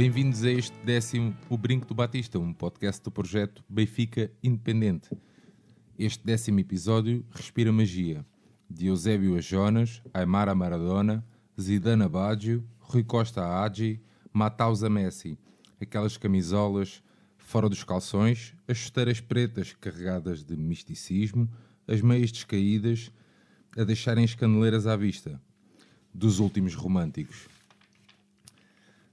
Bem-vindos a este décimo O Brinco do Batista, um podcast do projeto Benfica Independente. Este décimo episódio respira magia. De Eusébio a Jonas, Aymar a Maradona, Zidane a Baggio, Rui Costa a Agi, Mataus a Messi. Aquelas camisolas fora dos calções, as chuteiras pretas carregadas de misticismo, as meias descaídas a deixarem as caneleiras à vista. Dos últimos românticos.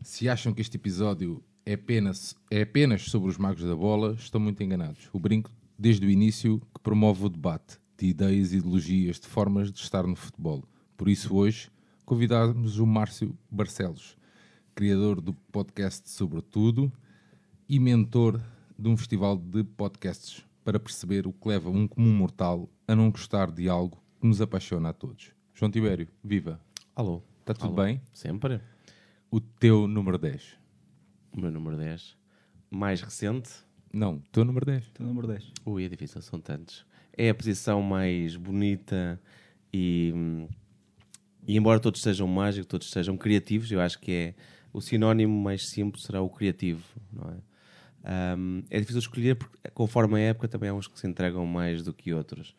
Se acham que este episódio é apenas, é apenas sobre os magos da bola, estão muito enganados. O Brinco, desde o início, que promove o debate de ideias, ideologias, de formas de estar no futebol. Por isso, hoje, convidámos o Márcio Barcelos, criador do podcast Sobre Tudo e mentor de um festival de podcasts, para perceber o que leva um comum mortal a não gostar de algo que nos apaixona a todos. João Tibério, viva! Alô. Está tudo Alô. bem? Sempre. O teu número 10. O meu número 10. Mais recente. Não, o teu número 10. Teu número 10. Ui, é difícil, são tantos. É a posição mais bonita e, e embora todos sejam mágicos, todos sejam criativos, eu acho que é o sinónimo mais simples será o criativo, não é? Hum, é difícil escolher porque conforme a época também há uns que se entregam mais do que outros.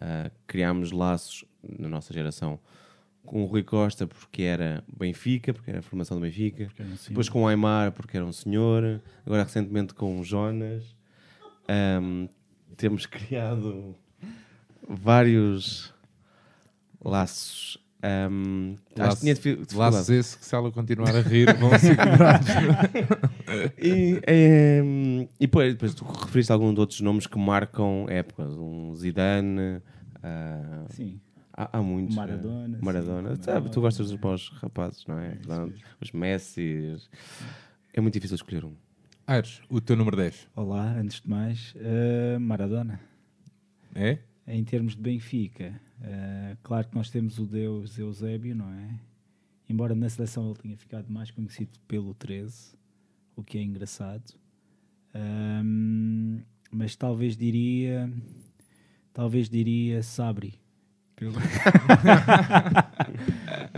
Ah, criámos laços na nossa geração com o Rui Costa porque era Benfica, porque era a formação do Benfica. um. Depois com o Aymar porque era um senhor. Agora recentemente com o Jonas. Ahm, temos criado vários laços. Ahm, acho que tinha Laços esse que se ela continuar a rir vão ser quebrados. E, ehm, e depois, depois tu referiste a alguns outros nomes que marcam épocas. Um Zidane. ah, Sim. Há, há muitos. Maradona, sim, Maradona. Maradona. Sabe, tu gostas dos bons rapazes, não é? Pronto. Os Messi. É muito difícil escolher um. Aires, o teu número 10. Olá, antes de mais, eh, Maradona. É? Em termos de Benfica, eh, claro que nós temos o Deus Eusébio, não é? Embora na seleção ele tenha ficado mais conhecido pelo 13, o que é engraçado. Ahm, mas talvez diria. Talvez diria Sabri. Pelo-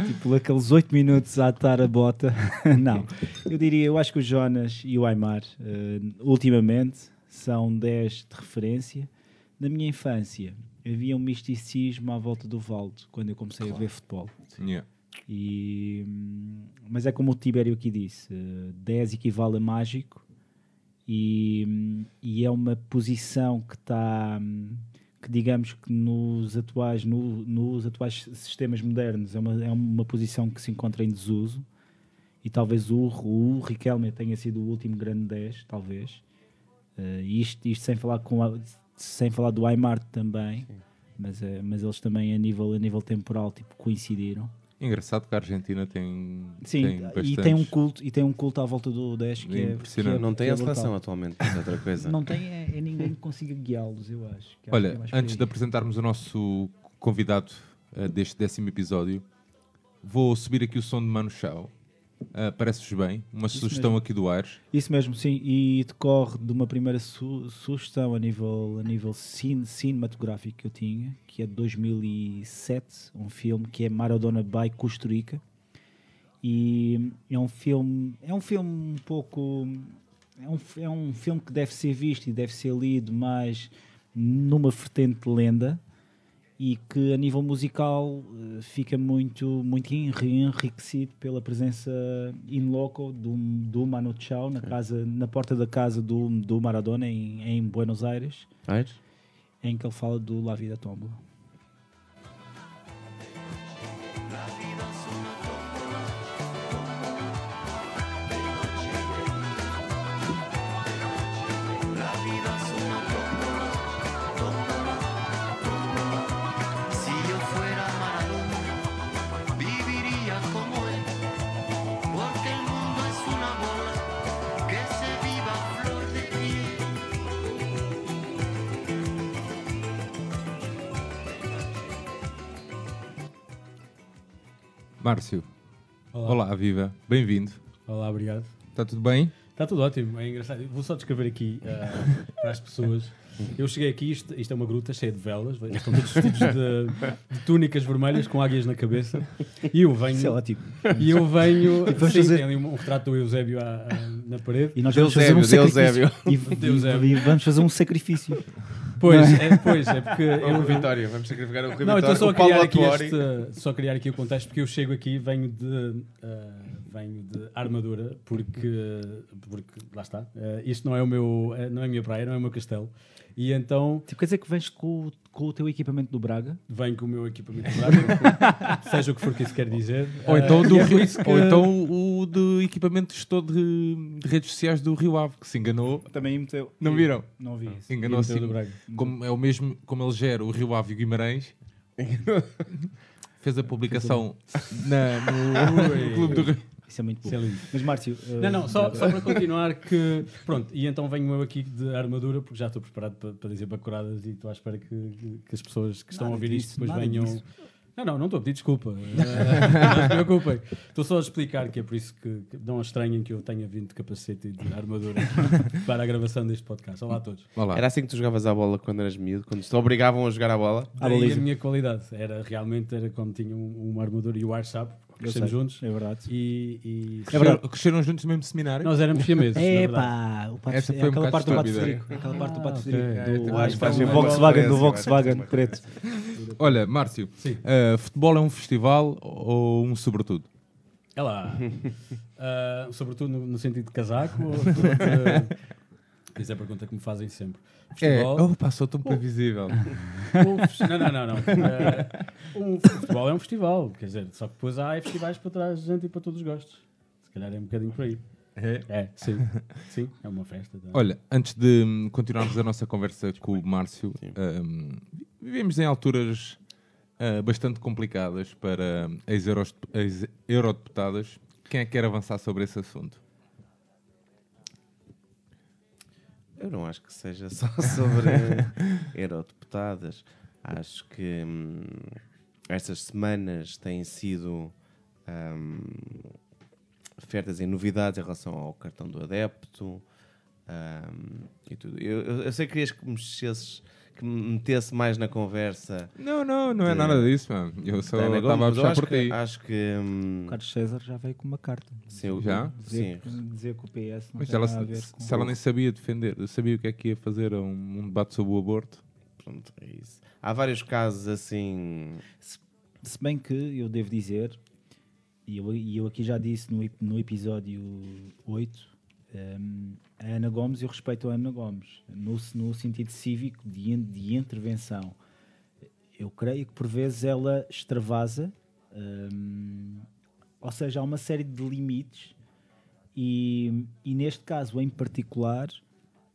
tipo, aqueles 8 minutos a atar a bota. Não. Eu diria, eu acho que o Jonas e o Aymar, eh, ultimamente, são 10 de referência. Na minha infância, havia um misticismo à volta do Valdo, quando eu comecei a ver futebol. Yeah. E, hum, mas é como o Tibério aqui disse: eh, 10 equivale a mágico, e, hum, e é uma posição que está, hum, que digamos que nos atuais, no- nos atuais sistemas modernos, é uma, é uma posição que se encontra em desuso. E talvez o, o Riquelme tenha sido o último grande 10, talvez. Eh, isto, isto sem falar com a- sem falar do Aymar também, mas, eh, mas eles também a nível, a nível temporal tipo, coincidiram. Engraçado que a Argentina tem, Sim, tem e bastantes... tem um culto e tem um culto à volta do 10 que é, que é- Não tem é a seleção brutal. atualmente, mas é outra coisa. Não tem é, é ninguém que consiga guiá-los, eu acho. que acho que é Olha, mais por antes de apresentarmos o nosso convidado eh, deste décimo episódio, vou subir aqui o som de Mano Chao. Uh, Parece-vos bem? Uma sugestão mesmo. aqui do Aires. Isso mesmo, sim, e decorre de uma primeira su- sugestão a nível, a nível cin- cinematográfico que eu tinha, que é de 2007, um filme que é Maradona by Costa Rica. E é um filme, é um filme um pouco, é um, é um filme que deve ser visto e deve ser lido mais numa vertente de lenda e que a nível musical eh, fica muito, muito enri- enriquecido pela presença in loco do, do Manu Chao na, casa, na porta da casa do, do Maradona em, em Buenos Aires, Aires? em que ele fala do La Vida Tombola. Márcio, Olá. olá, viva, bem-vindo. Olá, obrigado. Está tudo bem? Está tudo ótimo, é engraçado. Vou só descrever aqui ah, para as pessoas. Eu cheguei aqui, isto, isto é uma gruta cheia de velas, estão todos vestidos de, de túnicas vermelhas com águias na cabeça. E eu venho. Isso é ótimo. E eu venho. vamos sim, fazer- tem ali um, um retrato do Eusébio à- à- na parede. E nós vamos fazer um sacrifício. E, e- e vamos fazer um sacrifício. Pois, é, pois, é porque É eu. o Vitória, vamos sacrificar o Rui Não, Vitória. então só criar aqui este, só criar aqui o contexto porque eu chego aqui venho de ah, venho de armadura porque porque lá está ah, isto não é o meu eh, não é a minha praia não é o meu castelo e então Tipo, quer dizer que vens com, o- com o teu equipamento do Braga? venho com o meu equipamento prático seja o que for que isso quer dizer Ou Ah, então, do é Rio- ou então o do equipamento de gestor de, de redes sociais do Rio Ave, que se enganou. Também meteu. Não viram? Não vi isso. Enganou Meteu assim. do Braga. Como é o mesmo, como ele gera o Rio Ave e o Guimarães. Fez a publicação na, no, no Clube do Rio. Isso é muito bom. Isso é. Mas Márcio. Não, não, só, só para continuar que. Pronto, e então venho eu aqui de armadura, porque já estou preparado para, para dizer bacuradas e estou à espera que, que- que as pessoas que estão Nada a ouvir disso, isto depois venham. disso. Não, não, não estou a pedir desculpa. Eh, não se preocupem. Estou só a explicar que é por isso que, que não estranhem que eu tenha vindo de capacete e de armadura para a gravação deste podcast. Olá a todos. Olá. Era assim que tu jogavas a bola quando eras miúdo, quando te obrigavam a jogar a bola. Daí a minha qualidade era realmente era como tinha um- uma armadura e o ar sabe, crescemos sei, juntos É verdade. e, e Cresceram, cresceram juntos no mesmo seminário? nós éramos siameses. verdade. Epá, o pato, Essa é foi um aquela bocado parte do pato. Federico. Aquela parte do pato Ah, Federico. ok. Do, É, do uma Volkswagen, do Volkswagen preto. Olha, Márcio, uh, futebol é um festival ou um sobretudo? É lá. Ah, sobretudo no, no sentido de casaco? Ou, Essa é a pergunta que me fazem sempre. É, Futebol. oh, passou tão previsível. um não, não, não. não. Ah, um futebol é um festival. Quer dizer, só que depois há festivais para trás de gente e para todos os gostos. Se calhar é um bocadinho por aí. É? É, sim. Sim, é uma festa. tá? Olha, antes de hum, continuarmos a nossa conversa com o Márcio, hum, vivemos em alturas ah, bastante complicadas para as euros- as eurodeputadas. Quem é que quer avançar sobre esse assunto? Eu não acho que seja só sobre eurodeputadas. Acho que hum, estas semanas têm sido hum, feitas em novidades em relação ao cartão do adepto hum, e tudo. Eu, eu- eu sei que querias que mexesses, que me metesse mais na conversa. Não, não, não é De- nada disso, mano. Eu só estava a puxar acho por que, ti. acho que hum, O Carlos César já veio com uma carta. sim, eu- Já? Dizer, Sim. dizer que o PS não Mas tem ela, nada a ver se, com... se ela nem sabia defender, sabia o que é que ia fazer a um, um debate sobre o aborto. Pronto, é isso. Há vários casos assim. Se bem que eu devo dizer, e eu, eu aqui já disse no, no episódio 8, hum, a Ana Gomes, eu respeito a Ana Gomes, no, no sentido cívico de, de intervenção. Eu creio que por vezes ela extravasa, hum, ou seja, há uma série de limites, e, e neste caso em particular,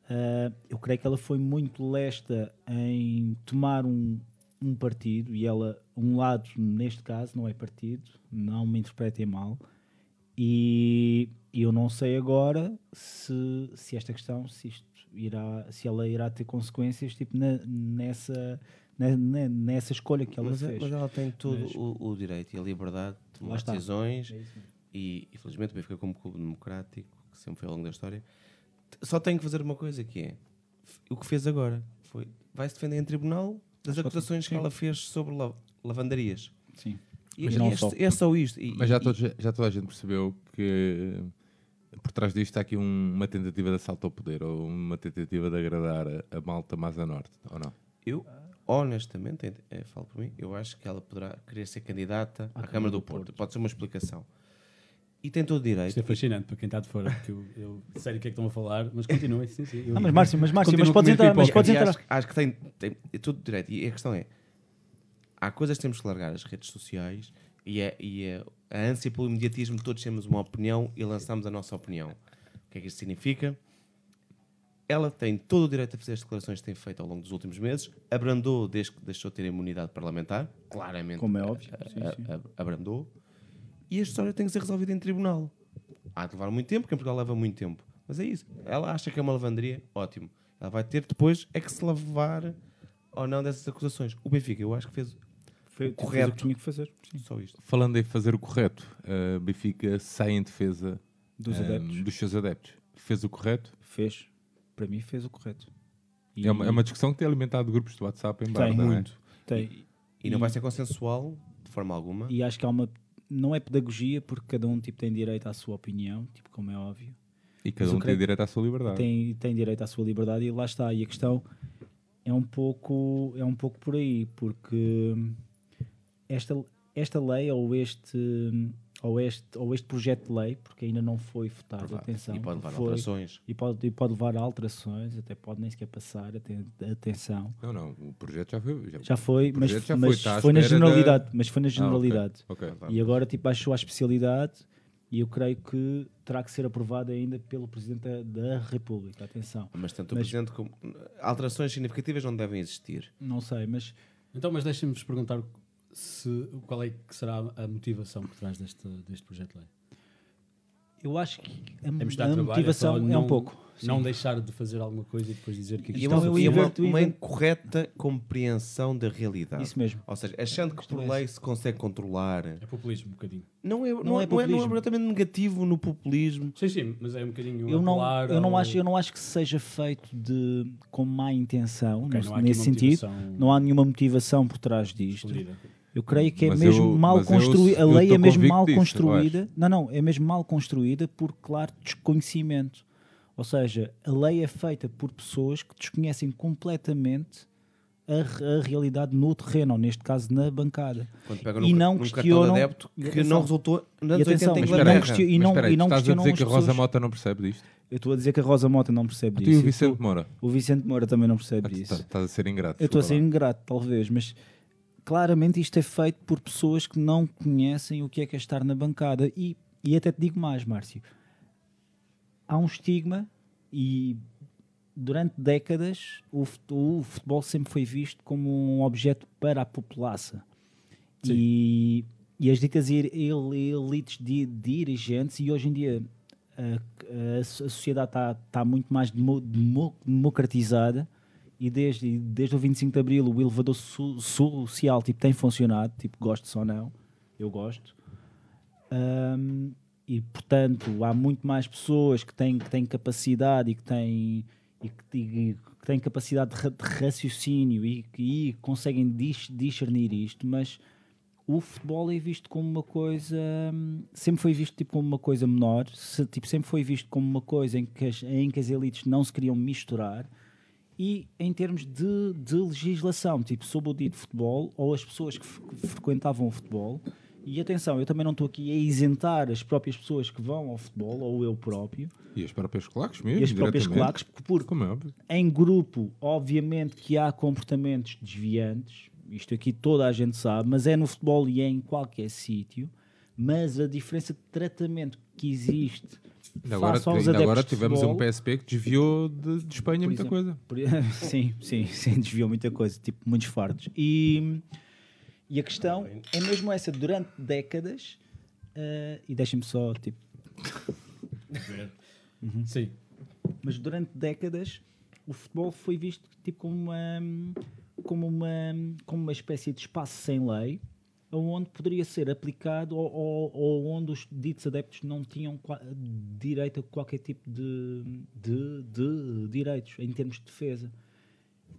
ah, eu creio que ela foi muito lesta em tomar um, um partido e ela, um lado, neste caso, não é partido, não me interpretem mal. E eu não sei agora se, se esta questão, se, isto irá, se ela irá ter consequências tipo, na- nessa, na- na- nessa escolha que ela Mas, é- fez. mas ela tem todo Mas- o, o direito e a liberdade de tomar decisões É e, infelizmente, o Benfica como clube democrático, que sempre foi ao longo da história, só tem que fazer uma coisa que é o que fez agora. Foi, vai-se defender em tribunal das Acho que acusações que sim. ela fez sobre la- lavandarias. Sim. E, Mas e não é, só. é só isto. E- Mas já, e- todos, já toda a gente percebeu que por trás disto está aqui um- uma tentativa de assalto ao poder ou uma tentativa de agradar a, a malta mais a norte, ou não? Eu, honestamente, eh, eh, falo por mim, eu acho que ela poderá querer ser candidata à, Câmara do Porto. Pode ser uma explicação. E tem todo o direito. Isto é fascinante para quem está de fora, porque eu, eu sei o que é que estão a falar, mas continuem, sim, sim. Eu- Ah, mas Márcio, mas Márcio, mas a podes entrar, mas podes entrar. Acho, acho que tem, tem é tudo direito. E a questão é: há coisas que temos que largar as redes sociais e, é, e é a ânsia pelo imediatismo de todos temos uma opinião e lançamos a nossa opinião. O que é que isto significa? Ela tem todo o direito a fazer as declarações que tem feito ao longo dos últimos meses, abrandou desde que deixou de ter imunidade parlamentar, claramente Como é óbvio. Sim, sim. abrandou, e a história tem que ser resolvida em tribunal. Há de levar muito tempo, porque em Portugal leva muito tempo. Mas é isso. Ela acha que é uma lavanderia, ótimo. Ela vai ter depois é que se lavar ou não dessas acusações. O Benfica, eu acho que fez, Foi, Correto. fez o que tinha que fazer. Sim. Só isto. Falando em fazer o correto, a Benfica sai em defesa Dos ehm, adeptos. dos seus adeptos. Fez o correto? Fez. Para mim, fez o correto. E É uma, é uma discussão que tem alimentado grupos de WhatsApp em não é? muito. Tem. E não vai ser consensual de forma alguma. E acho que há uma. Não é pedagogia, porque cada um tipo, tem direito à sua opinião, tipo, como é óbvio. E cada Mas um tem direito à sua liberdade. Tem, tem direito à sua liberdade e lá está. E a questão é um pouco, é um pouco por aí, porque esta, esta lei ou este, ou, este, ou este projeto de lei, porque ainda não foi votado, Aprovado. atenção, e pode levar foi- alterações. e pode, e pode levar a alterações, até pode nem sequer passar, aten- atenção. Não, não, o projeto já foi. Já foi, mas, já foi, mas à foi na espera da- generalidade, mas foi na Ah, ok. generalidade. ok. E agora tipo, baixou a especialidade e eu creio que terá que ser aprovado ainda pelo Presidente da, da República. Atenção. Mas tanto o Mas- Presidente como. Alterações significativas não devem existir. Não sei, mas Então, mas deixem-me-vos perguntar se, qual é que será a motivação por trás deste, deste projeto de lei. eu acho que a, É a trabalho, motivação é, não- um pouco. Não sim. deixar de fazer alguma coisa e depois dizer que E isto é Então uma, e uma- incorreta compreensão da realidade. Isso mesmo. Ou seja, achando que por é lei se consegue controlar. é populismo um bocadinho. Não é, não Não é, é não é, não é completamente negativo no populismo. Sim, sim, mas é um bocadinho Eu não, eu, não ao- acho, eu não acho que seja feito de, com má intenção, Ok, nesse, nesse sentido. motivação Não há nenhuma motivação por trás disto. Eu creio que é Mas mesmo eu- mal construída. A lei é mesmo mal disso, construída. Não, não, é mesmo mal construída por claro desconhecimento. Ou seja, a lei é feita por pessoas que desconhecem completamente a, a realidade no terreno, ou neste caso na bancada. Quando pega E num, não num questionam- de adepto e que atenção. não resultou E atenção, 80 em mas Mas não espera Inglaterra. question- e não- aí, e não estás a dizer que a Rosa pessoas. Mota não percebe disto? Eu estou a dizer que a Rosa Mota não percebe Tu e disso. o Vicente Moura? o Vicente Moura também não percebe Ah, tu disso. Estás a ser ingrato. Eu estou a ser ingrato, talvez, mas claramente isto é feito por pessoas que não conhecem o que é que é estar na bancada. E, e até te digo mais, Márcio. Há um estigma e durante décadas o fut- o futebol sempre foi visto como um objeto para a população. Sim. E, e as ditas el- el- elites di- dirigentes, e hoje em dia a, a a sociedade está está muito mais demo- demo- democratizada e desde, desde o 25 de Abril o elevador so- social tipo, tem funcionado, tipo, gosto ou não, eu gosto. Ahm, e portanto há muito mais pessoas que têm, que têm capacidade e que têm, e que, e que têm capacidade de, de raciocínio e que conseguem dis- discernir isto, mas o futebol é visto como uma coisa hum, sempre foi visto tipo como uma coisa menor se- tipo, sempre foi visto como uma coisa em que as, em que as elites não se queriam misturar e em termos de, de legislação, tipo sobre o dito futebol ou as pessoas que fre- frequentavam o futebol e atenção, eu também não estou aqui a isentar as próprias pessoas que vão ao futebol ou eu próprio E as próprias claques mesmo? e as próprias claques porque Como é óbvio. em grupo, obviamente que há comportamentos desviantes, isto aqui toda a gente sabe, mas é no futebol e é em qualquer sítio. Mas a diferença de tratamento que existe Ainda agora, ainda agora tivemos futebol, um PSP que desviou de, de Espanha por muita exemplo, coisa. por- sim, sim, sim, desviou muita coisa, tipo muitos fardos. E, e a questão é mesmo essa, durante décadas, eh, e deixem-me só, tipo, Uhum. Sim. mas durante décadas o futebol foi visto tipo como uma como uma como uma espécie de espaço sem lei onde poderia ser aplicado ou, ou- ou onde os ditos adeptos não tinham direito a qualquer tipo de, de, de direitos em termos de defesa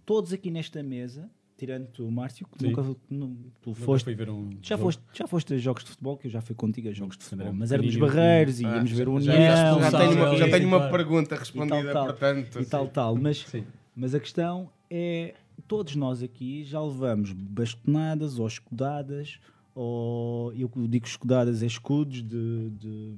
todos aqui nesta mesa tirando tu, Márcio que Sim. nunca nu- tu foste fui ver um já jogo. foste, já foste a jogos de futebol, que eu já fui contigo a jogos de futebol, era mas éramos barreiros e Ah, íamos ver o União já- Já tenho uma, já tenho uma pergunta respondida, tal. portanto. e tal, tal. Mas, Sim. mas a questão é: todos nós aqui já levamos bastonadas ou escudadas, ou eu digo escudadas, é escudos de. de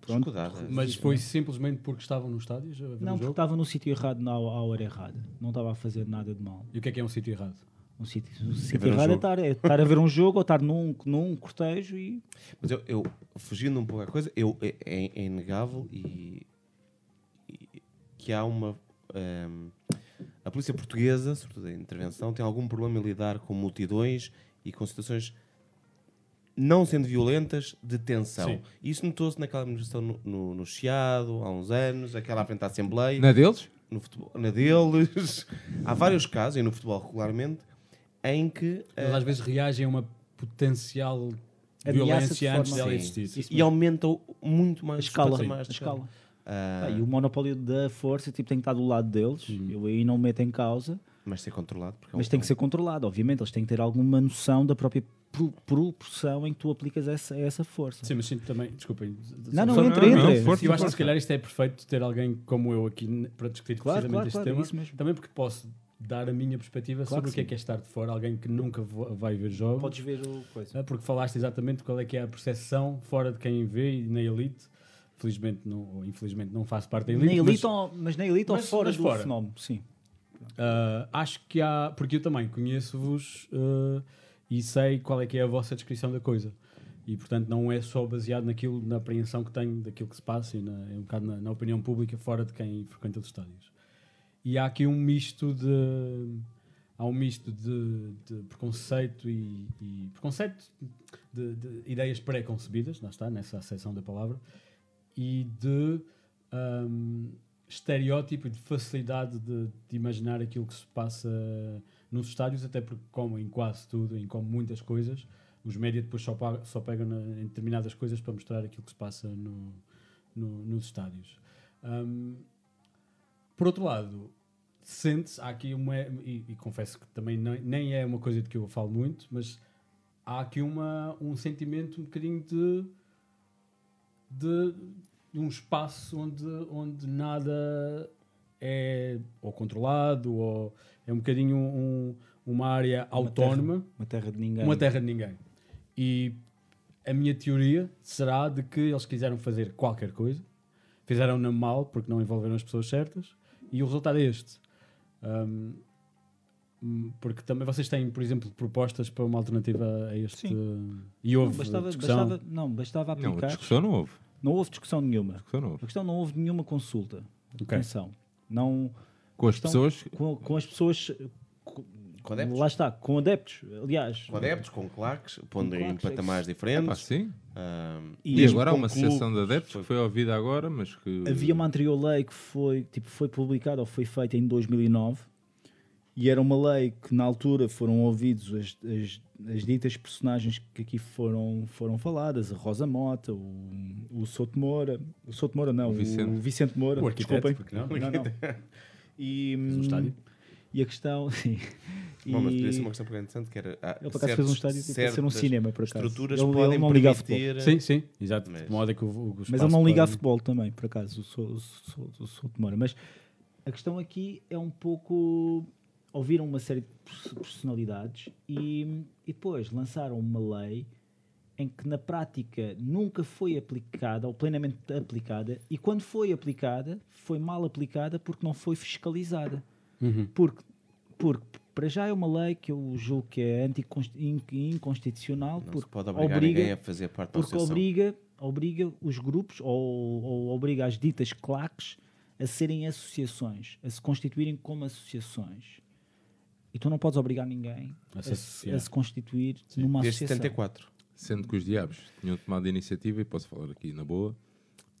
pronto. Escudadas. Mas foi simplesmente porque estavam no estádio Não, porque jogo? estava no sítio errado na, à hora errada. Não estava a fazer nada de mal. E o que é que é um sítio errado? Um sítio, um sítio ver um errado é estar, é estar a ver um jogo ou estar num, num cortejo e. Mas eu, eu, fugindo um pouco à coisa, eu, é, é- é inegável e, e que há uma. ehm, a polícia portuguesa, sobretudo a intervenção, tem algum problema em lidar com multidões e com situações não sendo violentas de tensão. Sim. Isso notou-se naquela manifestação no, no, no Chiado, há uns anos, aquela à frente da Assembleia Na deles? no futebol, na deles. Há vários casos, e no futebol regularmente, em que Eles eh, às vezes reagem a uma potencial de violência forma- antes dela existir. E aumentam muito A mais os escala. patamares A de escala. Ah, e o monopólio da força tipo, tem que estar do lado deles. Eu aí não meto em causa, mas ser controlado. Porque é um- mas tem que ser controlado. Obviamente, eles têm que ter alguma noção da própria pro- proporção em que tu aplicas essa, essa força. Sim, mas sinto também, desculpem. Não, não, entra, entra. Eu acho que se calhar isto é perfeito ter alguém como eu aqui para discutir Claro, precisamente claro, este claro, tema. isso mesmo. Também porque posso dar a minha perspectiva Claro sobre que o que é que é estar de fora, alguém que nunca vai ver jogos. Podes ver o coisa. Ah, Porque falaste exatamente qual é que é a percepção fora de quem vê e na elite. Felizmente, não, ou infelizmente, não faço parte da Na elite. elite, mas, ou, mas na elite ou mas- fora mas do fora. fenómeno, sim. ah, acho que há, porque eu também conheço-vos ah, e sei qual é que é a vossa descrição da coisa. E portanto não é só baseado naquilo, na apreensão que tenho daquilo que se passa e na, é um bocado na, na opinião pública fora de quem frequenta os estádios. E há aqui um misto de há um misto de, de preconceito e, e preconceito de, de ideias pré-concebidas, lá está, nessa acessão da palavra, e de hum, estereótipo e de facilidade de, de imaginar aquilo que se passa nos estádios, até porque, como em quase tudo, em como muitas coisas, os médias depois só, só pegam na- em determinadas coisas para mostrar aquilo que se passa no- no- nos estádios. Hum, por outro lado, sente-se, há aqui uma, e, e confesso que também não- nem é uma coisa de que eu falo muito, mas há aqui uma, um sentimento um bocadinho de, de, de um espaço onde, onde nada é ou controlado ou é um bocadinho um- uma área autónoma Uma terra de ninguém. uma terra de ninguém. E a minha teoria será de que eles quiseram fazer qualquer coisa, fizeram-na mal porque não envolveram as pessoas certas, e o resultado é este. Hum, porque também vocês têm, por exemplo, propostas para uma alternativa a este. E Não, houve bastava, discussão. bastava, não, bastava Não, aplicar. discussão não houve. Não houve discussão nenhuma. Discussão não A houve. questão não houve nenhuma consulta. Ok. Atenção. Não, Com as Questão- pessoas. com, com as pessoas. com- Com adeptos? Lá está, com adeptos. Aliás, Com adeptos, com claques, pondo em é patamares Ah, diferentes. sim. ah, E E, agora há uma associação de adeptos foi- que foi ouvida agora, mas que. havia uma anterior lei que foi, tipo, foi publicada ou foi feita em 2009 e era uma lei que na altura foram ouvidos as, as, as ditas personagens que aqui foram, foram faladas, a Rosa Mota, o, o Souto Moura, o Souto Moura não, O o Vicente. Vicente, Moura, O arquiteto, desculpem. porque não? não, não. E, um estádio. e a questão, sim. Bom, mas podia E- ser uma questão interessante que era. ah, Ele por acaso fez um estádio tipo, para ser um cinema, por acaso. Estruturas ele, podem ele não liga a futebol. Sim, sim, exato. Mas- De modo é que o, o Mas ele não liga a para- futebol também, por acaso, o Souto Moura. Mas a questão aqui é um pouco. Ouviram uma série de pers- personalidades e, e depois lançaram uma lei em que na prática nunca foi aplicada ou plenamente aplicada e quando foi aplicada foi mal aplicada porque não foi fiscalizada. Uhum. Porque, porque para já é uma lei que eu julgo que é inconstitucional Não se porque pode obrigar obriga, ninguém a fazer parte da porque obriga, obriga os grupos ou, ou obriga as ditas claques a serem associações, a se constituírem como associações. E tu não podes obrigar ninguém A se a se constituir numa Desde associação. 74. Sendo que os diabos tinham tomado a iniciativa, e posso falar aqui na boa,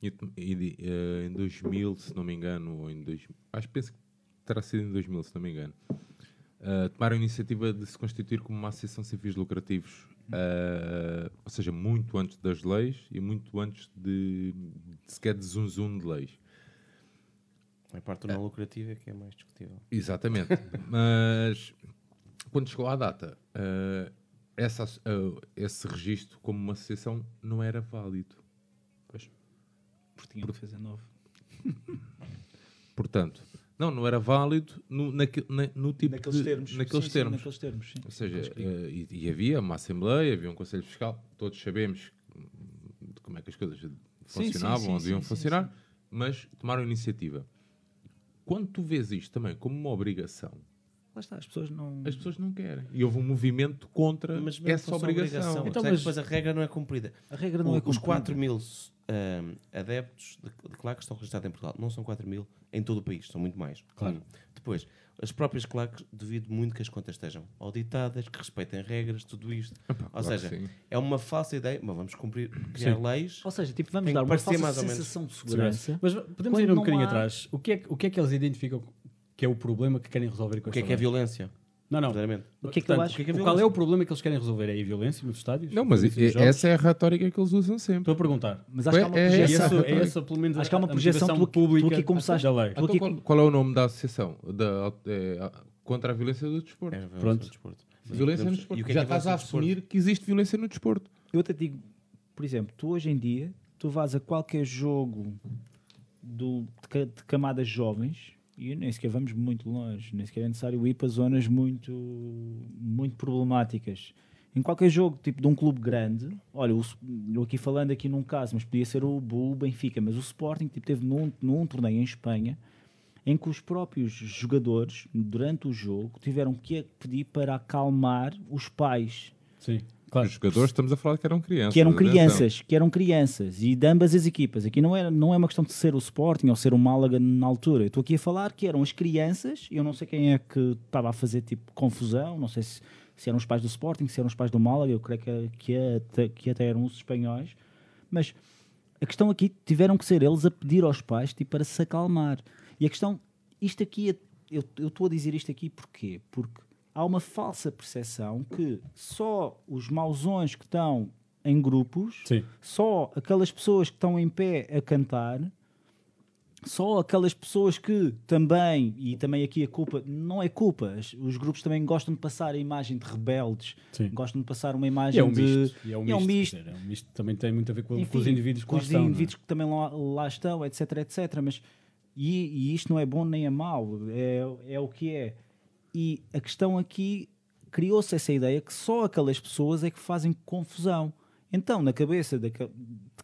e, e, eh, em 2000, se não me engano, ou em 2000, acho que penso que terá sido em 2000, se não me engano, eh, tomaram a iniciativa de se constituir como uma associação sem fins lucrativos, eh, ou seja, muito antes das leis e muito antes de, de sequer de zum zum de leis. A parte não lucrativa é que é mais discutível. Exatamente. Mas quando chegou à data, eh, essa, eh, esse registro como uma associação não era válido. Pois. Porque tinham que fazer novo. Portanto, não, não era válido no, naque- na- no tipo Naqueles de, termos. naqueles Sim, sim, termos. naqueles termos, sim. Ou seja, eh, e, e havia uma Assembleia, havia um Conselho Fiscal, todos sabemos como é que as coisas sim, funcionavam, sim, ou deviam sim, sim, funcionar, mas tomaram iniciativa. Quando tu vês isto também como uma obrigação, Lá está, as pessoas não. as pessoas não querem. E houve um movimento contra Mas essa fosse obrigação. Então, mas depois a regra não é cumprida. A regra não O- é os cumprida. 4 mil ahm, adeptos de, de claques estão registrados em Portugal. Não são 4 mil em todo o país, são muito mais. Claro. Um. Depois, as próprias claques, devido muito que as contas estejam auditadas, que respeitem regras, tudo isto. Epá, Ou claro seja, é uma falsa ideia, mas vamos cumprir, criar Sim. leis. Ou seja, tipo, vamos dar uma falsa sensação de segurança. Mas podemos Quando ir um bocadinho há- atrás. O que, é, que- o que é que eles identificam que é o problema que querem resolver com O que é que é violência? Não, não. verdadeiramente. O que é que eu Portanto, acho? que é que é qual é o problema que eles querem resolver? É a violência nos estádios? Não, mas Violência nos jogos? essa é a retórica que eles usam sempre. Estou a perguntar. Mas acho que há uma É- é É projeção. essa- é essa, pelo menos, Acho que há uma a projeção, motivação tu tu pública aqui começaste- da lei. Então, aqui- qual, qual é o nome da associação da, é, a- contra a violência do desporto? É, violência Pronto. no desporto. Violência no desporto. e o que é Já que é estás a violência no desporto? assumir que existe violência no desporto. Eu até digo, por exemplo, tu hoje em dia, tu vais a qualquer jogo do, de, ca- de camadas jovens e nem sequer vamos muito longe, nem sequer é necessário ir para zonas muito, muito problemáticas. Em qualquer jogo, tipo de um clube grande, olha, eu aqui falando aqui num caso, mas podia ser o, Bu- Benfica, mas o Sporting tipo, teve num, num torneio em Espanha em que os próprios jogadores, durante o jogo, tiveram que pedir para acalmar os pais Sim, claro. Os jogadores estamos a falar que eram crianças. que eram crianças, que eram crianças e de ambas as equipas. Aqui não é, não é uma questão de ser o Sporting ou ser o Málaga na altura. Eu estou aqui a falar que eram as crianças, eu não sei quem é que estava a fazer tipo confusão, não sei se, se eram os pais do Sporting, se eram os pais do Málaga, eu creio que, que, até, que até eram os espanhóis, mas a questão aqui tiveram que ser eles a pedir aos pais tipo, para se acalmar. E a questão, isto aqui, é- eu eu estou a dizer isto aqui porquê? Porque há uma falsa percepção que só os mausões que estão em grupos, Sim. só aquelas pessoas que estão em pé a cantar, só aquelas pessoas que também, e também aqui a culpa, não é culpa, os grupos também gostam de passar a imagem de rebeldes, Sim. gostam de passar uma E imagem é um de. misto. E é um e é um misto. misto. é um misto também tem muito a ver com, com Enfim, os indivíduos que com lá os estão. não é? indivíduos que também lá, lá estão, etc, etc. Mas, e, e isto não é bom nem é mau, é, é o que é. E a questão aqui, criou-se essa ideia que só aquelas pessoas é que fazem confusão. Então, na cabeça de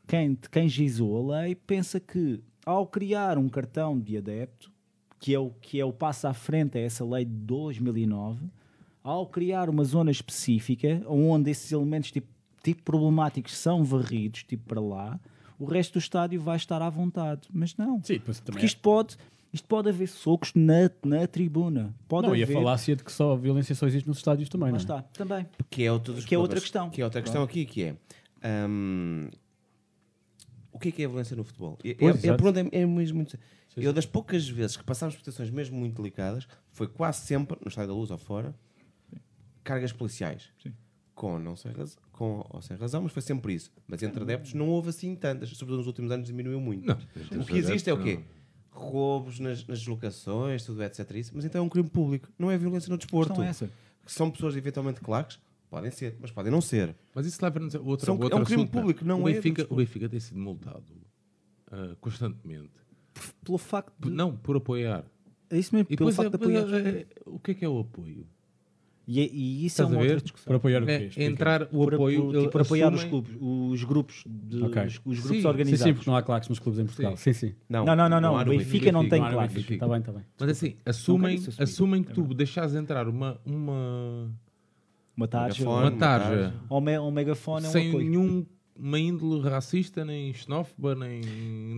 quem, de quem gizou a lei, pensa que ao criar um cartão de adepto, que é o, que é o passo à frente a essa lei de 2009, ao criar uma zona específica onde esses elementos tipo, tipo problemáticos são varridos tipo para lá, o resto do estádio vai estar à vontade. Mas não, Sim, porque isto pode, isto pode haver socos na, na tribuna. Pode Não, e a haver. falácia de que só a violência só existe nos estádios também, Lá não é? está, também. Que é, outro dos Que é outra questão. Que é outra questão aqui, que é... hum, o que é que é a violência no futebol? É, Pois, é, é, pronto, é, é mesmo muito... Sim, Eu, das poucas vezes que passámos por situações mesmo muito delicadas, foi quase sempre, no Estádio da Luz ou fora, cargas policiais. Sim. Com, não sei, raz- com ou sem razão, mas foi sempre isso. Mas entre adeptos não houve assim tantas, sobretudo nos últimos anos diminuiu muito. Não, O que existe é o quê? Roubos nas, nas deslocações, tudo etc. Isso, mas então é um crime público, não é violência no desporto. questão é essa. Que são pessoas eventualmente claques, podem ser, mas podem não ser. Mas isso leva-nos a outra, São- outro é um crime assunto, público, não o é Benfica. O Benfica tem sido multado ah, constantemente. Pelo facto de. Não, por apoiar. É isso mesmo, E pelo facto de é- apoiar. é- é- o que é que é o apoio? E, é- e isso é Estás a uma outra discussão. Por apoiar o quê? É Explica. entrar o Por, apoio. por, tipo, por apoiar os assumem- clubes, os grupos, de, Ok. os, os grupos Sim, sim, Sim, organizados. sim, porque não há claques nos clubes em Portugal. Sim, sim. Não, não, não, não, há o no Benfica não Benfica, tem não no claques. Está bem, está bem. Mas assim, assumem, assumem que É tu deixares entrar uma, uma, Uma tarja, uma tarja ou, um megafone, é um sem apoio. Nenhuma índole racista, nem xenófoba, nem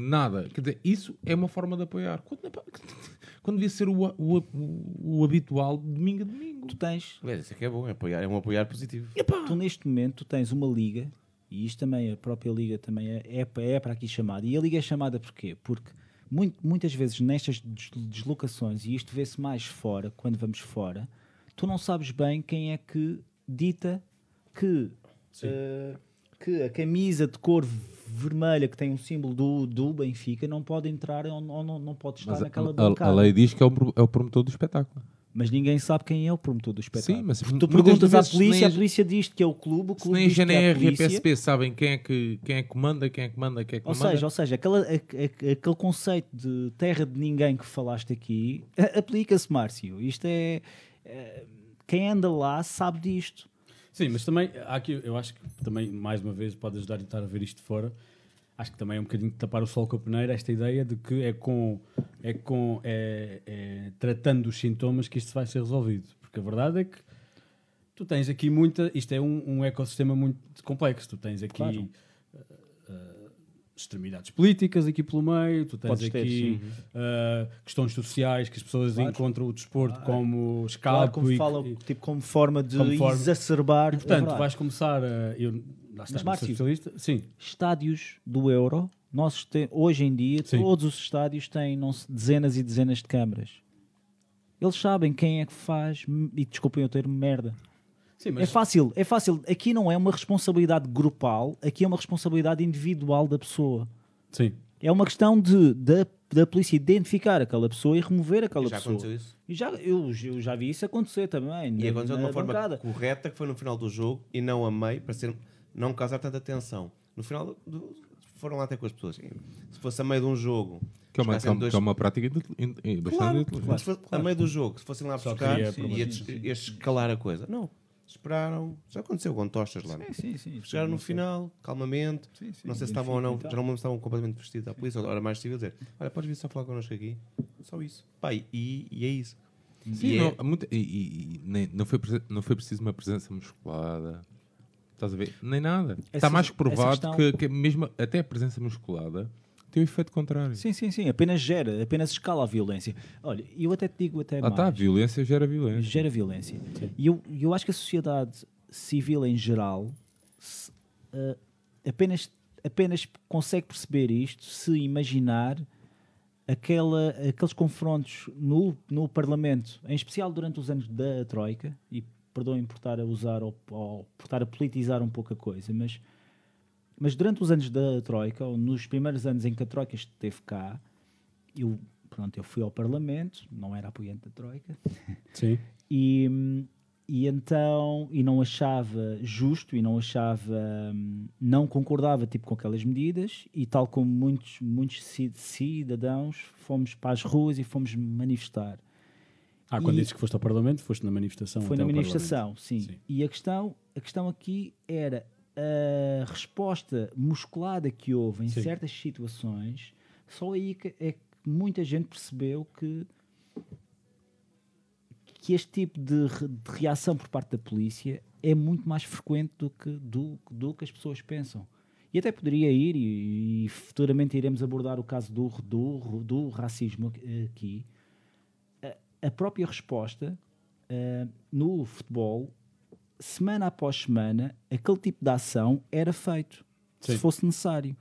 nada. Quer dizer, isso é uma forma de apoiar. Quando, quando devia ser o, o, o, habitual de domingo a domingo. Tu tens, isso é que é bom, é, apoiar, é um apoiar positivo. tu neste momento tu tens uma liga, e isto também, a própria liga também é, é, é para aqui chamada. E a liga é chamada porquê? Porque muito- muitas vezes nestas des- deslocações, e isto vê-se mais fora, quando vamos fora, tu não sabes bem quem é que dita que, eh, que a camisa de cor vermelha que tem um símbolo do, do Benfica não pode entrar ou, não, não pode estar Mas naquela bancada. a lei diz que é o, é o promotor do espetáculo. Mas ninguém sabe quem é o promotor do espetáculo. Sim, mas tu perguntas à polícia, a polícia diz que é o clube, o clube nem a diz que é a e polícia. PSP sabem quem é que, quem é que manda, quem é que manda, quem é que Ou manda. seja, ou seja aquela, a- a- aquele conceito de terra de ninguém que falaste aqui aplica-se, Márcio. Isto é, é- Quem anda lá sabe disto. Sim, mas também, há aqui, eu acho que também, mais uma vez, pode ajudar a estar a ver isto de fora. Acho que também é um bocadinho de tapar o sol com a peneira, esta ideia de que é com, é com é, é tratando os sintomas que isto vai ser resolvido. Porque a verdade é que tu tens aqui muita. Isto é um, um ecossistema muito complexo. Tu tens aqui Claro. uh, uh, extremidades políticas aqui pelo meio, tu tens Podes ter, aqui uh, questões sociais que as pessoas Claro. encontram o desporto como escape. Claro, como e- fala, e- tipo, como forma de Como forma- exacerbar. e, portanto, verdade. vais começar a. Eu, lá está, Mas, Márcio. Sim, Estádios do Euro, nós te- hoje em dia, Sim. todos os estádios têm não dezenas e dezenas de câmaras. Eles sabem quem é que faz, e desculpem o termo, merda. Sim, É mas fácil, é fácil. Aqui não é uma responsabilidade grupal, aqui é uma responsabilidade individual da pessoa. sim. É uma questão de, da, da polícia identificar aquela pessoa e remover aquela Já pessoa. aconteceu isso? E já, eu, eu já vi isso acontecer também. E na- aconteceu de uma forma bancada. correta, que foi no final do jogo e não a meio, para ser, não causar tanta tensão. No final, do- do- foram lá até com as pessoas. Se fosse a meio de um jogo, Que é uma, chegassem que é uma prática in- in- bastante Claro, inteligente. se fosse a meio do jogo, se fossem lá Só buscar e problemas. estes, estes escalar a coisa. Não, esperaram. Já aconteceu com tochas lá. Sim, sim, sim. Chegaram no final, calmamente. Sim, sim, não sei se estavam ou não, já não estavam completamente vestidos à polícia, era mais civil dizer: Olha, podes vir só falar connosco aqui. Só isso. Pai, e, e é isso. Sim, E não, é- há muita- e, e- nem- não, foi, não foi preciso uma presença musculada. Estás a ver? Nem nada. Essa- Está mais que provado questão- que, que mesmo até a presença musculada tem o efeito contrário. Sim, sim, sim. Apenas gera, apenas escala a violência. Olha, eu até te digo até Lá mais. está, a violência gera violência. gera violência. E eu, eu acho que a sociedade civil em geral se, eh, apenas, apenas consegue perceber isto se imaginar aquela, aqueles confrontos no, no Parlamento, em especial durante os anos da Troika, e perdoem por estar a usar ou, ou por estar a politizar um pouco a coisa, mas, mas durante os anos da Troika, ou nos primeiros anos em que a Troika esteve cá, eu, pronto, eu fui ao Parlamento, não era apoiante da Troika, Sim. e, e então e não achava justo e não achava não concordava tipo com aquelas medidas e tal como muitos muitos ci- cidadãos fomos para as ruas e fomos manifestar Ah, quando E- dizes que foste ao Parlamento, foste na manifestação. foi na manifestação sim. Sim. e a questão a questão aqui era a resposta musculada que houve em Sim. certas situações só aí é que muita gente percebeu que que este tipo de, de reação por parte da polícia é muito mais frequente do que, do, do que as pessoas pensam. E até poderia ir, e, e futuramente iremos abordar o caso do, do, do racismo aqui. A, a própria resposta eh, no futebol, semana após semana, aquele tipo de ação era feito, Sim. se fosse necessário.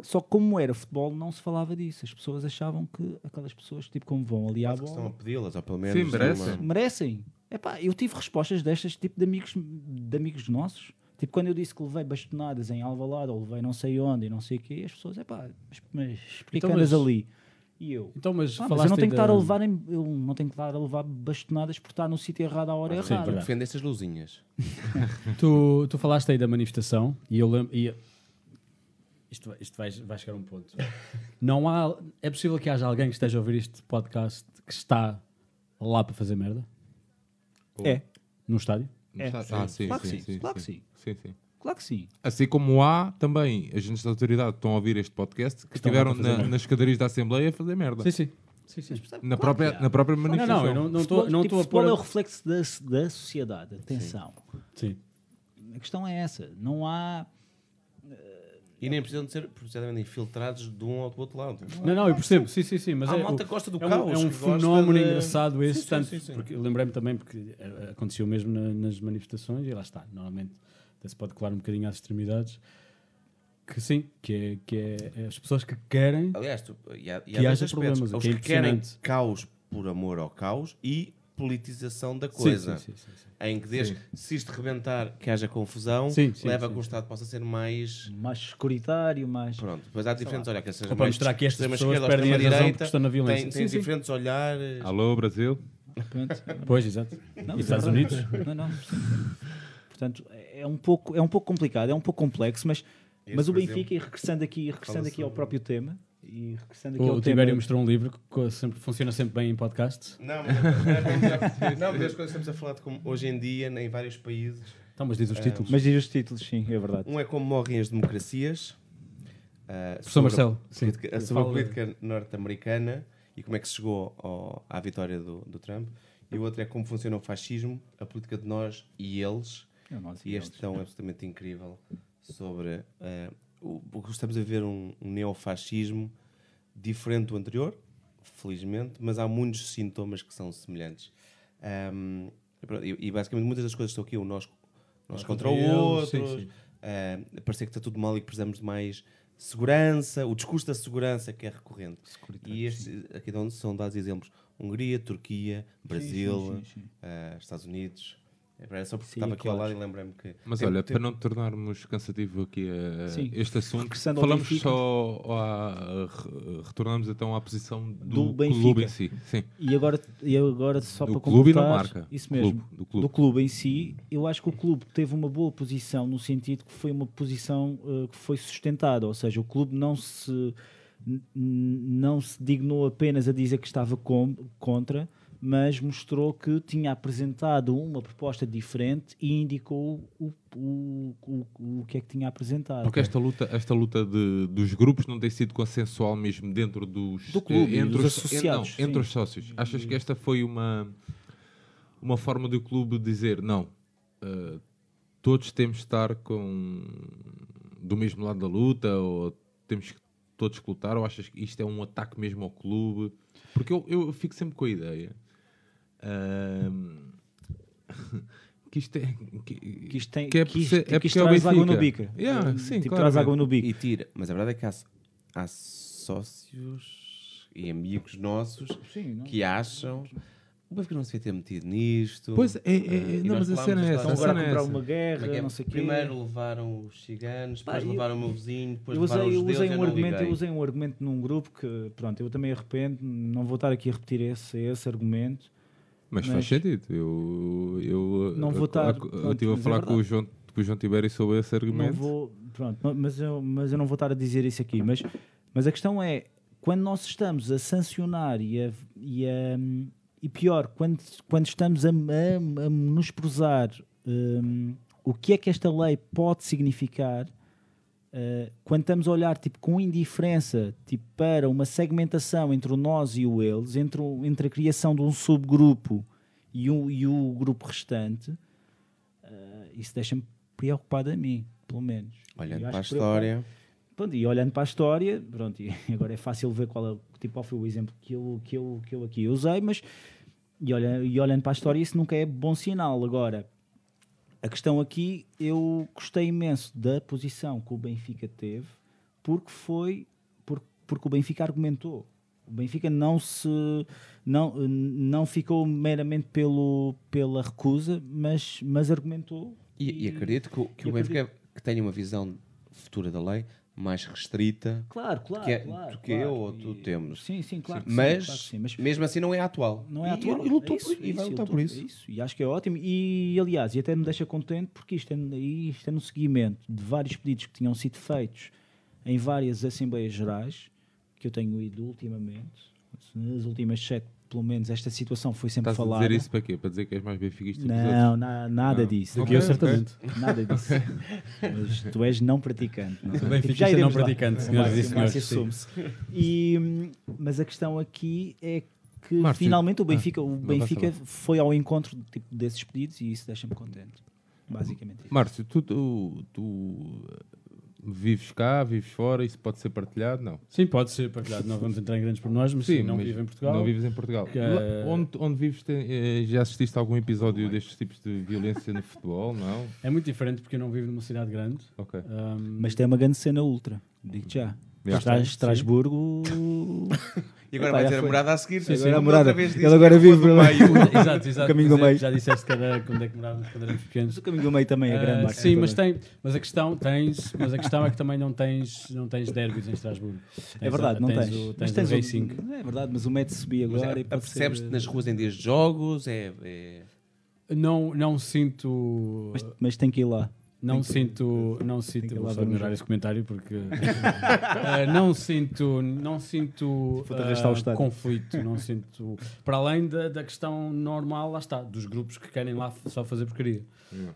Só que como era futebol, não se falava disso. As pessoas achavam que aquelas pessoas, tipo, como vão ali à que estão a bola, pedi-las, ou pelo menos. Sim, merecem. uma- merecem. Epá, eu tive respostas destas, tipo, de amigos, de amigos nossos. Tipo, quando eu disse que levei bastonadas em Alvalade, ou levei não sei onde, e não sei o quê, as pessoas, epá, mas, mas porquê Então, que andas mas- ali? E eu, Então, mas "Ah, mas falaste eu não tenho que estar da- a levar, em- eu não tenho que estar a levar bastonadas por estar no sítio errado à hora Sim, errada. Defende estas luzinhas. Tu, tu falaste aí da manifestação e eu lembro. E isto, vai- isto vai, vai chegar a um ponto. Não há. É possível que haja alguém que esteja a ouvir este podcast que está lá para fazer merda? É, No estádio? É. Ah, sim, Claro que sim, sim, sim, claro que sim. Sim, sim. Claro que sim. Assim como há também agentes da autoridade que estão a ouvir este podcast que, estiveram na- nas escadarias da Assembleia a fazer merda. Sim, sim. sim, sim. Na, Claro própria, na própria Não, manifestação. não, eu não não Futebol, estou não tipo, estou a pôr. é o reflexo da, da sociedade, atenção. Sim. A questão é essa, não há... E nem precisam de ser precisamente infiltrados de um ou do outro lado. Não, não, eu percebo, sim, sim, sim. Mas Há é, malta gosta do é um, caos, é um que gosta fenómeno de- engraçado esse, Sim, sim, tanto, sim, sim. porque eu lembrei-me também porque aconteceu mesmo na- nas manifestações e lá está, normalmente até se pode colar um bocadinho às extremidades, que sim, que é, que é as pessoas que querem Aliás, tu, e há, e há Que haja aspectos. problemas, Os que é que querem caos por amor ao caos e politização da coisa. sim, sim, sim, sim. Em que desde, se isto rebentar, que haja confusão, Sim, sim, leva a que o Estado possa ser mais. mais securitário, mais... Pronto, depois há diferentes olhas, que seja Ou para mais mostrar que estas pessoas perdem a razão direita, porque estão na violência. Tem, Sim, tem sim. diferentes olhares. Alô, Brasil? Pronto. Pois, exato. Não, E Estados é Unidos? Não, não. Portanto, é um pouco, é um pouco complicado, é um pouco complexo, mas, Esse, mas o Benfica, e regressando aqui, regressando aqui ao sobre- próprio tema, e regressando aqui O ao tema... Tibério mostrou um livro que sempre, funciona sempre bem em podcast. Não, mas, é não, mas as coisas que estamos a falar de como hoje em dia, em vários países. Então, mas diz os títulos. Mas diz os títulos, sim, é verdade. Um é como morrem as democracias. ah, Professor sobre a Marcelo, sim. política- sobre a política norte-americana e como é que se chegou ao- à vitória do, do Trump. E o outro é como funciona o fascismo, a política de nós e eles. É E este tão absolutamente incrível sobre ah, o, que estamos a ver um, um neofascismo diferente do anterior, felizmente, mas há muitos sintomas que são semelhantes. Ahm, e e, basicamente muitas das coisas que estão aqui, o nós, nós contra o outro, sim. ah, parecer que está tudo mal e que precisamos de mais segurança, o discurso da segurança que é recorrente. E estes, aqui são dados exemplos: Hungria, Turquia, Brasil, sim, sim, sim. eh, Estados Unidos. Era só porque Sim, estava aqui ao lado e lembrei-me que. Mas tem- olha, tem- para não tornarmos cansativo aqui a- Sim. este assunto, falamos Benfica. só re- retornamos então à posição do, Do Benfica. clube em si. Sim. E agora, e agora só Do para clube e completar, marca. Isso Clube, mesmo. do clube. do clube em si, eu acho que o clube teve uma boa posição no sentido que foi uma posição eh, que foi sustentada, ou seja, o clube não se não se dignou apenas a dizer que estava com- contra, mas mostrou que tinha apresentado uma proposta diferente e indicou o, o, o, o que é que tinha apresentado. Porque esta luta, esta luta de- dos grupos não tem sido consensual mesmo dentro dos Do clube, eh, entre dos os associados, não, entre os sócios. Achas que esta foi uma uma forma do clube dizer não, eh, todos temos de estar com do mesmo lado da luta ou temos que todos que lutar ou achas que isto é um ataque mesmo ao clube? Porque eu, eu fico sempre com a ideia ahm, que isto é que, Que isto tem, que é que isto, é porque é o água no bico. Yeah, sim, tipo, traz claramente. água no bico. E tira. Mas a verdade é que há, há sócios e amigos nossos Sim, não? que acham o Benfica não se devia ter metido nisto. Pois é, é, Ah, é, não, mas a cena é essa. Estão agora cena a é comprar essa. uma é guerra, que é? não sei o quê. Primeiro levaram os ciganos, Pá, depois eu- levaram o meu vizinho, depois eu levaram usei, os eu usei eu um argumento, liguei. eu usei um argumento num grupo que, pronto, eu também arrependo, não vou estar aqui a repetir esse, esse argumento. Mas faz Mas- sentido. Eu, eu, Não vou estar- eu estive a é falar com, o. João, com o João Tibério sobre esse Não argumento. vou, pronto, não- mas eu, mas eu não vou estar a dizer isso aqui. Mas, mas a questão é, quando nós estamos a sancionar e, a, e, a- e pior, quando, quando estamos a, a, a menosprezar hum, o que é que esta lei pode significar, uh, quando estamos a olhar tipo, com indiferença tipo, para uma segmentação entre o nós e o eles, entre, o- entre a criação de um subgrupo e o, e o grupo restante, uh, isso deixa-me preocupado a mim, pelo menos. Olhando para a história, Pronto, e olhando para a história, pronto, e agora é fácil ver qual, é, tipo, qual foi o exemplo que eu, que, eu, que eu aqui usei, mas e, olha, e olhando para a história, isso nunca é bom sinal. Agora, a questão aqui, eu gostei imenso da posição que o Benfica teve, porque foi porque, porque o Benfica argumentou. O Benfica não se não, não ficou meramente pelo, pela recusa, mas, mas argumentou. e, e acredito que, o- que e o Benfica que tenha uma visão futura da lei mais restrita Claro, claro, que é- claro, do que claro. eu ou tu E- temos. Sim, sim, claro. que sim, mas, que sim, mas mesmo assim não é atual. não é E- atual. E, lutou É por isso, e é vai isso, lutar por isso. é isso. E acho que é ótimo. E, aliás, e até me deixa contente porque isto é, isto é no seguimento de vários pedidos que tinham sido feitos em várias Assembleias Gerais que eu tenho ido ultimamente. Nas últimas sete, pelo menos, esta situação foi sempre Estás a falada. dizer isso para quê? Para dizer que és mais benfiquista? Não, na- nada Não. disso. Do que eu, ok. certamente. Nada disso. Mas tu és não praticante. Não? é? Benfiquista Já iremos não lá. praticante, O senhoras e o senhores, assume-se. E, mas a questão aqui é que Márcio, finalmente o ah, Benfica, o não vai Benfica foi ao encontro tipo, desses pedidos e isso deixa-me contente. Basicamente isso. Márcio, tu, tu, tu, vives cá, vives fora, isso pode ser partilhado? Não. Sim, pode ser partilhado. Não vamos entrar em grandes pormenores, mas sim, não mas vivo em Portugal. Não vives em Portugal. Que- Lá- Onde, onde vives, tem- eh, já assististe a algum episódio destes tipos de violência no futebol? Não? É muito diferente porque eu não vivo numa cidade grande. Ok. Ahm, Mas tem uma grande cena ultra, digo já. Yeah. Estra- Sim. Estrasburgo. E agora Epá, vai já dizer a foi. morada a seguir. Sim, Sim, agora a morada. Outra vez disse Ele que agora era vive pelo- meio. exato, exato. caminho do Mas é- meio. Já disseste que era quando é que morávamos quando éramos pequenos. Mas o caminho do meio também é grande. Ah, Marcos, sim, mas tem, mas a questão tens, mas a questão é que também não tens, não tens derbys em Estrasburgo. É Tens verdade, a- não tens tens. O, mas tens tens o Racing. O, é verdade, mas o método subir Mas agora é, e Percebes-te nas ruas em dias de jogos? É, é- Não, não sinto, Mas, mas tem que ir lá. Não tem que- sinto, não sinto, vou ignorar esse comentário porque Ah, não sinto, não sinto estádio. conflito, não sinto para além da, da questão normal, lá está, dos grupos que querem lá só fazer porcaria.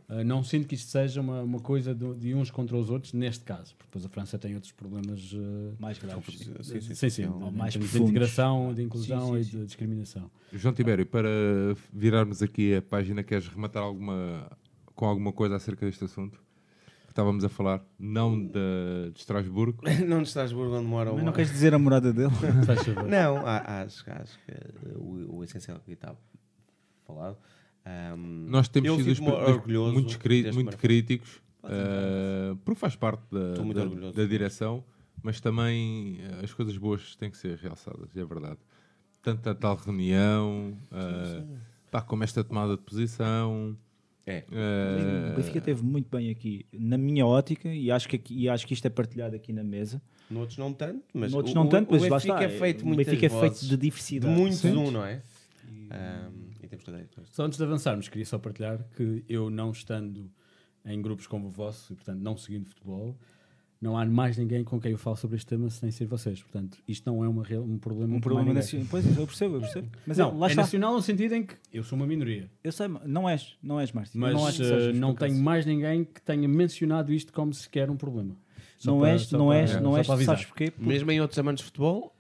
Ah, não sinto que isto seja uma, uma coisa do- de uns contra os outros neste caso, porque depois a França tem outros problemas Mais graves. Sim, sim, sim, sim, em mais de integração, de inclusão Sim, e sim, de discriminação. João Tibério, para virarmos aqui a página, queres rematar alguma, com alguma coisa acerca deste assunto? Estávamos a falar, não de, de Estrasburgo. Não de Estrasburgo onde mora Mas o não queres dizer a morada dele? Não, acho, acho que o, o essencial que estava falado. ahm, Nós temos sido fico os- orgulhoso muitos cri- deste muito críticos, eh, porque faz parte da, da- da direção, mas também eh, as coisas boas têm que ser realçadas, é verdade. Tanto a tal reunião, eh, pá, como esta tomada de posição. É. eh, O Benfica teve muito bem aqui, na minha ótica, e acho que, aqui- e acho que isto é partilhado aqui na mesa. Noutros não tanto, mas Noutros o, não tanto, o, mas o Benfica está. é feito o Benfica é feito de de diversidade. muitos Sim. um, não é? E temos que dar isto. Só antes de avançarmos, queria só partilhar que eu não estando em grupos como o vosso, e portanto não seguindo futebol, não há mais ninguém com quem eu falo sobre este tema sem ser vocês. Portanto, isto não é uma real- um problema Um problema nacional. Pois, eu percebo, eu percebo. Mas não, lá é está. nacional no sentido em que eu sou uma minoria. Eu sei, não és, não és, Márcio. Mas não que sejas, não tenho mais ninguém que tenha mencionado isto como sequer um problema. Só Não para- és, não para- és, só não és, para avisar. sabes porquê? Porque Mesmo em outros amantes de futebol,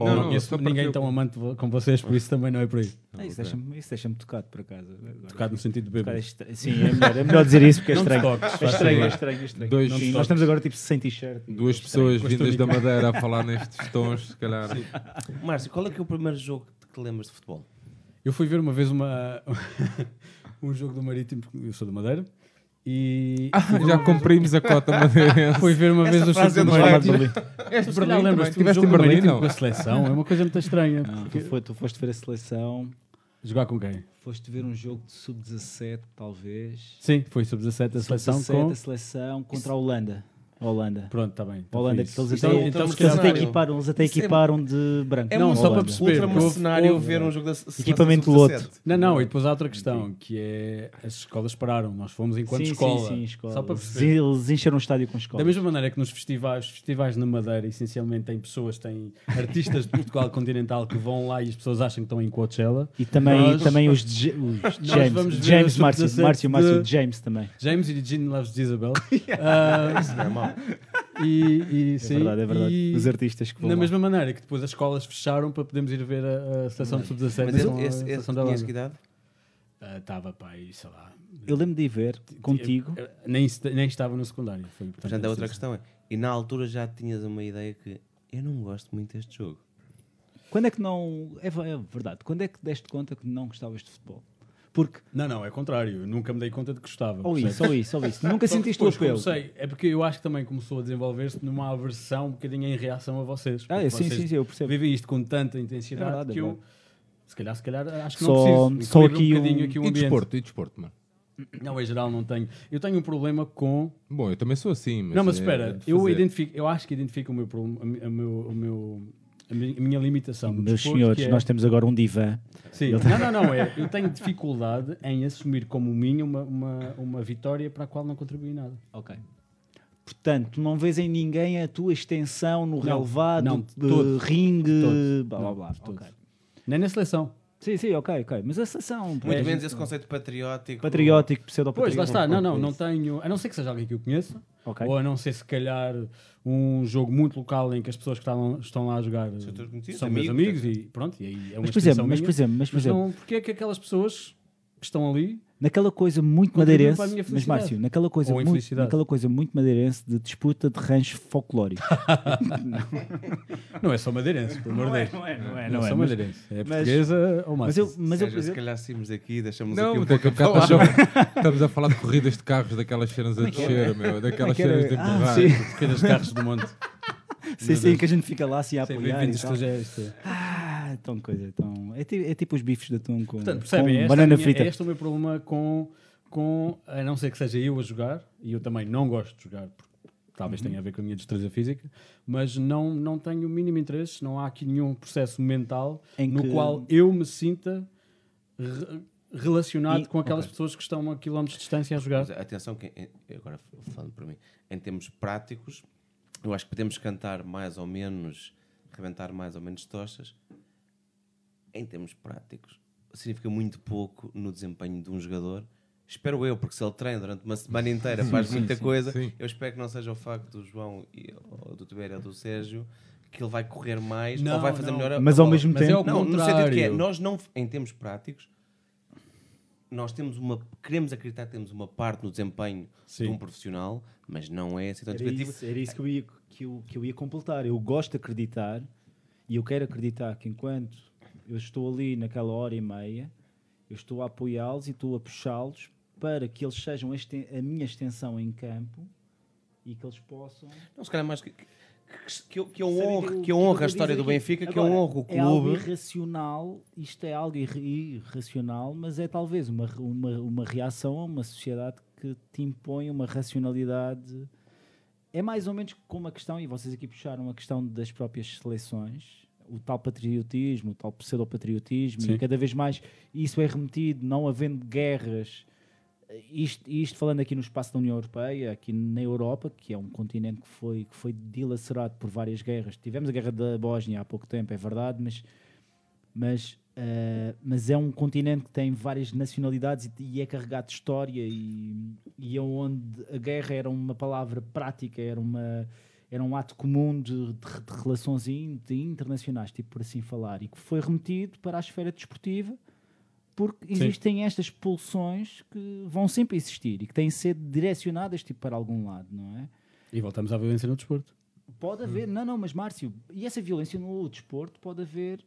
Ou Não, não, não, conheço ninguém eu- tão amante vo- como vocês, por isso também não é por aí. Ah, isso deixa-me isso deixa tocado, por acaso. Agora. Tocado no sentido de Tocar é estra- Sim, é melhor, é melhor dizer isso porque é Não te estranho. toques, É faz estranho, é estranho, é estranho. Dois- Sim, nós toques. estamos agora tipo sem t-shirt. Duas pessoas vindas da Madeira a falar nestes tons, se calhar. Márcio, qual é que é o primeiro jogo que te lembras de futebol? Eu fui ver uma vez uma, um jogo do Marítimo, porque eu sou da Madeira, e Ah, já cumprimos a cota madeirense. fui ver uma vez o frase é Marítimo. Este Se calhar lembras-te do Estiveste jogo em Berlim, não? com a seleção, é uma coisa muito estranha. Não, porque- tu, foi- tu foste ver a seleção, Jogar com quem? foste ver um jogo de sub-17, talvez. Sim, foi sub-17 a seleção Sub-17 com... a seleção contra a Holanda. Holanda. Pronto, está bem. Então Holanda, que eles até, Então, então, eles até cenário. equiparam, eles até é- equiparam de branco. É Não, só para perceber. ultra que houve- mercenário houve- ver um jogo da seleção Equipamento sub-17. loto. Não, não, e depois há outra questão, que é as escolas pararam. Nós fomos enquanto sim, escola. Sim, sim, escola. Só para Eles- perceber. Eles encheram o estádio com escola. Da mesma maneira que nos festivais, festivais na Madeira, essencialmente têm pessoas, têm artistas de Portugal continental que vão lá e as pessoas acham que estão em Coachella. E também, Nós- também os, de- os James, James o Márcio, sub-17 Márcio, Márcio, de- James também. James e Gene Loves Isabel. Ah, Isso não é mau. e, e, É sim, verdade, é verdade. e Os artistas que vão na lá. mesma maneira que depois as escolas fecharam para podermos ir ver a, a seleção de sub-17 Mas a esse, esse, esse da tinhas que idade? Estava, pá, e sei lá. Eu lembro de ir ver contigo. Eu- Nem, nem estava no secundário. Foi, portanto, Portanto, a outra assim, questão é, e na altura já tinhas uma ideia que eu não gosto muito deste jogo. Quando é que não. É, é verdade. Quando é que deste conta que não gostavas de futebol? Porque. Não, não, é contrário. Eu nunca me dei conta de que gostava. Ou isso, ou isso, ou isso. Nunca Só que sentiste o apelo. comecei- é porque eu acho que também começou a desenvolver-se numa aversão um bocadinho em reação a vocês. Ah, é, sim, vocês sim, sim, eu percebo. Vivem isto com tanta intensidade É verdade, é que eu, verdade. se calhar, se calhar, acho que Só- não preciso. só aqui um bocadinho um- aqui o E ambiente. desporto, e desporto, mano. Não, em geral não tenho. Eu tenho um problema com. Bom, eu também sou assim, mas. não, mas é espera, de eu identifico, eu acho que identifico o meu problema, a meu, o meu, a mi- a minha limitação. Meus desporto, senhores, é- nós temos agora um divã. Sim. Não, não, não. É, eu tenho dificuldade em assumir como minha uma, uma, uma vitória para a qual não contribuí nada. Ok. Portanto, não vês em ninguém a tua extensão no Não, relevado, não, de ringue, blá blá Não, blá. de todos. Ok. Nem na seleção. Sim, sim, ok, ok. Mas a seleção. Muito é, menos esse conceito patriótico. Patriótico, Pois, pseudo-patriótico. lá está. Não, não, não tenho. A não ser que seja alguém que eu conheça, Ok. ou a não ser se calhar um jogo muito local em que as pessoas que estão, estão lá a jogar São são meus amigos, amigos e pronto. E aí é uma Mas por exemplo, mas por exemplo, mas por Mas exemplo, não, porque é que aquelas pessoas que estão ali. Naquela coisa muito madeirense, mas. Márcio, naquela coisa, muito, naquela coisa muito madeirense de disputa de rancho folclórico. Não é só madeirense, pelo amor de Deus. não é, não é, Não, não é. só mas, madeirense. É mas- portuguesa ou mas eu, mas eu, Sérgio, por se calhar saímos daqui, deixamos Não, aqui um pouco a falar. estamos, a falar de corridas de carros, daquelas cenas a é descer, meu, daquelas é cenas de? Ah, empurrar. Pequenas carros do monte. Sim, sim, que a gente fica lá assim a Sim, apoiar. e bem-vindos, é. Ah, tão coisa, tão... É, ti- é tipo os bifes de atum com, Portanto, com percebem? Esta é, a banana minha- frita. é este o meu problema com, com, a não ser que seja eu a jogar, e eu também não gosto de jogar, porque talvez Uhum. tenha a ver com a minha destreza física, mas não, não tenho o mínimo interesse, não há aqui nenhum processo mental Em no que- qual eu me sinta re- relacionado E- com aquelas ok. pessoas que estão a quilómetros de distância a jogar. Mas atenção, que, em- agora falando para mim, em termos práticos, eu acho que podemos cantar mais ou menos, rebentar mais ou menos tochas. Em termos práticos, significa muito pouco no desempenho de um jogador. Espero eu, porque se ele treina durante uma semana inteira, faz muita coisa. sim. Eu espero que não seja o facto do João, e, ou do Tibério ou do Sérgio que ele vai correr mais Não, ou vai fazer não. melhor a Mas ao mesmo Mas é tempo... ao Não, no sentido que é, contrário. nós não, em termos práticos, nós temos uma, queremos acreditar que temos uma parte no desempenho Sim. de um profissional, mas não é assim tão Era isso, era isso que, eu ia, que, eu, que eu ia completar. Eu gosto de acreditar e eu quero acreditar que enquanto eu estou ali naquela hora e meia, eu estou a apoiá-los e estou a puxá-los para que eles sejam a minha extensão em campo e que eles possam. Não, se calhar mais que, que, que eu, honro, que eu honro a história do? Benfica, que eu honro o É algo clube. irracional, isto é algo irra- irracional, mas é talvez uma, uma, uma reação a uma sociedade que te impõe uma racionalidade. É mais ou menos como a questão, e vocês aqui puxaram a questão das próprias seleções, o tal patriotismo, o tal pseudopatriotismo, Sim. e cada vez mais isso é remetido, não havendo guerras. Isto, isto falando aqui no espaço da União Europeia, aqui na Europa, que é um continente que foi, que foi dilacerado por várias guerras. Tivemos a guerra da Bósnia há pouco tempo, é verdade, mas, mas, eh, mas é um continente que tem várias nacionalidades e, e é carregado de história e, e é onde a guerra era uma palavra prática, era, uma, era um ato comum de, de, de relações internacionais, tipo por assim falar, e que foi remetido para a esfera desportiva porque existem estas pulsões que vão sempre existir e que têm de ser direcionadas tipo, para algum lado, não é? E voltamos à violência no desporto. Pode haver, não, não, mas Márcio, e essa violência no desporto pode haver,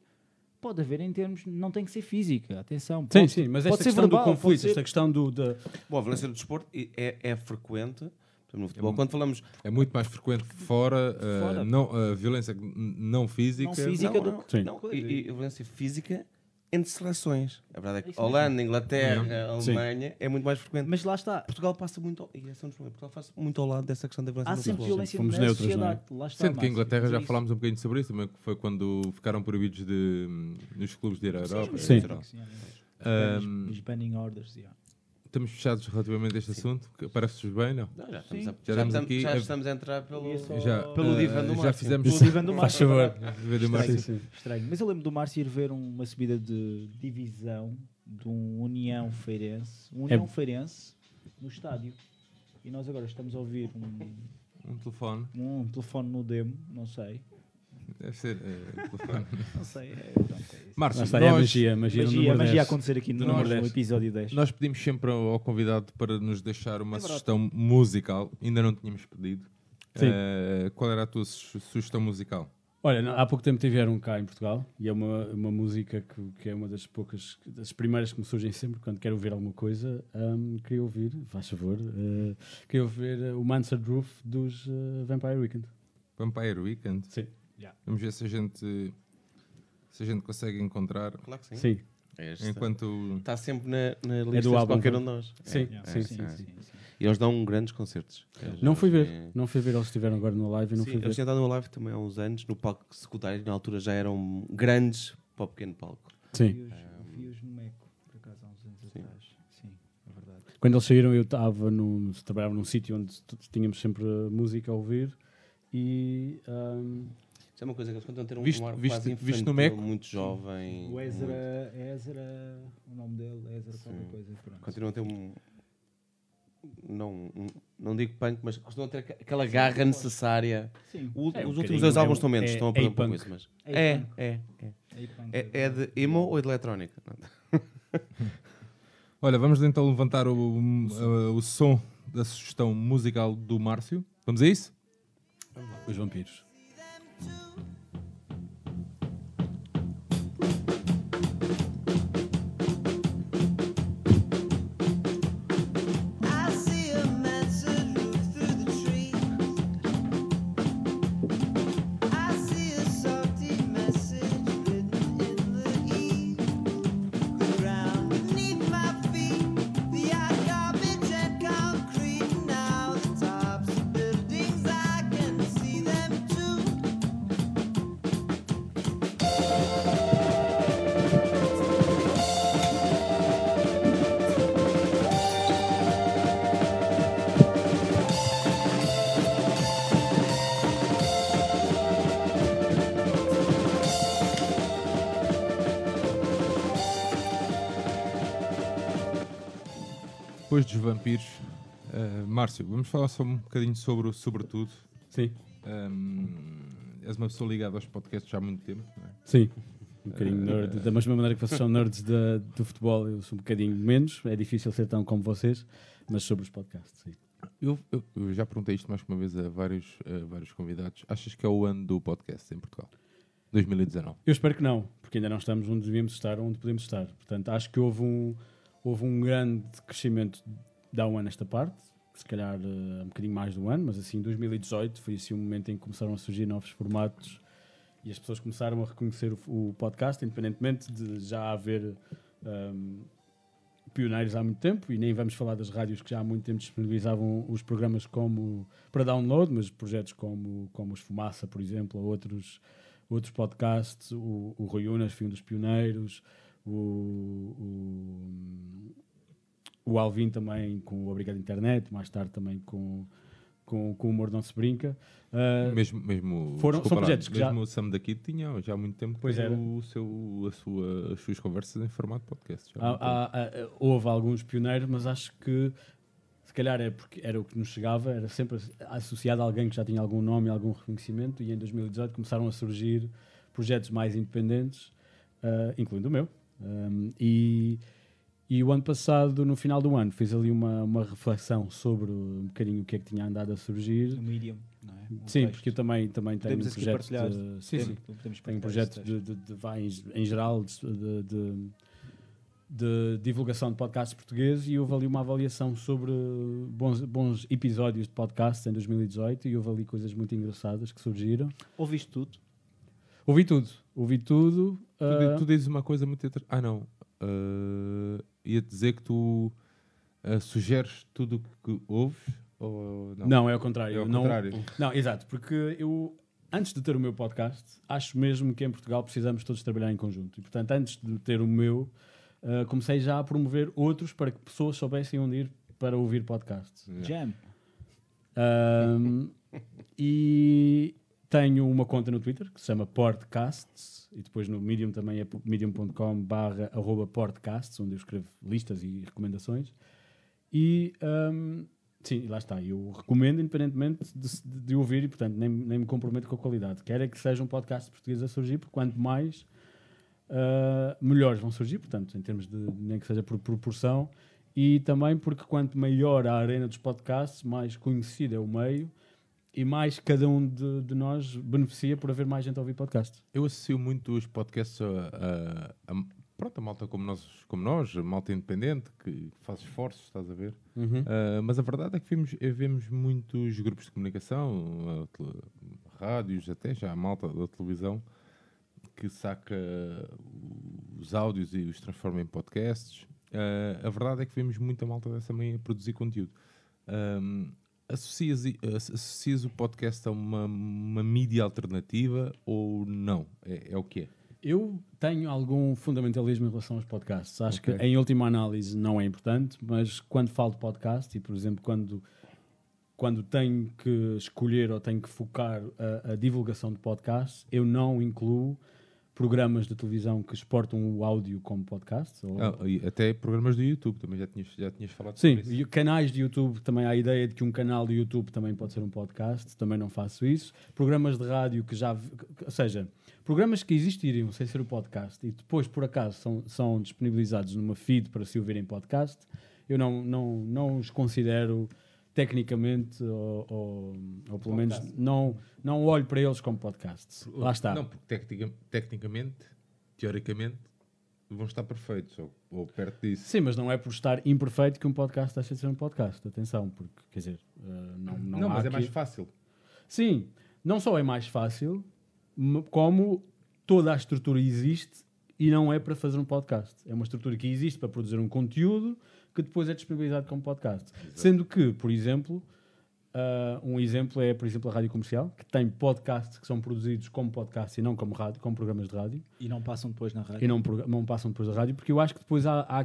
pode haver em termos, não tem que ser física, atenção. Sim, pode- sim, mas pode esta ser questão verbal, do conflito, ser- esta questão do. Da... Bom, a violência do desporto é, é frequente no futebol. Quando falamos É muito mais frequente fora, uh, Fora. não, a violência não física. Não física não, do não, Sim. não, e, e a violência física entre seleções. A verdade é que isso mesmo. Holanda, Inglaterra, Sim. Alemanha é muito mais frequente. Mas lá está, Portugal passa muito ao, e esse é um dos problemas. Portugal passa muito ao lado dessa questão da violência há sempre violência Fomos na neutros, não é? Lá está, Sendo que a Inglaterra já falámos um bocadinho sobre isso, também que foi quando ficaram proibidos de, nos clubes de ir à Europa. Sim. etc. Sim, Ahm, Os banning orders, yeah. Estamos fechados relativamente a este assunto. que Parece-vos bem, não? Não, já estamos, Sim. a, Já já, estamos, aqui já a- estamos a entrar pelo. É só- Já, Pelo ah, divã do já Márcio. fizemos O divã do Faz Márcio. favor. Vê do Márcio. Sim, sim. Estranho. Mas eu lembro do Márcio ir ver um- uma subida de divisão de um União Feirense, um União É- Feirense no estádio. E nós agora estamos a ouvir um, um telefone. um telefone no demo, não sei. Deve ser telefone. Não sei, é, pronto, é isso. Márcio, é a nós, magia, a magia, no Magia, número magia a 10. acontecer aqui no, número no 10. episódio 10. nós pedimos sempre ao ao convidado para nos deixar uma É verdade. sugestão musical. Ainda não tínhamos pedido. Sim. Eh, qual era a tua su- sugestão musical? Olha, há pouco tempo tiveram cá em Portugal e é uma, uma música que, que é uma das poucas, das primeiras que me surgem sempre quando quero ouvir alguma coisa. Ahm, queria ouvir, faz favor, eh, queria ouvir o Mansard Roof dos Vampire Weekend. Vampire Weekend? Sim. Vamos ver se a gente, se a gente consegue encontrar. Claro que sim. Sim, É este. Enquanto. Está sempre na, na lista do de álbum, qualquer um de nós. sim, Yeah, sim, sim, sim. sim, sim. E eles dão grandes concertos. Não fui ver, É. não fui ver, eles estiveram agora no live e não Sim, fui eles ver. tinham dado uma live também há uns anos no palco secundário. Na altura já eram grandes para o pequeno palco. Sim. Vi-os vi-os no Meco, por acaso, há uns anos atrás. Sim, é verdade. Quando eles saíram, eu estava num, trabalhava num sítio onde tínhamos sempre música a ouvir e ahm, Isso é uma coisa que eles continuam a ter um Viste- ar viste- quase infantil, no Meco? muito jovem. O muito- Ezra, Ezra, o nome dele, Ezra qualquer coisa. Pronto. Continuam a ter um. Não, um- não digo punk, mas continuam a ter aquela garra necessária. Sim, O- É um os últimos bocadinho, dois é álbuns um- estão menos, é estão a perder um pouco isso, mas. É É, é, é. Punk, É, é de emo ou de eletrónica? Olha, vamos então levantar o, o, o som da sugestão musical do Márcio. Vamos a isso? os vampiros. to Depois dos vampiros, eh, Márcio, vamos falar só um bocadinho sobre o Sobretudo. Sim, Ahm, és uma pessoa ligada aos podcasts já há muito tempo. não é? sim. Um bocadinho nerd. Da mesma maneira que vocês são nerds da- do futebol, eu sou um bocadinho menos. É difícil ser tão como vocês, mas sobre os podcasts, sim. Eu, eu- eu já perguntei isto mais que uma vez a vários, a vários convidados. Achas que é o ano do podcast em Portugal? 2019. Eu espero que não, porque ainda não estamos onde devíamos estar, onde podemos estar. Portanto, acho que houve um, houve um grande crescimento de há um ano esta parte. se calhar eh, um bocadinho mais do ano, mas assim 2018 foi assim um momento em que começaram a surgir novos formatos e as pessoas começaram a reconhecer o, o podcast, independentemente de já haver ehm, pioneiros há muito tempo, e nem vamos falar das rádios que já há muito tempo disponibilizavam os programas como para download, mas projetos como, como os Fumaça, por exemplo, ou outros, outros podcasts, o, o Rui Unas foi um dos pioneiros, o, o, o Alvin também com o Obrigado Internet, mais tarde também com, com, com o Humor Não Se Brinca. Ah, Mesmo, mesmo, Foram- são lá, projetos que já- mesmo o Sam daqui tinha já há muito tempo que Pois era. o seu, a sua, as suas conversas em formato podcast. já há Há- tempo. há- há- houve alguns pioneiros, mas acho que se calhar é porque era o que nos chegava, era sempre associado a alguém que já tinha algum nome algum reconhecimento, e em 2018 começaram a surgir projetos mais independentes, ah, incluindo o meu. Um, e, e o ano passado, no final do ano, fiz ali uma, uma reflexão sobre um bocadinho o que é que tinha andado a surgir. No Medium, não é? Um Sim, texto. porque eu também, também tenho Podemos um projeto de, sim, sim. Tenho um projeto de, de, de, vá, em, geral de, de- de- de divulgação de podcasts portugueses e houve ali uma avaliação sobre bons, bons episódios de podcasts em 2018 e houve ali coisas muito engraçadas que surgiram. Ouviste tudo? Ouvi tudo, ouvi tudo. Tu, ah, tu dizes uma coisa muito. inter- Ah, não. Ah, ia dizer que tu ah, sugeres tudo o que ouves? Ou não? não. é ao contrário. É ao não, contrário. Não, exato, porque eu, antes de ter o meu podcast, acho mesmo que em Portugal precisamos todos trabalhar em conjunto. E, portanto, antes de ter o meu, ah, comecei já a promover outros para que pessoas soubessem onde ir para ouvir podcasts. Yeah. Jam. Um, e tenho uma conta no Twitter que se chama Podcasts e depois no Medium também é medium.com barra podcasts, onde eu escrevo listas e recomendações. E um, sim, lá está. Eu recomendo independentemente de, de ouvir e, portanto, nem, nem me comprometo com a qualidade. Quero é que seja um podcast português a surgir, porque quanto mais uh, melhores vão surgir, portanto, em termos de nem que seja por proporção, e também porque quanto maior a arena dos podcasts, mais conhecido é o meio e mais cada um de, de nós beneficia por haver mais gente a ouvir podcasts. Eu associo muito os podcasts a, a- a- pronto, a malta como nós, como nós, a malta independente, que faz esforços, estás a ver? Ah, mas a verdade é que vemos, eh, vemos muitos grupos de comunicação, ah, tele- rádios, até já a malta da televisão, que saca os áudios e os transforma em podcasts. Ah, a verdade é que vemos muita malta dessa a produzir conteúdo. Ahm, associas, associas o podcast a uma, uma mídia alternativa ou não? É, é o que é? Eu tenho algum fundamentalismo em relação aos podcasts. Acho Ok. que, em última análise, não é importante, mas quando falo de podcast, e por exemplo, quando, quando tenho que escolher ou tenho que focar a, a divulgação de podcasts, eu não incluo programas de televisão que exportam o áudio como podcast. ou- Ah, até programas do YouTube, também já tinhas, já tinhas falado Sim, sobre isso. e canais de YouTube também há a ideia de que um canal de YouTube também pode ser um podcast, também não faço isso. Programas de rádio que já. Ou seja, programas que existiriam sem ser o podcast e depois, por acaso, são, são disponibilizados numa feed para se ouvirem podcast, eu não, não, não os considero tecnicamente ou, ou, ou pelo menos não, não olho para eles como podcasts. Lá está. Não, porque tecnica- tecnicamente, teoricamente, vão estar perfeitos, ou, ou perto disso. Sim, mas não é por estar imperfeito que um podcast deixa de ser um podcast. Atenção, porque, quer dizer, eh, não, não, Não, mas é aqui- mais fácil. Sim, não só é mais fácil, como toda a estrutura existe e não é para fazer um podcast. É uma estrutura que existe para produzir um conteúdo que depois é disponibilizado como podcast. Sendo que, por exemplo, ah, um exemplo é, por exemplo, a rádio comercial, que tem podcasts que são produzidos como podcast e não como rádio, como programas de rádio E não passam depois na rádio. e não, não passam depois da rádio, porque eu acho que depois há, há ah,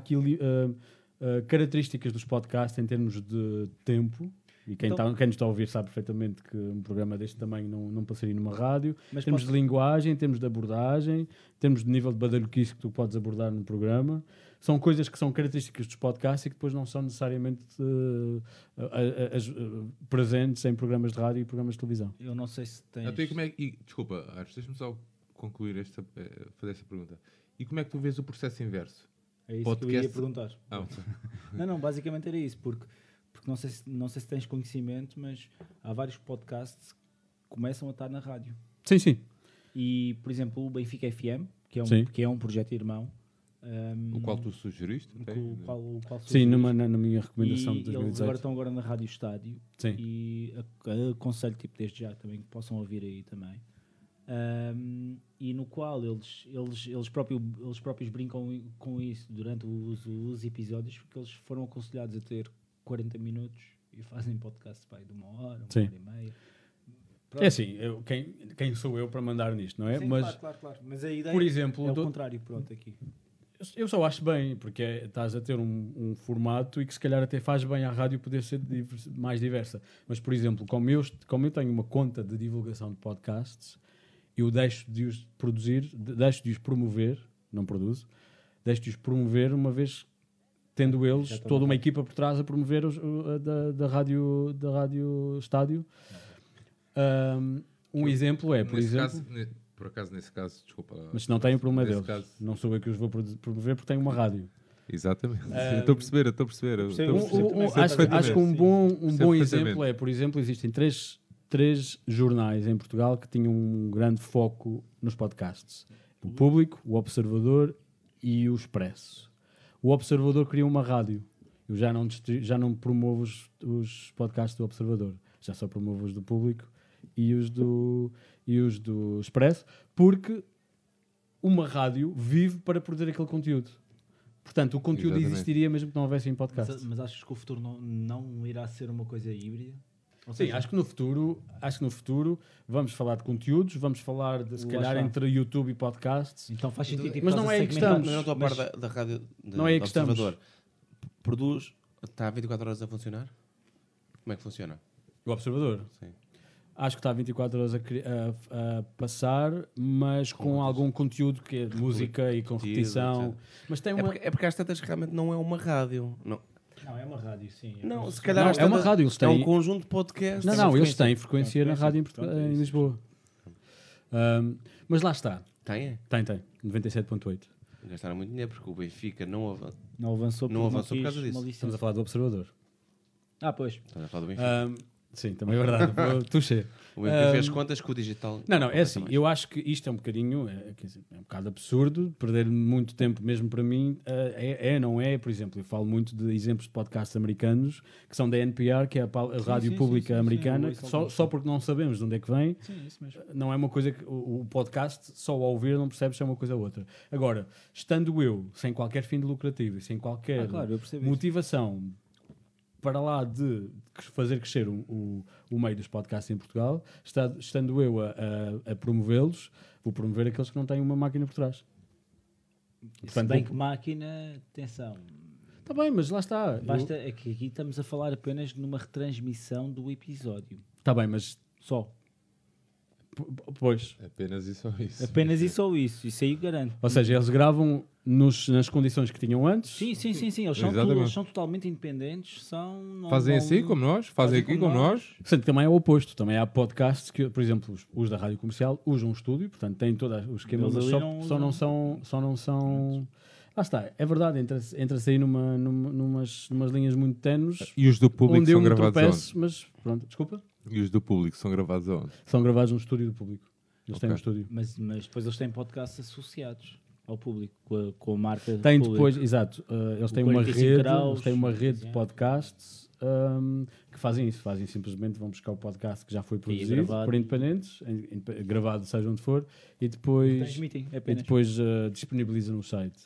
ah, características dos podcasts em termos de tempo. E quem, Então- tá- quem nos está a ouvir sabe perfeitamente que um programa deste tamanho não, não passaria numa rádio. Mas em termos posso- de linguagem, em termos de abordagem, em termos de nível de badalhoquice que tu podes abordar no programa, são coisas que são características dos podcasts e que depois não são necessariamente as, eh, presentes em programas de rádio e programas de televisão. Eu não sei se tens. Então, e como é, que- e, desculpa, Ares, deixa-me só concluir esta, eh, fazer esta pergunta. E como é que tu vês o processo inverso? É isso que eu podcast- ia perguntar. Ah. Não, não, basicamente era isso, porque, porque não, sei se, não sei se tens conhecimento, mas há vários podcasts que começam a estar na rádio. Sim, sim. E, por exemplo, o Benfica FM, que é um, Sim. que é um projeto irmão, Um, O qual tu sugeriste? o até? qual- qual- o qual Sim, numa, na, na minha recomendação e de eles 2018. agora estão agora na Rádio Estádio Sim. e aconselho tipo, desde já também que possam ouvir aí também. Um, e no qual eles, eles, eles, próprio, eles próprios brincam com isso durante os, os episódios, porque eles foram aconselhados a ter 40 minutos e fazem podcast pai, de uma hora, uma Sim. hora e meia. Pronto. É assim, eu, quem, quem sou eu para mandar nisto, não é? Sim, Mas, claro, claro, claro. Mas a ideia por exemplo, é o do- contrário, pronto, aqui. Eu só acho bem, porque é- estás a ter um, um formato e que se calhar até faz bem à rádio poder ser divers- mais diversa. Mas, por exemplo, como eu, como eu tenho uma conta de divulgação de podcasts, eu deixo de os produzir, de- deixo de os promover, não produzo, deixo de os promover uma vez tendo eles Já toda uma rádio. equipa por trás a promover os, a da, da rádio da rádio estádio. Um, um exemplo é, por exemplo, caso, por acaso, nesse caso, desculpa. mas se não tem o problema deles, caso- não sou eu que os vou promover porque tenho uma rádio. Exatamente. Ah, Estou a perceber, eu estou a perceber. estou a Um- perceber. um- um- acho, acho que um bom, um bom exemplo é, por exemplo, existem três, três jornais em Portugal que tinham um grande foco nos podcasts: o Público, o Observador e o Expresso. O Observador criou uma rádio. Eu já não, já não promovo os, os podcasts do Observador, já só promovo os do Público e os do, e os do Expresso, porque uma rádio vive para produzir aquele conteúdo. Portanto, o conteúdo Exatamente. existiria mesmo que não houvessem podcasts. Mas, mas achas que o futuro não, não irá ser uma coisa híbrida? Ou Sim, seja, acho que no futuro, acho que no futuro vamos falar de conteúdos, vamos falar de, se Lá calhar está. entre YouTube e podcasts. Então faz sentido. tipo, Mas não é aí que estamos. Mas não estou a par Mas- da, da rádio de, Não é aí do que estamos. Observador. Produz, está 24 horas a funcionar? Como é que funciona? O observador. Sim. Acho que está 24 horas a, a- a passar, mas com, algum conteúdo que é de música e com repetição. etc. Mas tem É uma. porque, é porque às tantas realmente não é uma rádio. Não, Não, é uma rádio, sim. É não se calhar Não, é uma rádio, eles É um têm- conjunto de podcasts. Não, não, eles têm frequência na rádio em, Portu- Pronto, é em. Lisboa. Ahm, mas lá está. Tem, é. Tem, tem. 97.8. Gastaram muito dinheiro porque o Benfica não avança. Não avançou, Não avançou por causa disso. Estamos a falar do observador. Ah, pois. Estás a falar do Benfica. Ahm, sim, também é verdade. Touché. o Benfica ahm, fez contas que o digital. Não, não, é assim. mais. Eu acho que isto é um bocadinho, é, quer dizer, é um bocado absurdo, perder muito tempo mesmo para mim. eh, é, é, não é? Por exemplo, eu falo muito de exemplos de podcasts americanos que são da NPR, que é a, a rádio sim, pública sim, sim, sim, americana, eu ouço que só, só porque não sabemos de onde é que vem, Sim, isso mesmo. não é uma coisa que o, o podcast, só ao ouvir, não percebes se é uma coisa ou outra. Agora, estando eu sem qualquer fim de lucrativo e sem qualquer Ah, claro, percebo isso. Para lá de fazer crescer o, o, o meio dos podcasts em Portugal, está- estando eu a, a- a promovê-los, vou promover aqueles que não têm uma máquina por trás. Se Portanto, bem vou- que máquina, atenção. Está bem, mas lá está. Basta, é que aqui estamos a falar apenas numa retransmissão do episódio. Está bem, mas Só. Pois. Apenas isso ou isso. Apenas isso ou isso. Isso aí garanto. Ou seja, eles gravam nos- nas condições que tinham antes. Sim, sim, sim, sim. Eles são, tudo- eles são totalmente independentes. São, não- Fazem não- assim como nós, fazem aqui como nós. Sendo que também é o oposto. Também há podcasts que, por exemplo, os, os da rádio comercial usam um estúdio, portanto têm todo o esquema, Eles mas ali só, não só não são. Só não são Lá está, é verdade, entra-se entra aí numa, numa, numas, numas linhas muito tenues. E os do público onde eu são me gravados tropeço, mas pronto, desculpa. E os do público são gravados onde? São gravados no estúdio do público. Eles têm um estúdio. Mas, mas depois eles têm podcasts associados ao público, com a, com a marca. Tem depois, exato, uh, eles têm uma 45 rede, graus, eles têm uma rede de podcasts um, que fazem isso, fazem simplesmente vão buscar o podcast que já foi produzido por independentes, em- em- gravado seja onde for, e depois e depois uh, disponibiliza no site.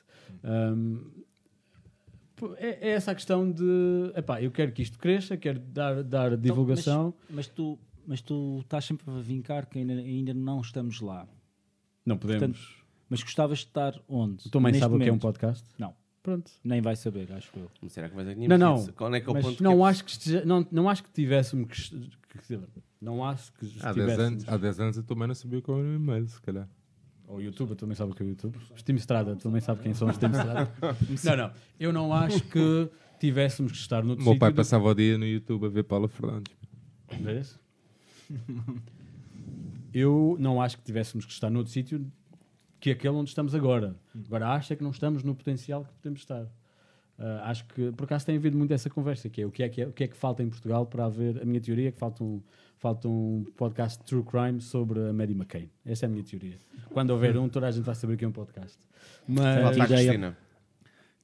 Um, pô, é, é essa a questão de epá, eu quero que isto cresça, quero dar, dar Então, divulgação. Mas tu, mas tu estás sempre a vincar que ainda, ainda não estamos lá. não podemos. Mas gostavas de estar onde? tu também sabe o que é um podcast? Não. Pronto. Nem vai saber, acho eu. Mas será que vai ter Não, não. Qual é que é o Mas ponto não, que é- acho que esteja- não, não acho que tivéssemos que, que- não acho que Há 10, anos, estivéssemos há 10 anos eu também não sabia qual era o e-mail, se calhar. Ou YouTube, eu também sabe o que é o YouTube. Os Team Estrada, tu também sabe quem são os Team Estrada não, não, eu não acho que tivéssemos que estar no O meu pai passava o dia no YouTube a ver Paula Fernandes. de... Vês? eu não acho que tivéssemos que estar noutro sítio que aquele onde estamos agora. Agora acho é que não estamos no potencial que podemos estar? Ah, acho que, por acaso, tem havido muito essa conversa, que é o que é que, é, o que, é que falta em Portugal para haver... A minha teoria é que falta um, falta um podcast true crime sobre a Maddie McCain. Essa é a minha teoria. Quando houver um, toda a gente vai saber que é um podcast. Mas, Falta a Cristina.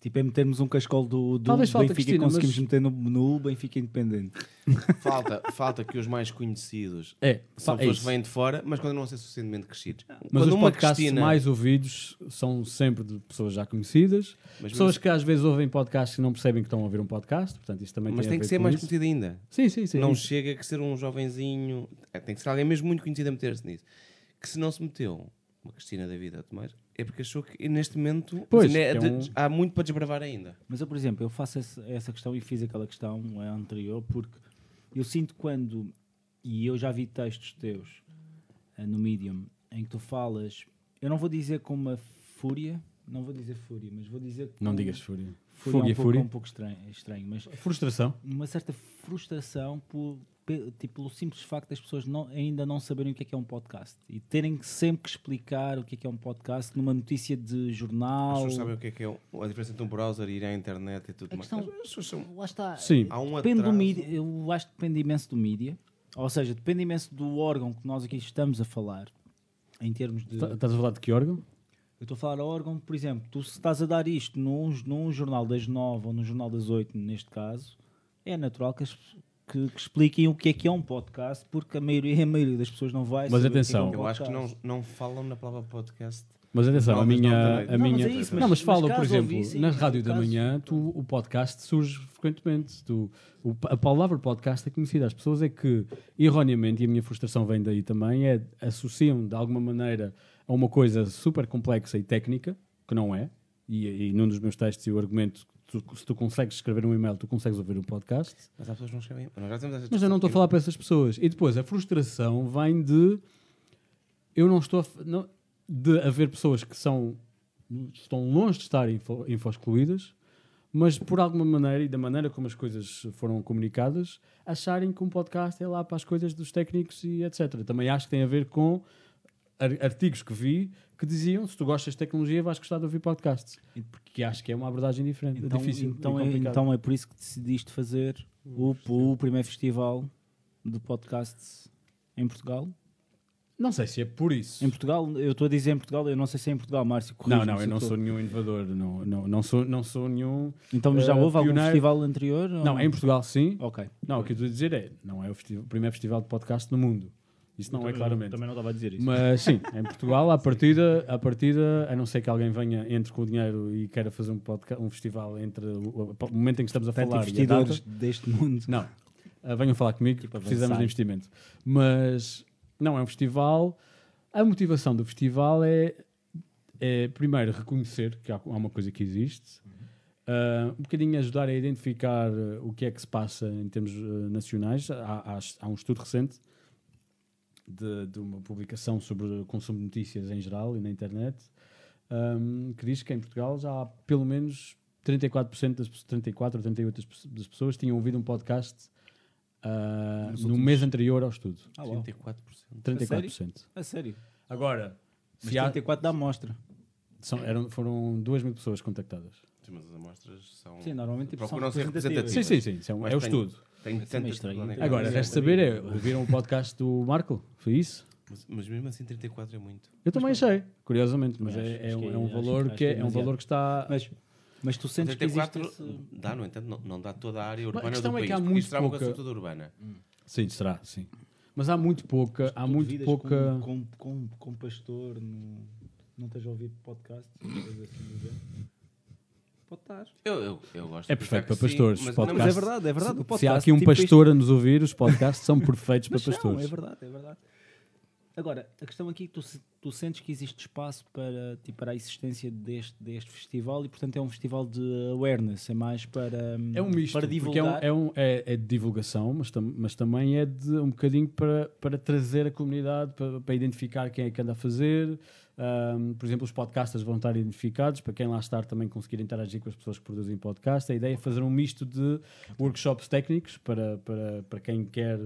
Tipo, é metermos um cascol do, do Benfica e conseguimos mas- meter no, no Benfica Independente. Falta, falta que os mais conhecidos É, são é pessoas que vêm de fora, mas continuam a ser suficientemente crescidos. Mas Quando os uma podcasts Cristina- mais ouvidos são sempre de pessoas já conhecidas. Mas pessoas mesmo- que às vezes ouvem podcasts e não percebem que estão a ouvir um podcast. Portanto, isso também Mas tem, tem a que ser mais isso. conhecido ainda. Sim, sim, sim. não isso. chega a ser um jovenzinho. É, tem que ser alguém mesmo muito conhecido a meter-se nisso. Que se não se meteu uma Cristina da vida, Tomás, é porque achou que neste momento Pois, né, é um- há muito para desbravar ainda. Mas eu, por exemplo, eu faço essa, essa questão e fiz aquela questão anterior porque eu sinto quando, e eu já vi textos teus eh, no Medium, em que tu falas, eu não vou dizer com uma fúria, não vou dizer fúria, mas vou dizer com Não digas fúria. fúria, Fúria, é um pouco, fúria. é um pouco estranho, estranho, mas Frustração. uma certa frustração por, tipo, pelo simples facto das pessoas não- ainda não saberem o que é que é um podcast e terem sempre que explicar o que é que é um podcast numa notícia de As jornal. pessoas sabem o que é que é o- a diferença entre um browser e ir à internet e tudo A mais. questão- As pessoas são- Lá está. Sim. Há um Depende do mídia, eu acho que depende imenso do mídia, ou seja, depende imenso do órgão que nós aqui estamos a falar, em termos de. Tá- Estás a falar de que órgão? Eu estou a falar ao órgão, por exemplo, tu se estás a dar isto num, num jornal das nove ou num jornal das oito, neste caso, é natural que, as- que- que expliquem o que é que é um podcast, porque a maioria, a maioria das pessoas não vai Mas saber o que é que é atenção. um Eu acho que não, podcast. não falam na palavra podcast. Mas atenção, Não, a mas não minha. a Não, mas minha... é isso, não, mas- mas falam, mas por exemplo, ouvissem, na rádio da manhã, tu, o podcast surge frequentemente. Tu, o- a palavra podcast é conhecida. As pessoas é que, erroneamente, e a minha frustração vem daí também, é associam de alguma maneira a uma coisa super complexa e técnica, que não é. E, e num dos meus textos eu argumento tu- se tu consegues escrever um e-mail, tu consegues ouvir um podcast. Mas há pessoas que não escrevem. Nós já temos essa Mas eu não estou a falar para essas pessoas. E depois a frustração vem de eu não estou a, não- de haver pessoas que são estão longe de estar info, info-excluídas, mas por alguma maneira e da maneira como as coisas foram comunicadas, acharem que um podcast é lá para as coisas dos técnicos e etc. Também acho que tem a ver com ar- artigos que vi que diziam se tu gostas de tecnologia vais gostar de ouvir podcasts. Porque acho que é uma abordagem diferente, Então, difícil então, é, então é por isso que decidiste fazer o, o primeiro festival de podcasts em Portugal. Não sei se é por isso. Em Portugal, eu estou a dizer em Portugal, eu não sei se é em Portugal, Márcio. Não, não, eu não sou nenhum inovador. Não, não, não, sou, não sou nenhum. Então já eh, houve algum festival anterior? ou Não, em Portugal sim. Ok. Não, o que eu estou a dizer é: não é o, festi- o primeiro festival de podcast no mundo. Isso não é claramente. Também não estava a dizer isso. Mas sim, em Portugal, à partida, à partida, a não ser que alguém venha, entre com o dinheiro e queira fazer um, podcast, um festival entre o, o momento em que estamos a Portanto, falar e a investidores data, deste mundo. não. Ah, venham falar comigo, Tipo, precisamos avançar. de investimento. Mas não é um festival. A motivação do festival é, é primeiro, reconhecer que há, há uma coisa que existe, ah, um bocadinho ajudar a identificar o que é que se passa em termos ah, nacionais. Há, há- há um estudo recente de, de uma publicação sobre o consumo de notícias em geral e na internet ahm, que diz que em Portugal já há pelo menos 34% das pe- 34 ou 38% das pe- das pessoas tinham ouvido um podcast Nos no últimos- mês anterior ao estudo. Ah, uau. 34%. 34%. A sério? Agora, Mas se há- 34 dá amostra. são, eram, foram 2 mil pessoas contactadas. Sim, mas as amostras são. Sim, normalmente tipo, são Procuram ser representativas. Sim, sim, sim. é, um- o estudo. Isso é tantas estranho. planetas. Agora, Sim, resta saber é, ouviram o podcast do Marco? Foi isso? Mas, mas mesmo assim, 34 é muito. Eu também achei, curiosamente, mas Também é, é um, é é- um valor que é, que é é um valor que está. Mas, mas tu sentes que existe 34 esse... dá, no entanto, não, não dá toda a área Mas a urbana questão do é país. que há muito isto será uma pouca- coisa toda urbana. Sim, será, sim. Mas há muito pouca, há muito pouca. Com, com, com, com pastor, no, não estás a ouvir podcast? assim? Pode estar. Eu, eu, eu gosto É perfeito para sim, pastores, mas- podcast. não, Mas é verdade, é verdade. O Se há aqui um tipo, pastor a nos ouvir, os podcasts são perfeitos para não, pastores. é verdade, é verdade. Agora, a questão aqui é que tu, se- tu sentes que existe espaço para, tipo, para a existência deste, deste festival e, portanto, é um festival de awareness, é mais para, É um misto, para porque é, um- divulgar. é, um- é- é de divulgação, mas, tam- mas também é de um bocadinho para, para trazer a comunidade, para, para identificar quem é que anda a fazer. Ahm, por exemplo, os podcasters vão estar identificados, para quem lá estar também conseguir interagir com as pessoas que produzem podcast. A ideia é fazer um misto de workshops técnicos para, para, para quem quer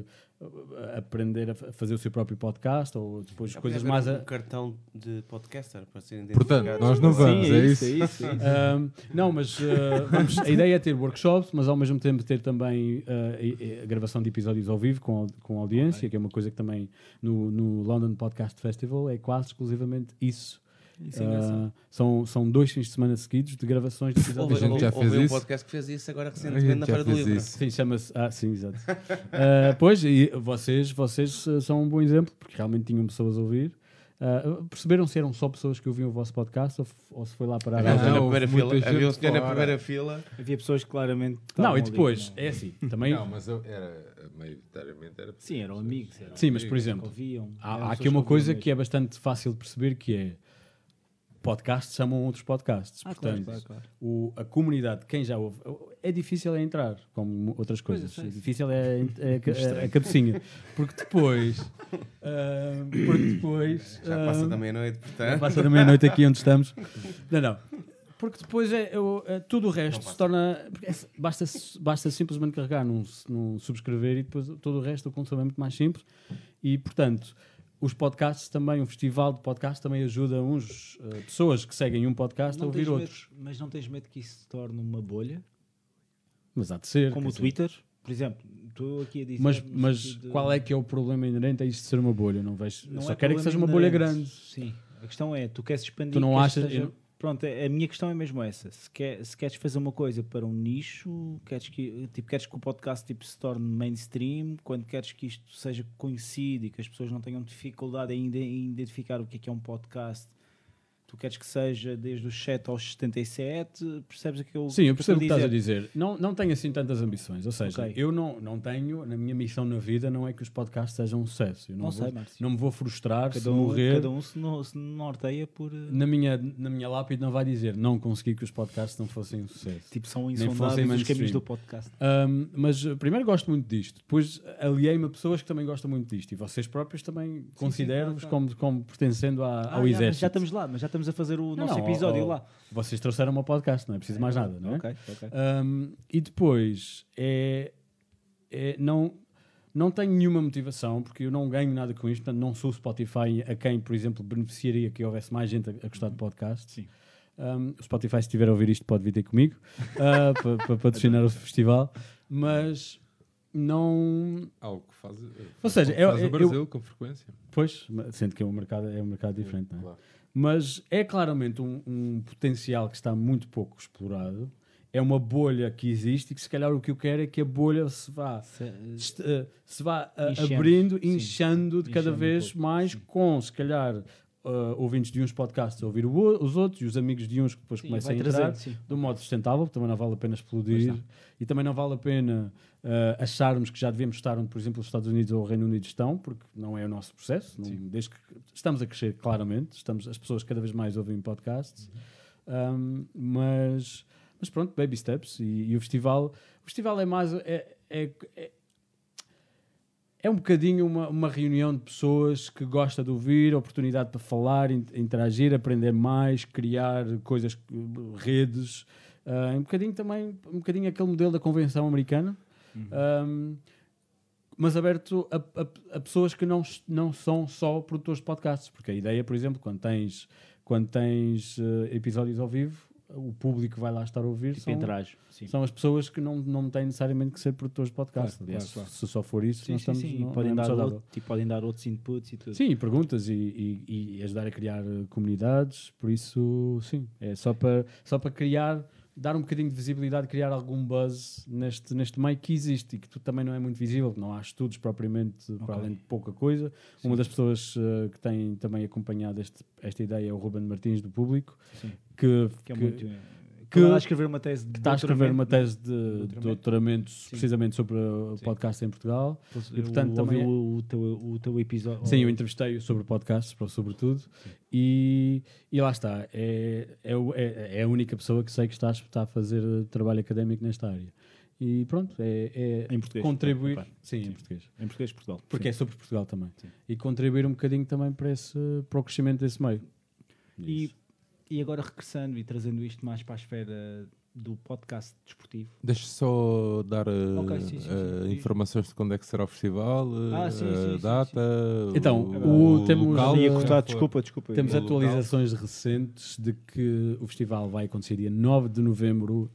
aprender a fa- fazer o seu próprio podcast ou depois Já coisas mais... haver a- um cartão de podcaster para serem Portanto, identificados. nós não vamos, Sim, é isso? é isso. é isso. Ahm, não, mas uh, vamos- a ideia é ter workshops, mas ao mesmo tempo ter também uh, e- e a gravação de episódios ao vivo com, com audiência, que é uma coisa que também no, no London Podcast Festival é quase exclusivamente isso. É. Ah, são, são dois fins de semana seguidos de gravações de episódios. A gente já fez um isso? podcast que fez isso agora A recentemente na Feira do Livro. isso. Sim, chama-se. Ah, sim, exato. Ah, pois, e vocês, vocês são um bom exemplo, porque realmente tinham pessoas a ouvir. Ah, perceberam se eram só pessoas que ouviam o vosso podcast ou, ou se foi lá para Havia um senhor na primeira fila. Havia um senhor na primeira fila. Havia pessoas que claramente. Não, e ali, depois, não. é assim, também. Não, mas eu era, maioritariamente era Sim, eram amigos. Eram Sim, mas por exemplo, ouviam. Há, há aqui uma coisa mesmo. que é bastante fácil de perceber que é podcasts chamam outros podcasts. Ah, Portanto, claro, claro. o- a comunidade de quem já ouve é difícil é entrar, como outras coisas. É difícil é, é, é a cabecinha. Porque depois. ah, porque depois. Já passa da meia-noite, já portanto. passa da meia-noite aqui onde estamos. Não, não. Porque depois é, eu- é- tudo o resto se torna. é- basta, basta simplesmente carregar num, num subscrever e depois todo o resto o consumo é muito mais simples. E portanto, os podcasts também, um festival de podcasts também ajuda uns eh, pessoas que seguem um podcast a Não ouvir tens medo- outros. mas não tens medo que isso se torne uma bolha? Mas há de ser. Como o dizer. Twitter, por exemplo. Estou aqui a dizer. Mas, mas de- qual é que é o problema inerente a isto de ser uma bolha? Não vejo. Não só é quero é que seja uma bolha grande. Sim. A questão é, tu queres expandir. Tu não achas- seja- eu- Pronto, a minha questão é mesmo essa. Se, quer, se queres fazer uma coisa para um nicho, queres que, tipo, queres que o podcast tipo, se torne mainstream, quando queres que isto seja conhecido e que as pessoas não tenham dificuldade ainda em identificar o que é que é um podcast, tu queres que seja desde os 7 aos 77, percebes aquilo Sim, eu percebo o que estás a dizer. Não, não tenho assim tantas ambições. Ou seja, Ok. eu não, não tenho, na minha missão na vida, não é que os podcasts sejam um sucesso. Eu não, Não vou, sei, Márcio. não me vou frustrar se Cada um, morrer. cada um se, no- se norteia por. eh, Na, minha, na minha lápide não vai dizer não consegui que os podcasts não fossem um sucesso. Tipo, são insondáveis os caminhos do podcast. Ahm, mas uh, primeiro gosto muito disto, depois aliei-me a pessoas que também gostam muito disto e vocês próprios também considero-vos claro, como, como pertencendo à- Ah, ao já, exército. já estamos lá, mas já estamos a fazer o Não, nosso não, episódio ó, lá. Vocês trouxeram uma podcast, não é preciso mais nada, não é? Ok, ok. Um, e depois é, é- não, não tenho nenhuma motivação porque eu não ganho nada com isto, portanto não sou o Spotify a quem, por exemplo, beneficiaria que houvesse mais gente a, a gostar de podcast. Sim. Um, o Spotify, se estiver a ouvir isto, pode vir ter comigo uh, para pa patrocinar o festival, mas não. Algo que faz, Ou seja, eu- faz eu- o Brasil com frequência. Pois, sendo que é um mercado, é um mercado diferente, não é? Claro. Mas é claramente um, um potencial que está muito pouco explorado. É uma bolha que existe e que se calhar o que eu quero é que a bolha se vá, est- eh, se vá eh, Enchendo, abrindo, sim. inchando de cada um vez pouco, mais com, se calhar, eh, ouvintes de uns podcasts a ouvir o os outros e os amigos de uns que depois Sim, começam a entrar trazendo, de um modo sustentável, também não vale a pena explodir. E também não vale a pena eh, acharmos que já devemos estar onde, por exemplo, os Estados Unidos ou o Reino Unido estão, porque não é o nosso processo. não- desde que estamos a crescer claramente, estamos, as pessoas cada vez mais ouvem podcasts, Um, mas, mas pronto, baby steps e, e o festival, o festival é mais é, é, é, é um bocadinho uma, uma reunião de pessoas que gosta de ouvir, oportunidade para falar, in- interagir, aprender mais, criar coisas, redes. Ah, um bocadinho também, um bocadinho aquele modelo da convenção americana, Um, mas aberto a, a- a pessoas que não, não são só produtores de podcasts. Porque a ideia, por exemplo, quando tens, quando tens eh, episódios ao vivo, o público vai lá estar a ouvir. Tipo, são- interage. São as pessoas que não, não têm necessariamente que ser produtores de podcast. Claro, Aliás, claro, claro. Se só for isso, Sim, nós sim, estamos, sim. não- podem, não é dar outro, tipo, podem dar outros inputs e tudo. Sim, perguntas e, e- e ajudar a criar comunidades. Por isso, sim, é só para, só para criar, dar um bocadinho de visibilidade, criar algum buzz neste, neste meio que existe e que tu também não é muito visível, não há estudos propriamente para além de pouca coisa. Uma das pessoas eh, que tem também acompanhado este- esta ideia é o Ruben Martins, do público, Sim. que, Que é que- muito. Que- está a escrever uma tese de que está a escrever uma doutoramento, tese de doutoramento. doutoramento, precisamente sobre o Sim. podcast em Portugal. E, portanto, também é- o, o, teu, o teu episódio. Sim, eu entrevistei-o sobre podcasts, sobretudo, e, e lá está. É, é, é, é a única pessoa que sei que está, a- está a fazer trabalho académico nesta área. E pronto, é, é Em português, contribuir. claro. Sim, em Sim. português. Em português Portugal. Porque é sobre Portugal também. Sim. E contribuir um bocadinho também para, esse, para o crescimento desse meio. E, e agora regressando e trazendo isto mais para a esfera do podcast desportivo. Deixa só dar eh, Ok, sim, sim, sim. eh, informações de quando é que será o festival, eh, Ah, sim, sim, a sim, sim. data. Então, o, o- temos- local, Ia cortar, desculpa, desculpa. Temos o local. atualizações recentes de que o festival vai acontecer dia 9 de novembro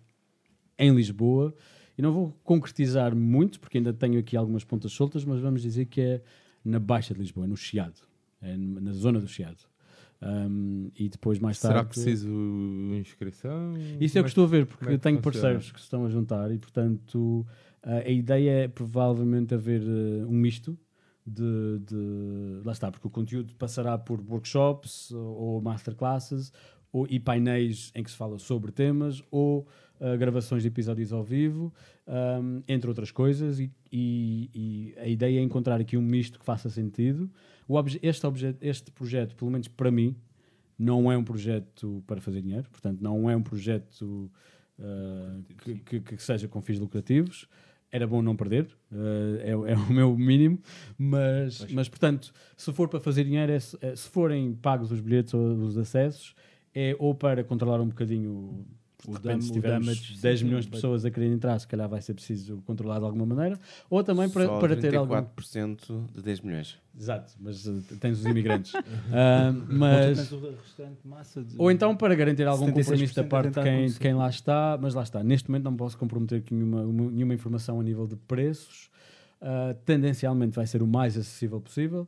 em Lisboa. E não vou concretizar muito, porque ainda tenho aqui algumas pontas soltas, mas vamos dizer que é na Baixa de Lisboa, é no Chiado, é na zona do Chiado. Um, e depois mais Será tarde. preciso inscrição? Isso é o que estou a ver, porque é tenho funciona? parceiros que se estão a juntar e, portanto, a a ideia é provavelmente haver eh, um misto de, de- Lá está, porque o conteúdo passará por workshops ou, masterclasses ou, e painéis em que se fala sobre temas ou eh, gravações de episódios ao vivo, ahm, entre outras coisas. E, e- e a ideia é encontrar aqui um misto que faça sentido. Obje- este, obje- este projeto, pelo menos para mim, não é um projeto para fazer dinheiro, portanto, não é um projeto uh, que, que- que seja com fins lucrativos. Era bom não perder, uh, é, é o meu mínimo, mas, mas portanto, se for para fazer dinheiro, é é- se forem pagos os bilhetes ou os acessos, é ou para controlar um bocadinho. O dam- se o tivermos damage, 10 sim, milhões de pessoas a querer entrar, se calhar vai ser preciso controlar de alguma maneira, ou também para, Só para ter algum. 34% de 10 milhões. Exato, mas uh, tens os imigrantes. Ah, mas, o ou então para garantir algum 76% compromisso da a parte de quem, de quem lá está, mas lá está. Neste momento não posso comprometer nenhuma, uma- nenhuma informação a nível de preços. Ah, tendencialmente vai ser o mais acessível possível.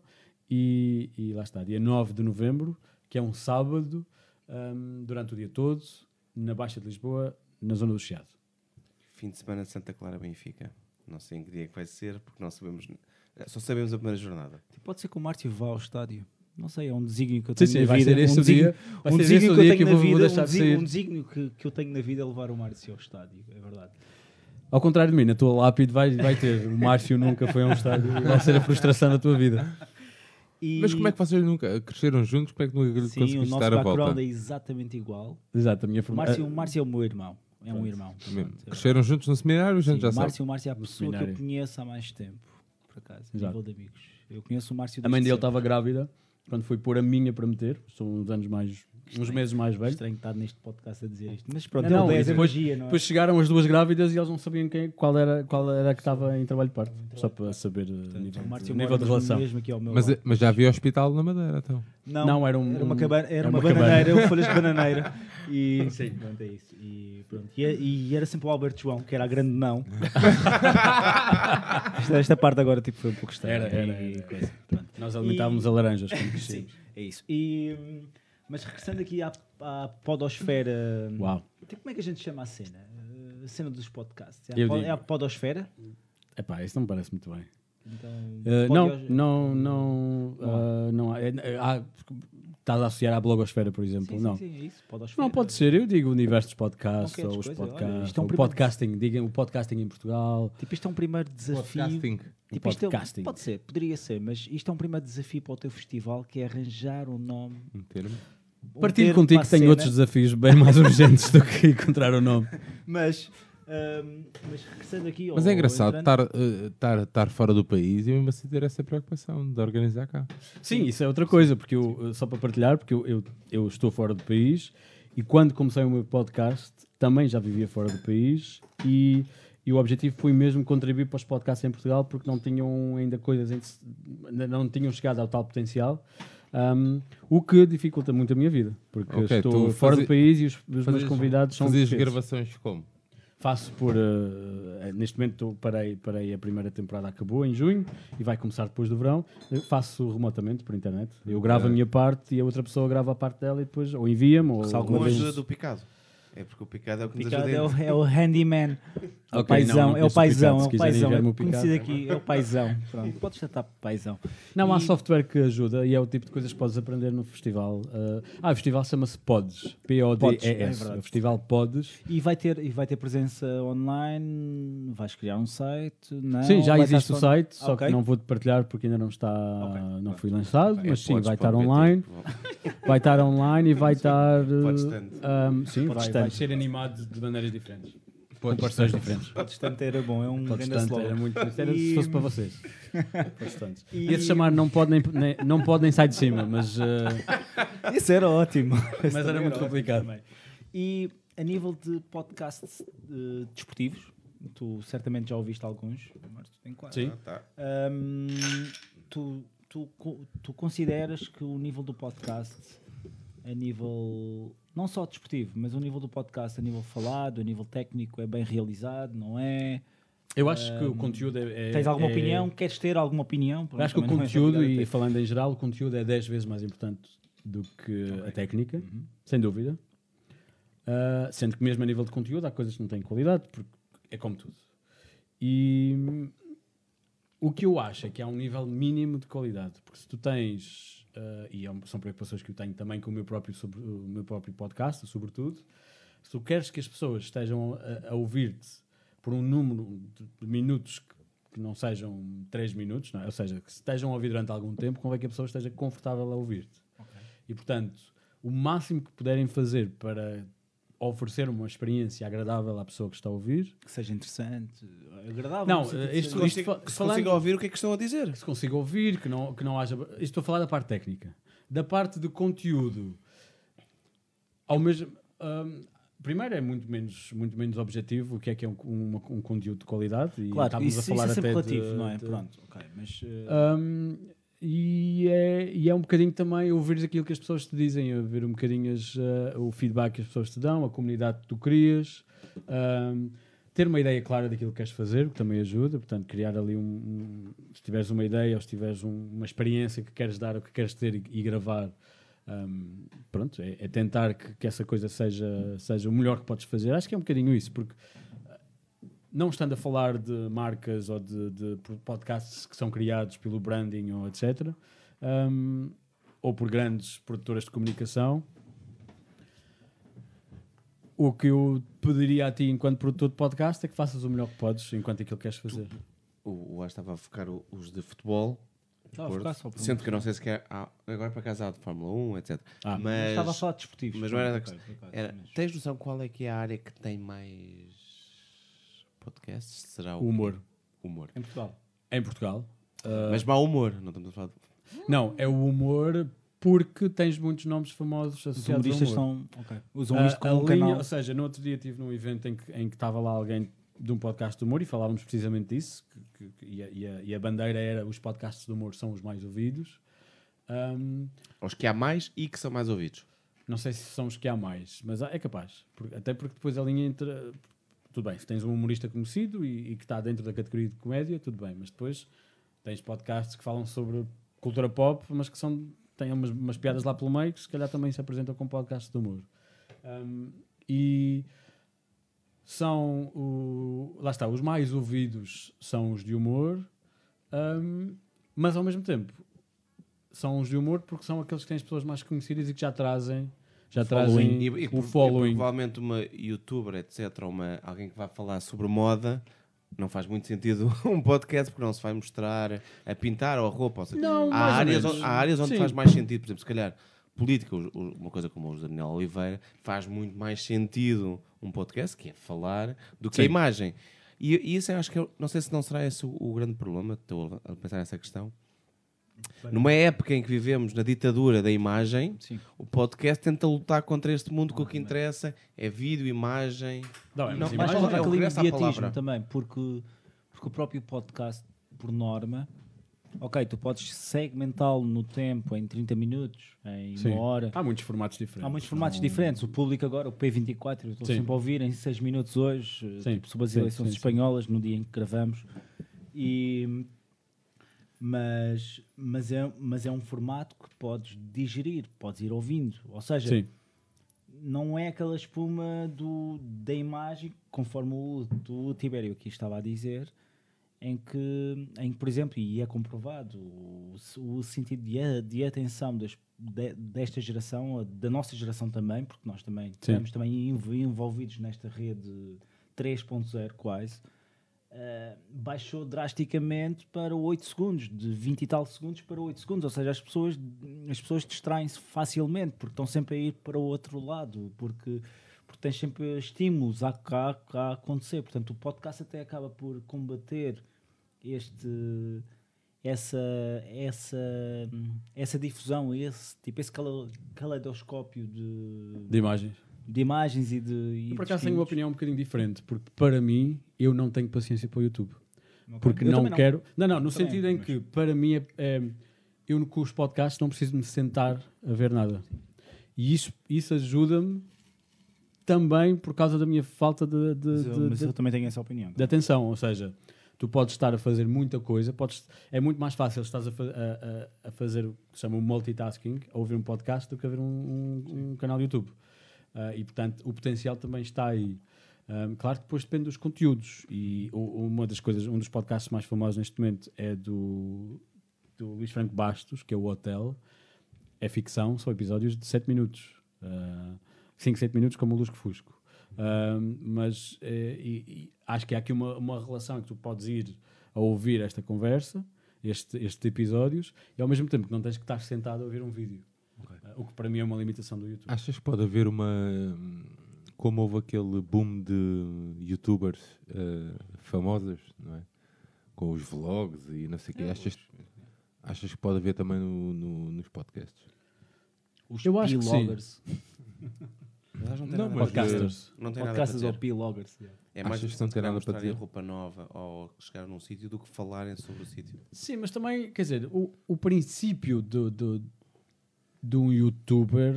E, e lá está, dia 9 de novembro, que é um sábado, ahm, durante o dia todo, na Baixa de Lisboa, na zona do Chiado. Fim de semana de Santa Clara Benfica. Não sei em que dia é que vai ser, porque não sabemos. Só sabemos a primeira jornada. Tipo, Pode ser que o Márcio vá ao estádio. Não sei, é um desígnio que eu Sim, tenho sim, na vai vida. ser esse um dia. Vai um desígnio que eu dia que na vou, vou vida, deixar um de desígnio, sair. um desígnio que, que eu tenho na vida é levar o Márcio ao estádio, é verdade. Ao contrário de mim, na tua lápide vai, vai ter. O Márcio nunca foi a um estádio. Vai ser a frustração da tua vida. E- Mas como é que vocês nunca cresceram juntos? Como é que nunca Sim, o conseguiste nosso dar a background volta? é exatamente igual. Exato, a minha O formação. Márcio, o Márcio é o meu irmão. É um irmão. Portanto, Cresceram juntos no seminário, a gente Sim, já o sabe. Márcio, o Márcio é a pessoa que eu conheço há mais tempo, por acaso, a Exato. nível de amigos. Eu conheço o Márcio A mãe dele estava grávida quando fui pôr a minha para meter. São uns anos mais. Uns meses mais velho. Estranho estar neste podcast a dizer isto. Mas pronto, Não, não, é e depois- energia, não é? Depois chegaram as duas grávidas e eles não sabiam quem, qual, era, qual era a que estava em trabalho de parte. Só para saber Portanto, nível, o Márcio nível mora de relação. mesmo aqui ao meu Mas, lado. mas já havia hospital na Madeira, então. Não, Não, era um- era uma, um- cabana, era era uma, uma bananeira, folhas de bananeira. E Sim. pronto, é isso. E, pronto. E, e era sempre o Alberto João, que era a grande não. esta, esta parte agora tipo, foi um pouco estranha. Era, era, e era. Nós alimentávamos a laranjas quando Sim, crescíamos. é isso. E, hum, mas regressando aqui à, à podosfera. hum, Uau. tipo, Como é que a gente chama a cena? Uh, A cena dos podcasts. É a, Eu po- digo. é a podosfera? Epá, isso não me parece muito bem. Então, Uh, não, podios- não, não, uh, não há. é- é- há- Estás a associar à blogosfera, por exemplo? Sim, não. sim, sim, é isso. Podosfera. Não, pode ser. Eu digo o universo dos podcasts, Qualquer ou os coisa, olha, podcasts, isto é um ou o primeiro- podcasting, digam o podcasting em Portugal. Tipo, isto é um primeiro desafio. Podcasting. Tipo, isto é- podcasting. pode ser, poderia ser, mas isto é um primeiro desafio para o teu festival que é arranjar um nome. Um termo. Um Partilho contigo que tenho outros desafios bem mais urgentes do que encontrar o nome. Mas, ahm, mas regressando aqui. Mas é engraçado estar, eh, estar, estar fora do país e mesmo assim ter essa preocupação de organizar cá. Sim, isso é outra coisa, porque eu, só para partilhar, porque eu, eu, eu estou fora do país e quando comecei o meu podcast também já vivia fora do país e, e o objetivo foi mesmo contribuir para os podcasts em Portugal porque não tinham ainda coisas, em- não tinham chegado ao tal potencial. Um, o que dificulta muito a minha vida, porque Ok, estou fora do país e os, os meus convidados são Fazias gravações como? Faço por. eh, neste momento parei, parei, a primeira temporada acabou em junho e vai começar depois do verão. Eu faço remotamente por internet. Eu gravo a minha parte e a outra pessoa grava a parte dela e depois ou envia-me ou. Vez- ajuda do Picado. É porque o Picado é o que nos Picado ajuda. é o, é o handyman. É o paizão, não é o paizão, é o paizão. É conhecido aqui, é o paizão. Pronto, podes por paizão. Não, há E- software que ajuda e é o tipo de coisas que podes aprender no festival. Uh, ah, o festival chama-se Pods. É P-O-D-E-S. verdade. o festival Pods. E vai ter, e vai ter presença online, vais criar um site, não? sim, já existe o só- site, só Ok. que não vou partilhar porque ainda não está, Ok, não foi lançado, É mas sim, vai estar online. Vai estar online e vai estar. uh, Podes tanto. um, sim, vai, vai ser animado de maneiras diferentes. Com Podes parceiros tanto. diferentes. Protestante era bom, é um grande slogan. era muito. Era E- se fosse para vocês. Podes tanto. E- Ia-se chamar Não Pode nem, nem- não pode nem Sai de Cima, mas. uh, Isso era ótimo. Mas era muito complicado. Também. E a nível de podcasts eh, desportivos, tu certamente já ouviste alguns. Marcos, tem quatro. sim. Ah, tá. Ahm, tu, tu, tu consideras que o nível do podcast, a nível não só desportivo, mas o nível do podcast a nível falado, a nível técnico, é bem realizado, não é? Eu acho que o conteúdo é. é- Tens alguma é- opinião? Queres ter alguma opinião? Eu acho que o és conteúdo, e falando em geral, o conteúdo é 10 vezes mais importante do que a técnica, sem dúvida. Uh, sendo que mesmo a nível de conteúdo há coisas que não têm qualidade, porque é como tudo. E o que eu acho é que há um nível mínimo de qualidade, porque se tu tens, uh, e é são preocupações que eu tenho também com o meu próprio, sobre, o meu próprio podcast, sobretudo, se tu queres que as pessoas estejam a, a ouvir-te por um número de, minutos que, que não sejam 3 minutos, é? ou seja, que estejam a ouvir durante algum tempo, convém que a pessoa esteja confortável a ouvir-te. E portanto, o máximo que puderem fazer para oferecer uma experiência agradável à pessoa que está a ouvir. Que seja interessante, agradável. Não, isto- isto- fa- que se consiga ouvir o que é que estão a dizer. que se consiga ouvir, que não, que não haja. Isto estou a falar da parte técnica. Da parte de conteúdo, ao mesmo. hum, primeiro é muito menos, muito menos objetivo o que é que é um, um, um conteúdo de qualidade. E Claro, estávamos isso, a falar isso é até relativo, de- não é? de- Pronto, ok. Mas Um, e, é, e é um bocadinho também ouvir aquilo que as pessoas te dizem, ver um bocadinho as, uh, o feedback que as pessoas te dão, a comunidade que tu crias, um, ter uma ideia clara daquilo que queres fazer, que também ajuda, portanto, criar ali um, um- se tiveres uma ideia ou se tiveres um- uma experiência que queres dar ou que queres ter e, e gravar, pronto, é, é tentar que, que essa coisa seja, seja o melhor que podes fazer. Acho que é um bocadinho isso, porque não estando a falar de marcas ou de, de podcasts que são criados pelo branding ou etc., um, ou por grandes produtoras de comunicação, o que eu pediria a ti, enquanto produtor de podcast, é que faças o melhor que podes enquanto aquilo que queres fazer. O, o Ash estava a focar os de futebol. Estava a desporto. focar só por Sendo que eu não sei se quer. há- agora para casa há de Fórmula 1, etc. Ah, mas estava a falar de desportivos. mas não era era- mas- tens noção qual é que é a área que tem mais podcasts? Será o, humor. humor. Em Portugal. Em Portugal. uh, Mas mau humor, não estamos a falar de... não, é o humor porque tens muitos nomes famosos Os associados ao humoristas humor. são. ok. Usam Ah, isto como um linha- canal. Ou seja, no outro dia estive num evento em que em que estava lá alguém de um podcast de humor e falávamos precisamente disso. que- que- e, a, e a- e a bandeira era os podcasts de humor são os mais ouvidos. Ahm, Os que há mais e que são mais ouvidos. não sei se são os que há mais, mas é capaz. Por- até porque depois a linha entre. Tudo bem, se tens um humorista conhecido e, e que está dentro da categoria de comédia, tudo bem, mas depois tens podcasts que falam sobre cultura pop, mas que são, têm umas, umas piadas lá pelo meio que se calhar também se apresentam como podcasts de humor. Um, e são o, lá está, os mais ouvidos são os de humor, um, mas ao mesmo tempo são os de humor porque são aqueles que têm as pessoas mais conhecidas e que já trazem já trazem E, e, o following. e provavelmente uma youtuber, etc., ou uma, alguém que vai falar sobre moda, não faz muito sentido um podcast porque não se vai mostrar a pintar ou a roupa. Ou seja, Não, há, áreas, onde, há áreas onde Sim. faz mais sentido, por exemplo, se calhar política, uma coisa como o Daniel Oliveira, faz muito mais sentido um podcast, que é falar, do que a Sim. imagem. E, e isso eu acho que, eu- não sei se não será esse o, o grande problema, estou a pensar nessa questão. Numa época em que vivemos na ditadura da imagem, Sim. o podcast tenta lutar contra este mundo que o que interessa é vídeo, imagem. Não, é, Não, mas mas Mas imagem- é o aquele imediatismo também, porque, porque o próprio podcast, por norma, ok, tu podes segmentá-lo no tempo em 30 minutos, em Sim. uma hora. Há muitos formatos diferentes. Há muitos formatos Não- diferentes. O público agora, o P24, eu estou Sim. sempre a ouvir em 6 minutos hoje, Sim, tipo, sobre as eleições espanholas, no dia em que gravamos. E, mas, mas, é, mas é um formato que podes digerir, podes ir ouvindo. Ou seja, Sim. não é aquela espuma do, da imagem, conforme o, o Tibério aqui estava a dizer, em que, em que por exemplo, e é comprovado, o, o sentido de, de atenção das- de- desta geração, da nossa geração também, porque nós também estamos também env- envolvidos nesta rede 3.0 quase, eh, baixou drasticamente para 8 segundos, de 20 e tal segundos para 8 segundos, ou seja, as pessoas, as pessoas distraem-se facilmente porque estão sempre a ir para o outro lado, porque, porque tens sempre estímulos a, a, a acontecer. Portanto, o podcast até acaba por combater este essa essa essa difusão esse tipo esse cale- caleidoscópio de, De imagens. De imagens e de e Eu, por de acaso tenho uma opinião um bocadinho diferente, porque para mim eu não tenho paciência para o YouTube. Ok. Porque Eu não, quero. Não, não, no Também, sentido em mas- que para mim é, é- eu com os podcasts não preciso me sentar a ver nada. E isso, isso ajuda-me também por causa da minha falta de, de, Mas eu, de- mas de- eu também tenho essa opinião. de atenção. Ou seja, tu podes estar a fazer muita coisa, podes, é muito mais fácil estás a, fa- a- a- a fazer o que se chama o multitasking, a ouvir um podcast, do que a ver um, um- um canal YouTube. Ah, e portanto, o potencial também está aí. Um, claro que depois depende dos conteúdos. E uma das coisas, um dos podcasts mais famosos neste momento é do, do Luís Franco Bastos, que é o Hotel. É ficção, são episódios de 7 minutos. 5, 7 minutos, como o Lusco Fusco. Um, mas eh, e- e acho que há aqui uma, uma relação que tu podes ir a ouvir esta conversa, este, estes episódios, e ao mesmo tempo que não tens que estar sentado a ouvir um vídeo. Ah, o que para mim é uma limitação do YouTube. Achas que pode haver uma. Como houve aquele boom de youtubers eh, famosas, não é? Com os vlogs e não sei o quê. Achas, achas que pode haver também no- no- nos podcasts? Os Eu acho que sim. Não Não, nada mas. Podcasters. Não tem nada para Podcasters ou dizer. P-loggers. É mais Achas que não tem nada para dizer? roupa nova ou chegar num sítio do que falarem sobre o sítio. Sim, mas também, quer dizer, o, o princípio do, do, de um youtuber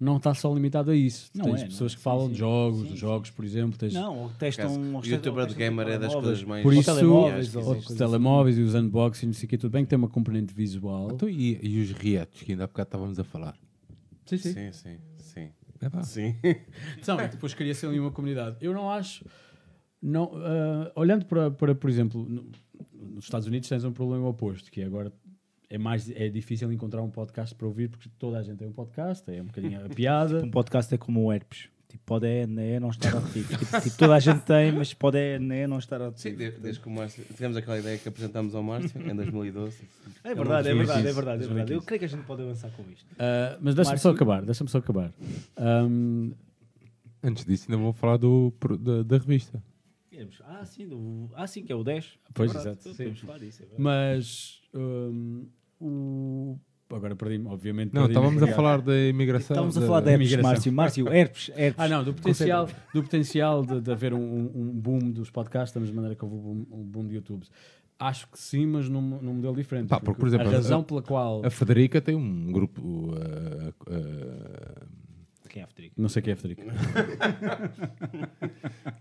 não está só limitado a isso. Não tens é, não pessoas é. que Sim, falam sim. de jogos, Sim, de jogos, por exemplo. Tens, Não, ou testam... Ou o youtuber de gamer é das coisas mais. Por Ou isso- telemóveis, Sim, ou sim, os sim. coisas telemóveis e os unboxings, não sei o quê, tudo bem que tem uma componente visual. Então, e, e os reacts que ainda há bocado estávamos a falar? Sim, sim. Sim, sim, sim. É pá. Sim. Então, depois cria-se ali uma comunidade. Eu não acho. Não, ah, olhando para, para, por exemplo, no- nos Estados Unidos tens um problema oposto, que é agora é mais é difícil encontrar um podcast para ouvir porque toda a gente tem um podcast, é um bocadinho a piada. Um podcast é como o herpes. Tipo, pode é, né, não estar ativo. tipo, tipo, toda a gente tem, mas pode é, né, não estar Sim, ativo. de- desde que o Márcio. Tivemos aquela ideia que apresentámos ao Márcio em 2012. É verdade, é Não, verdade, é 2015. verdade, é verdade. Eu creio que a gente pode avançar com isto. Ah, mas deixa-me Márcio- só acabar, deixa-me só acabar. Ahm, Antes disso, ainda vou falar do, da, da revista. Ah, sim, do- ah, sim, que é o 10. Pois, É exato, sim. Podemos falar disso, é mas ahm, o. Agora perdi-me, obviamente. Não, perdi-me. estávamos a falar da imigração. Estamos a da- falar de herpes, imigração. Márcio. Márcio, herpes, herpes. Ah, não, do potencial, do potencial de, de haver um, um boom dos podcasts, da mesma maneira que houve um boom, um boom de YouTube. Acho que sim, mas num, num modelo diferente. Pá, porque, por exemplo, a razão a- pela qual. A Federica tem um grupo. uh, uh, Quem é a Federico? Não sei quem é Federico.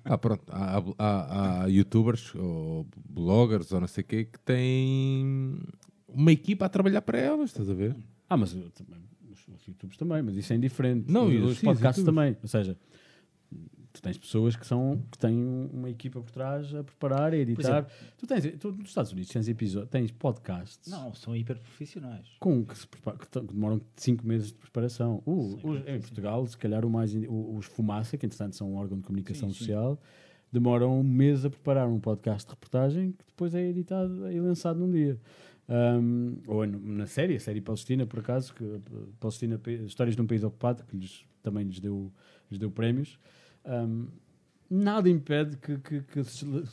ah, pronto, há, há- há youtubers ou bloggers ou não sei o quê que têm uma equipa a trabalhar para elas, estás a ver? Ah, mas eu também, os, os YouTubes também, mas isso é indiferente. Não, os, e- os sim, podcasts também. Ou seja, tu tens pessoas que, são, que têm uma equipa por trás a preparar, a editar. Tu tens, tu, nos Estados Unidos tens, episódios, tens podcasts Não, são hiper profissionais. com, que, se prepara- que, demoram 5 meses de preparação. Uh, Sim, os- sim, em sim. Portugal, se calhar o mais, os Fumaça, que entretanto são um órgão de comunicação Sim, sim. social, demoram um mês a preparar um podcast de reportagem que depois é editado e lançado num dia. Um, ou na série, a série Palestina, por acaso, que, Palestina, Pa- Histórias de um País Ocupado, que lhes, também lhes deu, lhes deu prémios. Um, nada impede que, que, que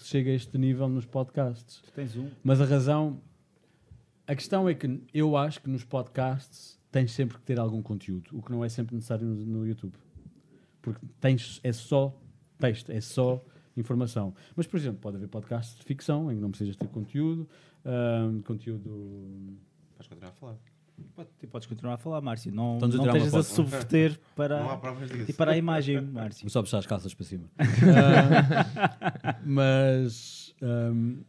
chegue a este nível nos podcasts. Tens um. Mas a razão. A questão é que eu acho que nos podcasts tens sempre que ter algum conteúdo, o que não é sempre necessário no, no YouTube. Porque tens, é só texto, é só informação. Mas, por exemplo, pode haver podcasts de ficção em que não precisas ter conteúdo, conteúdo. Vais continuar a falar. Pode- tu Podes continuar a falar, Márcio. Não, Estamos não estejas a subverter para, e para a imagem, Márcio. Só puxar as calças para cima. Ah, mas. ahm,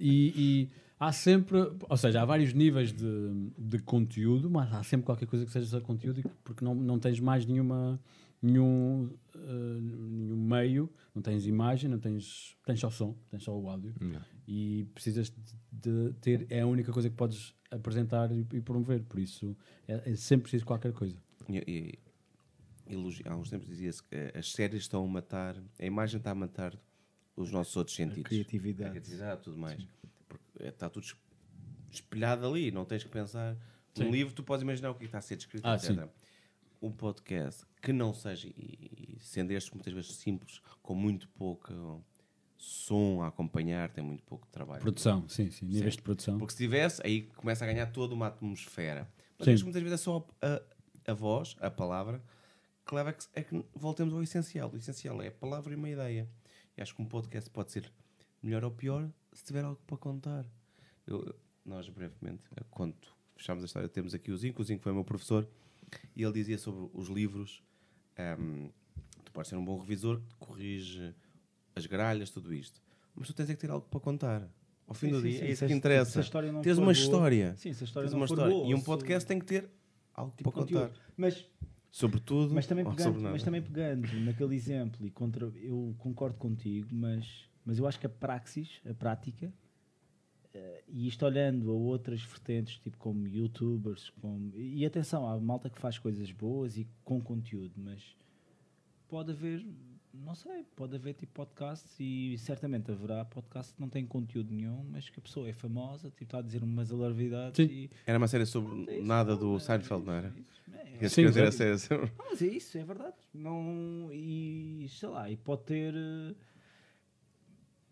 e, e há sempre. Ou seja, há vários níveis de, de conteúdo, mas há sempre qualquer coisa que seja só conteúdo, que- porque não, não tens mais nenhuma. Nenhum, ah, nenhum meio, não tens imagem, não tens, tens só som, tens só o áudio e precisas de, de ter, é a única coisa que podes apresentar e, e promover, por isso é, é sempre preciso qualquer coisa. E, e, elogi- há uns tempos dizia-se que as séries estão a matar, a imagem está a matar os nossos outros sentidos. criatividade. A criatividade tudo mais. Porque é, está tudo es- espelhado ali, não tens que pensar. Sim. Num livro tu podes imaginar o que está a ser descrito, Ah, etc. Um podcast que não seja, e, e sendo estes muitas vezes simples, com muito pouco som a acompanhar, tem muito pouco trabalho. Produção, sim, sim, níveis Sim. de produção. Porque se tivesse, aí começa a ganhar toda uma atmosfera. Mas muitas vezes é só a, a voz, a palavra, que leva a que, a que voltemos ao essencial. O essencial é a palavra e uma ideia. E acho que um podcast pode ser melhor ou pior se tiver algo para contar. Eu- nós, brevemente, eh, quando fechámos a história, temos aqui o Zinco. O Zinco foi meu professor e ele dizia sobre os livros. ehm, tu podes ser um bom revisor que te corrige as gralhas, tudo isto. mas tu tens é que ter algo para contar. Ao fim Sim, do sim, dia, sim. é isso Se que interessa. se for uma boa- história. Sim, se a história Tens não uma história. boa, e um se- podcast tem que ter algo tipo para conteúdo. contar. Mas, Sobre tudo mas, também pegando, mas também pegando naquele exemplo, e contra, eu concordo contigo, mas, mas eu acho que a praxis, a prática, e isto olhando a outras vertentes, tipo como youtubers, como, e atenção, há malta que faz coisas boas e com conteúdo, mas pode haver, não sei, pode haver tipo podcasts e certamente haverá podcasts que não têm conteúdo nenhum, mas que a pessoa é famosa, tipo, está a dizer umas alarvidades Sim. e Era uma série sobre nada do Seinfeld, não era? é, Esse Sim, dizer a sim. série sobre- não, mas é isso, é verdade. Não, e sei lá, e pode ter. eh,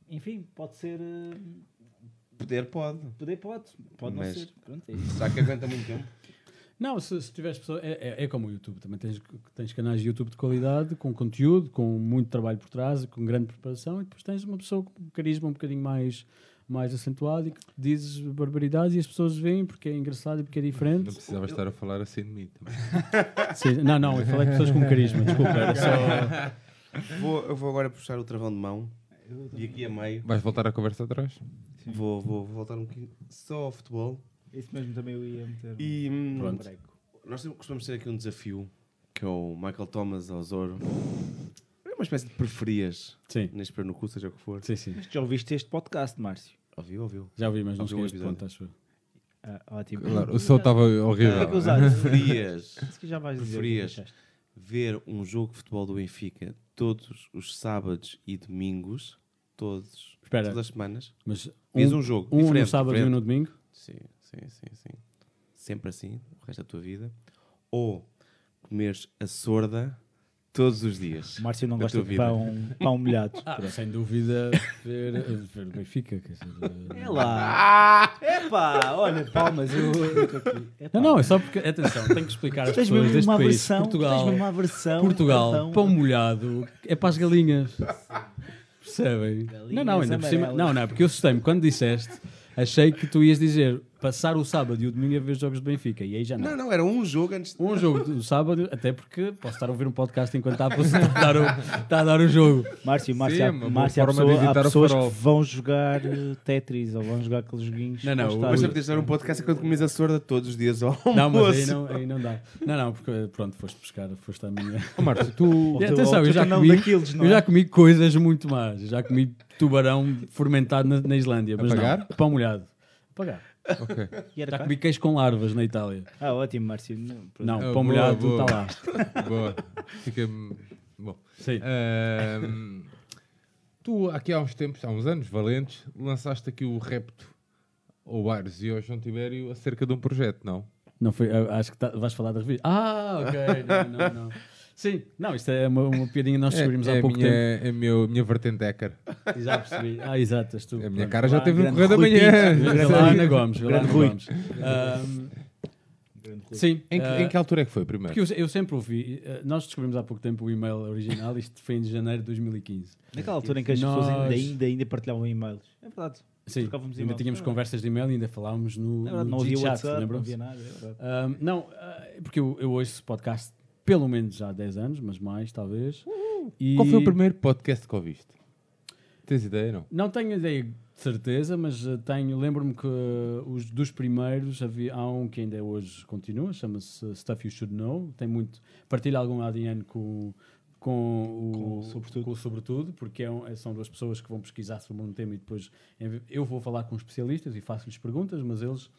Enfim, pode ser. Poder pode. Poder pode, pode Mas- não ser. Pronto, é isso. Será que aguenta muito tempo? Não, se, se tiveres pessoas. É, é, é como o YouTube. Também tens, tens canais de YouTube de qualidade, com conteúdo, com muito trabalho por trás, com grande preparação, e depois tens uma pessoa com um carisma um bocadinho mais, mais acentuado e que dizes barbaridades e as pessoas veem porque é engraçado e porque é Não diferente. precisava estar a falar assim de mim também. Sim, não, não, eu falei de pessoas com carisma, desculpa, era só. Vou, eu vou agora puxar o travão de mão e aqui a meio Vais voltar a conversa atrás? Vou, vou, vou voltar um bocadinho só ao futebol. Isso mesmo também eu ia meter. E hum, um Pronto. breco. nós costumamos ter aqui um desafio que é o Michael Thomas ao Zoro. É uma espécie de preferias Sim, neste perno seja o que for. sim, sim. Mas já ouviste este podcast, Márcio? Ouviu, ouviu. Já ouvi, mas não um cheguei a este ponto, acho eu. Ah, ótimo. Claro, o som estava horrível. Preferias Isso que já vais dizer. Preferias. ver um jogo de futebol do Benfica todos os sábados e domingos, todos, Espera. todas as semanas. Mas Vias um, um jogo um no diferente, sábado e um no domingo? Sim, sim, sim, sim. Sempre assim, o resto da tua vida. Ou comeres a sorda todos os dias. O Márcio não da gosta de vida. pão, pão molhado. Ah, sem dúvida, ver, ver o Benfica. Quer dizer, É lá. Epá, olha, palmas. Eu, eu aqui. Epá. Não, não, é só porque, atenção, tenho que explicar às pessoas mesmo deste uma país, versão. Portugal, Tens mesmo uma versão. Portugal, cartão. pão molhado, é para as galinhas. Percebem? Galinhas não, não, ainda por cima. Não, não, porque eu assustei-me quando disseste, achei que tu ias dizer passar o sábado e o domingo a ver jogos do Benfica, e aí já não. Não, não, era um jogo antes de... Um jogo do sábado, até porque posso estar a ouvir um podcast enquanto está a, dar, o, está a dar o jogo. Márcio, Márcio, Sim, há, é Márcio, há, pessoa- há pessoas que vão jogar eh, Tetris ou vão jogar aqueles joguinhos. Não, não, Mas podias dar um podcast enquanto comes a sorda todos os dias ao Não, mas aí almoço. não, aí não dá. Não, não, porque pronto, foste pescar, foste a minha. Ô, Márcio, tu. Atenção, eu já comi, daqueles, eu é? já comi coisas muito más. Eu já comi tubarão fermentado na, na Islândia. Mas Apagar? não, pão molhado. Apagar. Ok. E era Já comi queijo com larvas na Itália. Ah, ótimo, Márcio. Não. Não, Ah, pão boa, molhado está lá. Boa. Fica. Bom. Sim. Tu, aqui há uns tempos, há uns anos valentes, lançaste aqui o repto ao Aires e ao João Tibério acerca de um projeto, não? Não foi, eu acho que tá- vais falar da revista. Ah, ok. Não, não, não. Sim, não, isto é uma, uma piadinha que nós descobrimos é, há é pouco minha, É a meu, minha vertente hacker. tempo. Já percebi. Ah, exato. és tu. A minha Pronto. cara já Vá, teve no grande Correio da Manhã. Lá, Ana Gomes. lá, Grande Rui. Gomes. Ahm, sim. Em que, ah, em que altura é que foi primeiro? Porque eu, eu sempre ouvi, eh, nós descobrimos há pouco tempo o e-mail original, isto foi em janeiro de 2015. Naquela altura em que as pessoas ainda, Nós- ainda, ainda partilhavam e-mails. É verdade. Sim, Trocávamos ainda tínhamos É conversas de e-mail e ainda falávamos no, É verdade, no não havia WhatsApp, não havia nada. É verdade. Ahm, não, ah, porque eu, eu ouço podcast pelo menos já há 10 anos, mas mais talvez. E Qual foi o primeiro podcast que ouviste? Tens ideia, não? Não tenho ideia de certeza, mas ah, tenho, lembro-me que ah, os dos primeiros havia, há um que ainda é hoje continua, chama-se Stuff You Should Know, tem muito, partilha algum ADN com, com o Com o Sobretudo. com o Sobretudo, porque é um- é- são duas pessoas que vão pesquisar sobre um tema e depois eu vou falar com especialistas e faço-lhes perguntas, mas eles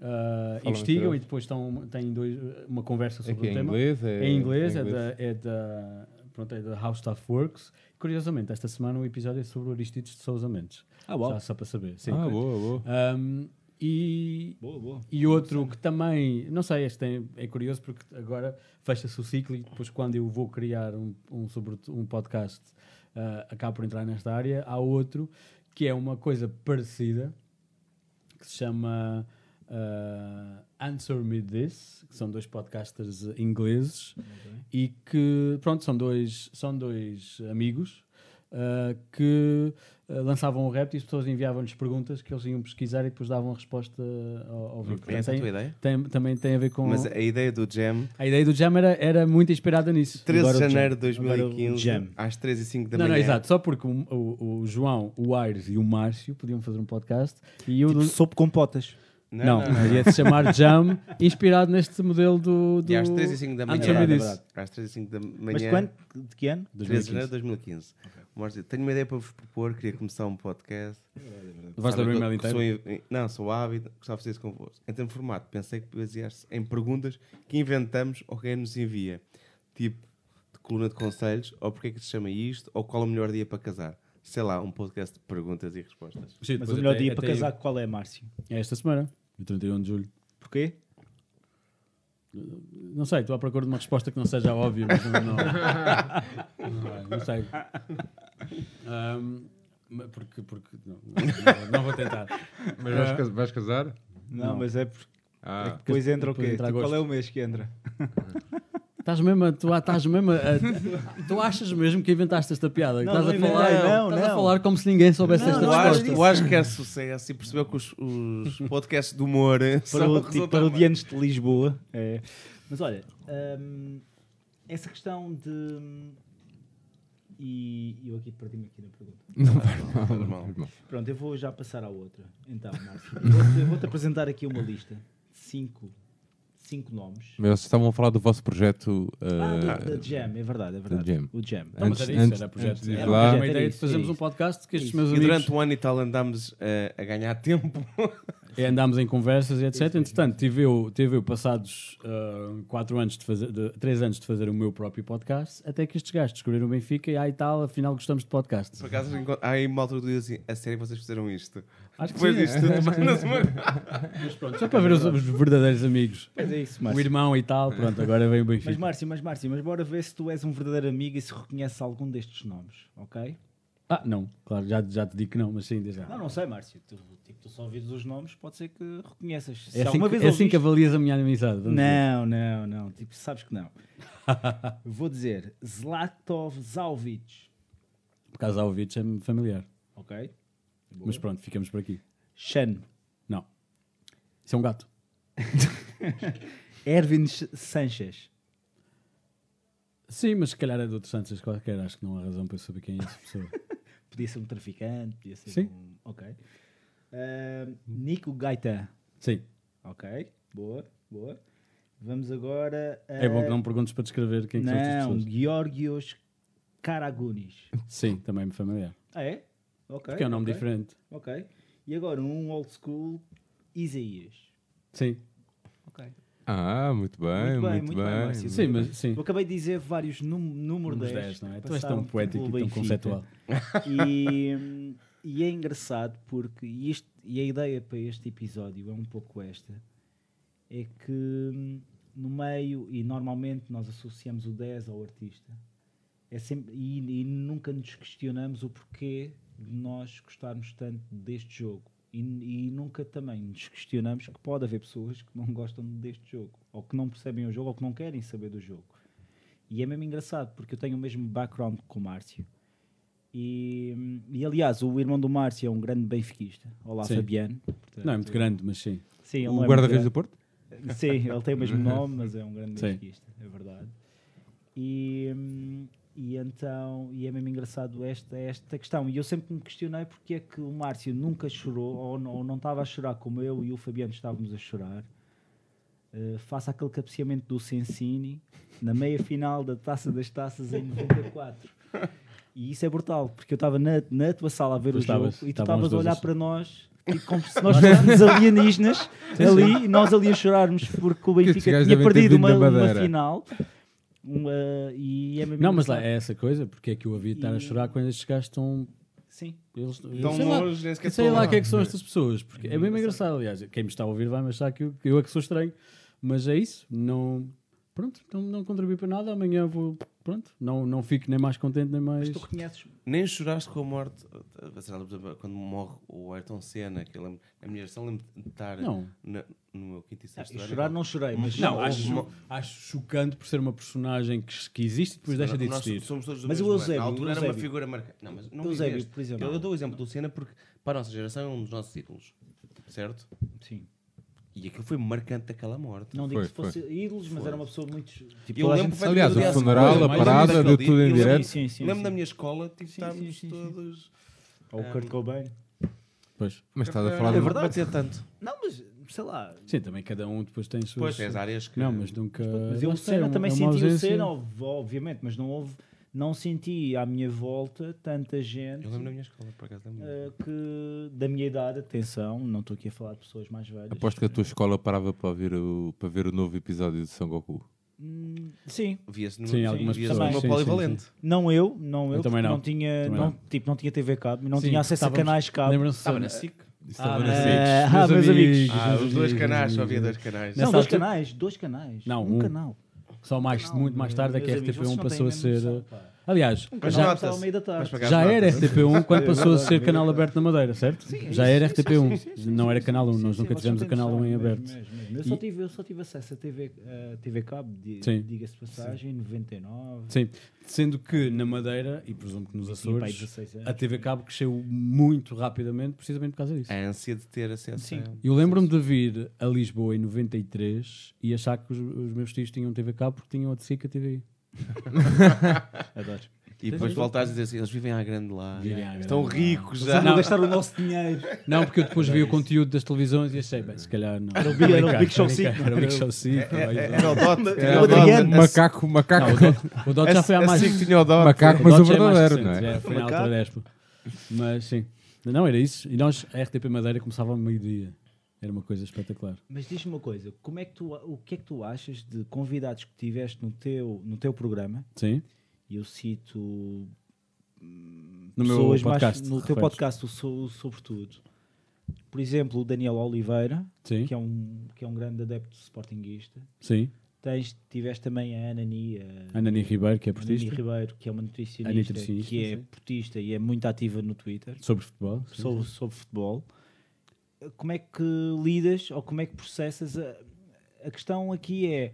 ah, Falam investigam e depois estão, têm dois, uma conversa É sobre o é em tema. inglês? É, Em inglês, é é, da, é, da, pronto, é da How Stuff Works. Curiosamente, esta semana o episódio é sobre o Aristides de Sousa Mendes. Ah. Já só para saber. Sim. Ah, boa, boa. Um, e, Boa, boa. e outro que também, não sei, este é, é curioso porque agora fecha-se o ciclo e depois quando eu vou criar um, um, sobre, um podcast ah, acabo por entrar nesta área. Há outro que é uma coisa parecida que se chama ah, Answer Me This, que são dois podcasters ingleses e que, pronto, são dois, são dois amigos ah, que eh, lançavam o rap e as pessoas enviavam-lhes perguntas que eles iam pesquisar e depois davam a resposta ao, ao vivo. É essa a tem, tua ideia? tem- também tem a ver com. Mas a ideia do Jam, A ideia do Jam era, era muito inspirada nisso. 13 de janeiro de Jam. Agora o 2015, Jam. às 3 e 5 da Não, manhã. não, exato. Só porque o, o- o João, o Aires e o Márcio podiam fazer um podcast e eu Tipo, com potas. não, ia se chamar Jam, inspirado neste modelo do. do E às 3 e 5 da manhã. É disse. Às 3 e 5 da manhã. Mas de quando? De que ano? 13 de janeiro de 2015. Márcio, tenho uma ideia para vos propor, queria começar um podcast. Vais Sabe ler o e-mail inteiro? sou não, sou ávido, gostava de fazer isso convosco. Em termos de formato, pensei que basear-se em perguntas que inventamos ou que alguém nos envia. Tipo, de coluna de conselhos, ou porque é que se chama isto, ou qual é o melhor dia para casar. Sei lá, um podcast de perguntas e respostas. Sim, Mas o melhor até- dia para até- casar qual é, Márcio? É esta semana, o 31 de julho. Porquê? Não sei, estou à procura de uma resposta que não seja óbvia, mas não. Não, não, não sei. Mas porque. porque não, não, não vou tentar. Mas vais, cas- vais casar? Não, Não. mas é porque Ah, depois entra o quê? entra Tipo, qual é o mês que entra? Estás mesmo, a, tu, estás mesmo a, a- Tu achas mesmo que inventaste esta piada? Não, estás não a falar, inventei, não, estás a não. falar como se ninguém soubesse Não, esta Eu acho, resposta. eu acho que é sucesso e percebeu que os, os podcasts de humor Para são o, tipo, para o Dianos de Lisboa. É. Mas olha, hum, essa questão de. E eu aqui perdi-me aqui na pergunta. não mal. não vai mal. Pronto, eu vou já passar à outra. Então, Márcio, eu vou-te- eu vou-te apresentar aqui uma lista de cinco, cinco nomes. Mas vocês estavam a falar do vosso projeto. Ah, ah, da, da Jam, é verdade, é verdade. Jam. O Jam. Não, mas Antes- era isso, antes- era projeto. antes de era lá- uma ideia de fazermos um podcast que estes Isso. meus E amigos. durante um ano e tal andámos eh, a ganhar tempo. E andámos em conversas e etc. Entretanto, tive eu, tive eu passados 4 anos de fazer, 3 anos de fazer o meu próprio podcast, até que estes gajos descobriram o Benfica e aí tal, afinal gostamos de podcasts. Por acaso, há aí uma altura que digo assim, a sério vocês fizeram isto? Acho que Depois sim. disto tudo, mas Mas pronto, só para ver os, os verdadeiros amigos. Mas é isso, O Márcio. irmão e tal, pronto, agora vem o Benfica. Mas Márcio, mas Márcio, mas bora ver se tu és um verdadeiro amigo e se reconheces algum destes nomes, ok? Ah, não, claro, já, já te digo que não, mas sim, desde já. Não, não sei, Márcio. Tu, tipo, tu só ouvires os nomes, pode ser que reconheças. Se É assim, que, vez é assim que avalias a minha amizade. Não, não, não. Tipo, sabes que não. Vou dizer Zlatov Zalvic. Por causa vídeo é familiar. Ok? Boa. Mas pronto, ficamos por aqui. Shan. Não. Isso é um gato. Ervin Sanchez. Sim, mas se calhar é de outro Santos qualquer, acho que não há razão para eu saber quem é essa pessoa. Podia ser um traficante, podia ser Sim. um... Ok. Ahm, Nico Gaita. Sim, Ok, boa, boa. Vamos agora a... é bom que não perguntes para descrever quem que são estas Não, pessoas. Georgios Karagunis. Sim, também me familiar. Ah, é? Ok. Porque é um nome ok, diferente. Ok. E agora um old school Isaías. Sim, Ok. Ah, muito bem, Muito bem, muito, bem, bem. Sim, mas sim. Eu acabei de dizer vários num, número Números 10. 10, não é? Tu és tão poético e tão Benfica. conceptual. E, e é engraçado porque e isto, e a ideia para este episódio é um pouco esta é que hum, no meio e normalmente nós associamos o 10 ao artista é sempre, e, e nunca nos questionamos o porquê de nós gostarmos tanto deste jogo e, e nunca também nos questionamos que pode haver pessoas que não gostam deste jogo ou que não percebem o jogo ou que não querem saber do jogo e é mesmo engraçado porque eu tenho o mesmo background com o Márcio e, e, aliás, o irmão do Márcio é um grande benfiquista. Olá, Sim. Fabiano. Portanto, Não é muito grande, mas sim. Sim, O é guarda-redes do Porto? Sim, ele tem o mesmo nome, mas é um grande Sim. benfiquista, é verdade. E, hum, e então, e é mesmo engraçado esta, esta questão. E eu sempre me questionei porque é que o Márcio nunca chorou, ou não, ou não estava a chorar como eu e o Fabiano estávamos a chorar, eh, face àquele cabeceamento do Sensini na meia final da Taça das Taças em 94. E isso é brutal, porque eu estava na, na tua sala a ver Tu o jogo e tu estavas a olhar a- para nós tipo, como se nós fôssemos alienígenas ali e nós ali a chorarmos porque o Benfica tinha perdido uma, uma final. Uma- e é mesmo Não, mas lá engraçado. é essa coisa, porque é que eu havia de estar a chorar quando estes gajos estão. Sim. Eles, Tão sei lá, longe, nem sequer sei lá lá. o que é que são estas pessoas, porque é mesmo engraçado. Aliás, quem me está a ouvir vai me achar que eu, que eu é que sou estranho, mas é isso. Não, pronto, então não contribuí para nada, amanhã vou, pronto, não, não fico nem mais contente nem mais... Mas tu reconheces. Nem choraste com a morte, quando morre o Ayrton Senna, que eu lembro, na minha geração lembro de estar Não. na- no meu quinto e sexto Eu ano. chorar não chorei, mas Não, acho, uma- acho chocante por ser uma personagem que, que existe e depois deixa de existir. somos todos do Mas o mesmo ano. Eusébio, Na altura o era uma Eusébio. figura marcante. Não, mas não O Eusébio, por exemplo. Eu, eu dou o exemplo do Senna porque para a nossa geração é um dos nossos ídolos. Certo? sim. E aquilo foi marcante daquela morte. Não digo Foi, que fosse ídolos, mas era uma pessoa muito. Tipo, Eu lembro Aliás, o funeral, a parada, deu tudo em direto. Sim, sim, Lembro sim. da minha escola, tipo, Sim, estávamos sim, sim, sim. todos. Ou o Kurt Cobain. Pois. Mas estás a falar É de... verdade. Bater tanto. Não, mas sei lá. Sim, também cada um depois tem suas... Pois, tens áreas que. Não, mas nunca... Mas eu é também é senti o ob- obviamente, mas não houve. Não senti à minha volta tanta gente Eu lembro da minha escola, por acaso lembro. eh, que da minha idade, atenção, não estou aqui a falar de pessoas mais velhas. Aposto que a tua escola parava para ver o, para ver o novo episódio de São Goku. Hum, sim, Via-se no, Sim, algumas via-se pessoas. no Sim, meu sim, polivalente. não eu, não eu, Eu também não. não tinha, Também não, não. tipo, não tinha TV cabo, não Sim, tinha acesso a canais cabo. Lembram-se... Estava na SIC. Estava Ah, na SIC. Ah, meus amigos. Ah, os dois canais, só havia dois canais. Não, dois canais, dois canais. Não, um, um. canal. Só mais, Não, muito mais tarde é que a meus amigos, RTP1 vocês não passou a ser... noção, pá. Aliás, já, ao meio da tarde. Já era notas. RTP1 quando passou a ser canal aberto na Madeira, certo? Sim, já era isso, sim, RTP1, sim, sim, não era canal 1, sim, nós nunca vocês tivemos o têm canal 1 em aberto. mesmo, mesmo. Eu, E- só tive, eu só tive acesso a TV, a TV Cabo, di- Sim. diga-se de passagem, em 99. Sim, sendo que na Madeira, e presumo que nos tinha pai Açores, 16 anos. a TV Cabo cresceu muito rapidamente precisamente por causa disso. A ânsia de ter acesso Sim. a... Eu lembro-me de vir a Lisboa em 93 e achar que os, os meus tios tinham TV Cabo porque tinham a de SIC a TV. Adoro. E depois voltares a dizer assim, eles vivem à grande lá. Vivem à Estão ricos Já não gastar o nosso dinheiro. Não, porque eu depois vi o conteúdo das televisões e achei, bem, se calhar não. Era o Big- era o Big Show Era 5, Era o Big Show 5. Era o Dot. Era o. Adriano. Macaco, macaco. Não, o Dot, o Dot já foi há mais. Assim que tinha o Dot. Macaco, mas o é mais verdadeiro, não recente, é? já foi na Macaco. altura da Expo. Mas sim. Não, era isso. E nós, a RTP Madeira começava ao meio-dia. Era uma coisa espetacular. Mas diz-me uma coisa, como é que tu, o que é que tu achas de convidados que tiveste no teu, no teu programa? Sim. E eu cito No meu pessoas podcast. mais, no teu referes? podcast, o so- sobretudo. Por exemplo, o Daniel Oliveira, Sim. que é um, que é um grande adepto sportinguista. Sim. Tens, tiveste também a Anani, a Ana Nani Ribeiro, que é Anani portista. Ribeiro, que é uma nutricionista, nutricionista, que é sim. portista e é muito ativa no Twitter Sobre futebol. sim, sobre, sim. sobre futebol. Como é que lidas ou como é que processas? A, a questão aqui é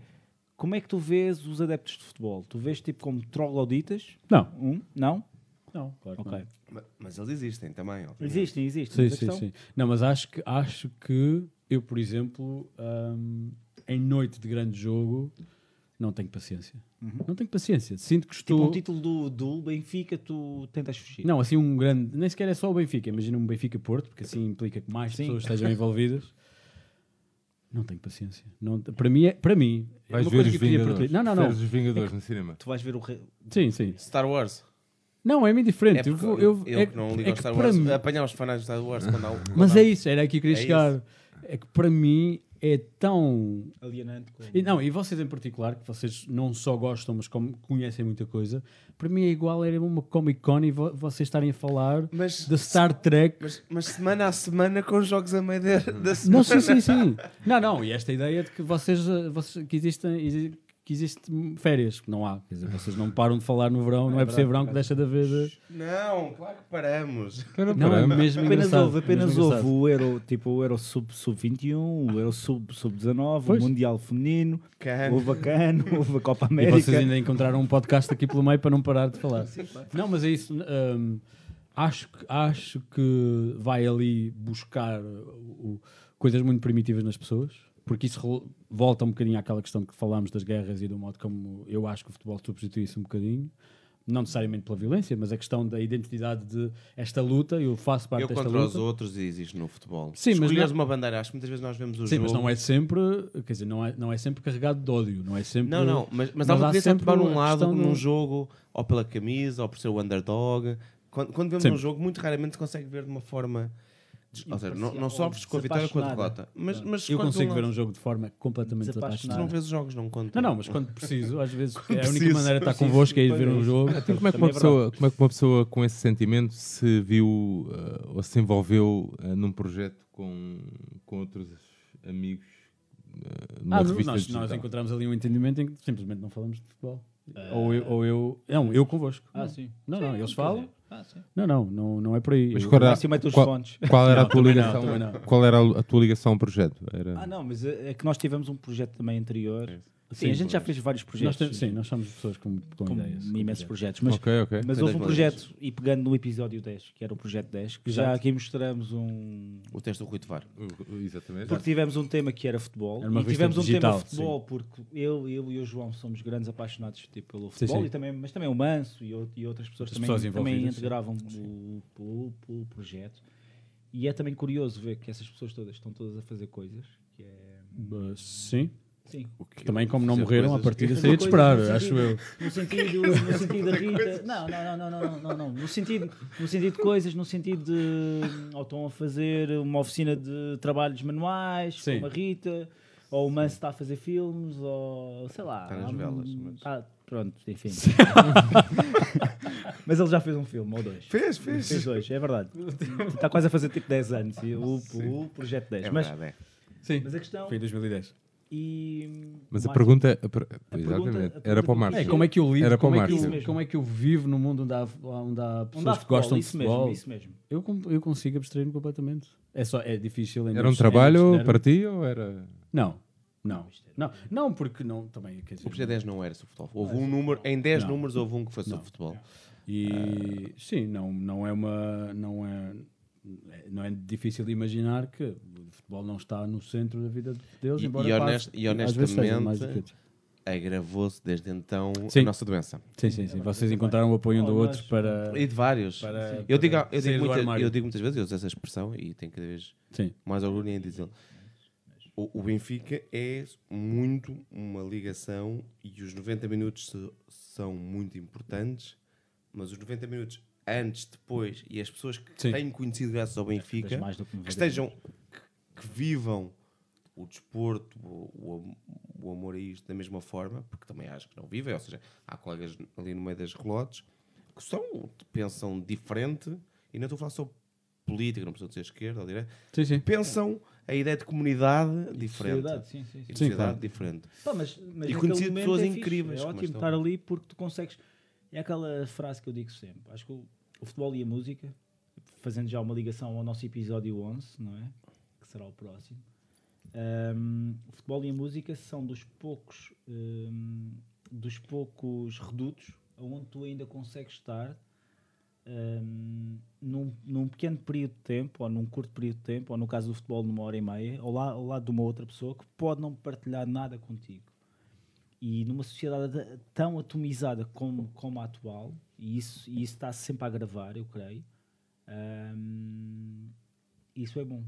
como é que tu vês os adeptos de futebol? Tu vês tipo como trogloditas? Não. Um? Não? Não, claro que Ok. não. Ma- Mas eles existem também. obviamente. Existem, existem. Sim, mas sim, sim. Não, mas acho que, acho que eu, por exemplo, hum, em noite de grande jogo, não tenho paciência. Não tenho paciência. Sinto que Tipo estou. um título do, do Benfica, tu tentas fugir. Não, assim um grande. Nem sequer é só o Benfica. Imagina um Benfica-Porto, porque assim implica que mais Sim. pessoas estejam envolvidas. Não tenho paciência. Não, para mim, é, para mim é Vais ver os que Vingadores. Não, não, não. Os Vingadores no cinema. Tu vais ver o. Re... Sim, sim. Star Wars. Não, é muito É diferente. eu vou, eu, eu é, que não é ligo ao que Star para Wars. mim, Apanhar os fanáticos de Star Wars quando há um- Mas é isso, era aí que eu queria É chegar. isso. É que para mim é tão Alienante. como- E, não, e vocês em particular, que vocês não só gostam, mas como conhecem muita coisa, para mim é igual era uma Comic Con e vo- vocês estarem a falar Mas, de Star Trek. mas, mas semana a semana com jogos a meio da, da semana. Não, sim, sim, sim. Não, não, e esta ideia de que vocês, eh, vocês que existem. Que existe férias, que não há. Quer dizer, vocês não param de falar no verão, não é, por ser verão que deixa de haver. eh, Não, claro que paramos. Não, é paramos. mesmo Apenas houve, apenas mesmo houve o Euro, tipo, o Euro Sub- Sub-21, o Euro Sub- Sub-19, o Pois. Mundial Feminino, Cano. houve a Cano, houve a Copa E América. vocês ainda encontraram um podcast aqui pelo meio para não parar de falar. Não, mas é isso. hum, acho, que, acho que vai ali buscar o- o- coisas muito primitivas nas pessoas, porque isso volta um bocadinho àquela questão que falámos das guerras e do modo como eu acho que o futebol substitui isso um bocadinho. Não necessariamente pela violência, mas a questão da identidade de esta luta. Eu faço parte Eu desta contra luta. os outros existe no futebol. Sim, mas Escolheres não- uma bandeira, acho que muitas vezes nós vemos o Sim, jogo. mas não é sempre, quer dizer, não é, não é sempre carregado de ódio, não é sempre. Não, não, mas, mas, mas há uma tendência a sempre tomar a num lado num do- jogo, ou pela camisa, ou por ser o underdog. Quando, quando vemos um jogo, muito raramente se consegue ver de uma forma. Ou seja, não, não sofres com a vitória ou com a desapaixonada. derrota. Mas, mas Eu consigo um ver um jogo de forma completamente Tu Desapaixonado. não desapaixonada. vês os jogos, não conta. Não, não, mas quando preciso, às vezes é a única maneira de estar convosco é ir ver um jogo. Então, como é, que uma é pessoa, como é que uma pessoa com esse sentimento se viu eh, ou se envolveu eh, num projeto com, com outros amigos numa Ah, revista nós, digital. nós encontramos ali um entendimento em que simplesmente não falamos de futebol. Ou, eu, ou eu. Não, eu convosco. Ah, sim. Não, não, eles falam. Ah, sim. Não, não, não, não é por aí. Mas qual era, qual, qual era a Não, tua também não, ligação? não. Qual era a, a tua ligação ao projeto? Era... Ah, não, mas é é que nós tivemos um projeto também anterior. Sim, Sim, a gente já fez vários nós projetos. temos- sim, nós somos pessoas com, com, com ideias. com imensos ideias. projetos. Mas, ok, ok. mas houve um projeto, e pegando no episódio 10, que era o projeto 10, que já Exato. aqui mostramos um. O texto do Rui Tovar. Exatamente. Porque tivemos um tema que era futebol. Era e tivemos um digital, tema futebol, porque eu, eu e o João somos grandes apaixonados tipo, pelo Sim, futebol, sim. E também, mas também o Manso e, e outras pessoas As também, pessoas também sim. integravam o, o, o projeto. E é também curioso ver que essas pessoas todas estão todas a fazer coisas. Que é... Sim, Sim. também como não morreram, a partir de seria de esperar, acho eu. No sentido, no sentido da Rita. Não, não, não, não, não, não, não. No sentido, no sentido de coisas, no sentido de. Ou estão a fazer uma oficina de trabalhos manuais, Sim. como a Rita, ou o Manso está a fazer filmes, ou sei lá. Está nas um- velas, mas- tá- pronto, enfim. mas ele já fez um filme, ou dois. Fez, fez. Fez dois, é verdade. Está quase a fazer tipo 10 anos, o, o projeto 10. É mas, verdade, é. Sim, mas a questão. foi em 2010. E, Mas a mais- pergunta, a per- pergunta- exatamente, a era pergunta para o Márcio. É, como é que eu lido, Era para o como, é que Márcio. eu, como é que eu vivo no mundo onde há, onde há pessoas Onde há que futebol, gostam de isso futebol? mesmo, isso mesmo. Eu, com- eu consigo abstrair-me completamente. É, só, é difícil. ainda Era um trabalho para ti ou era... Não, não, não, não, porque não, também, quer dizer... O projeto 10 não era sobre futebol. Houve um número, em 10 Não. números houve um que foi sobre Não. futebol. E sim, não, não é uma. Não é, não é difícil de imaginar que futebol não está no centro da vida deles, E- embora e passe- honest- e do que honestamente. Agravou-se desde então Sim. a nossa doença. Sim, sim, sim. Vocês encontraram o apoio um do outro para. E de vários. para- eu, digo, eu, digo muita- eu digo muitas vezes, eu uso essa expressão e tenho cada vez Sim, mais orgulho em dizê-lo. O, o Benfica é muito uma ligação e os 90 minutos se- são muito importantes, mas os 90 minutos antes, depois e as pessoas que Sim. têm conhecido graças ao Benfica, que que 90 estejam, que, vivam o desporto, o, o am- o amor a isto da mesma forma, porque também acho que não vivem, ou seja, há colegas ali no meio das relotes que são, pensam diferente, e não estou a falar só política, não preciso dizer esquerda ou direita, sim, sim. pensam a ideia de comunidade diferente. Sociedade, sim, sim, sim. E de Sim, sociedade claro. diferente. Pá, mas, mas E conheci pessoas é incríveis É ótimo estar ali porque tu consegues. É aquela frase que eu digo sempre. Acho que o, o futebol e a música, fazendo já uma ligação ao nosso episódio 11, não é? Que será o próximo. Ahm, o futebol e a música são dos poucos, ahm, dos poucos redutos onde tu ainda consegues estar ahm, num, num pequeno período de tempo, ou num curto período de tempo, ou no caso do futebol, numa hora e meia, ao, la- ao lado de uma outra pessoa que pode não partilhar nada contigo. E numa sociedade de- tão atomizada como, como a atual, e isso, e isso está sempre a agravar, eu creio, isso é bom.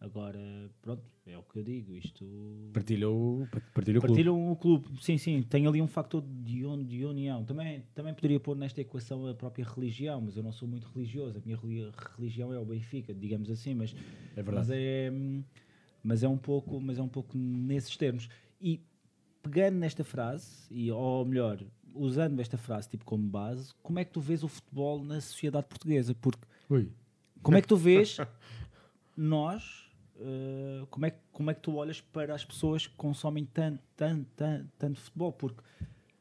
Agora, pronto, é o que eu digo. Isto Partilha o, partilha o clube. Partilham o clube, sim, sim, tem ali um fator de, un- de união. Também, também poderia pôr nesta equação a própria religião, mas eu não sou muito religioso. A minha reli- religião é o Benfica, digamos assim, mas É verdade. mas é, mas é um pouco, mas é um pouco nesses termos. E pegando nesta frase, e, ou melhor, usando esta frase tipo como base, como é que tu vês o futebol na sociedade portuguesa? Porque Ui. como é que tu vês nós, eh, como, é, que- como é que tu olhas para as pessoas que consomem tanto, tanto, tanto, tanto futebol? Porque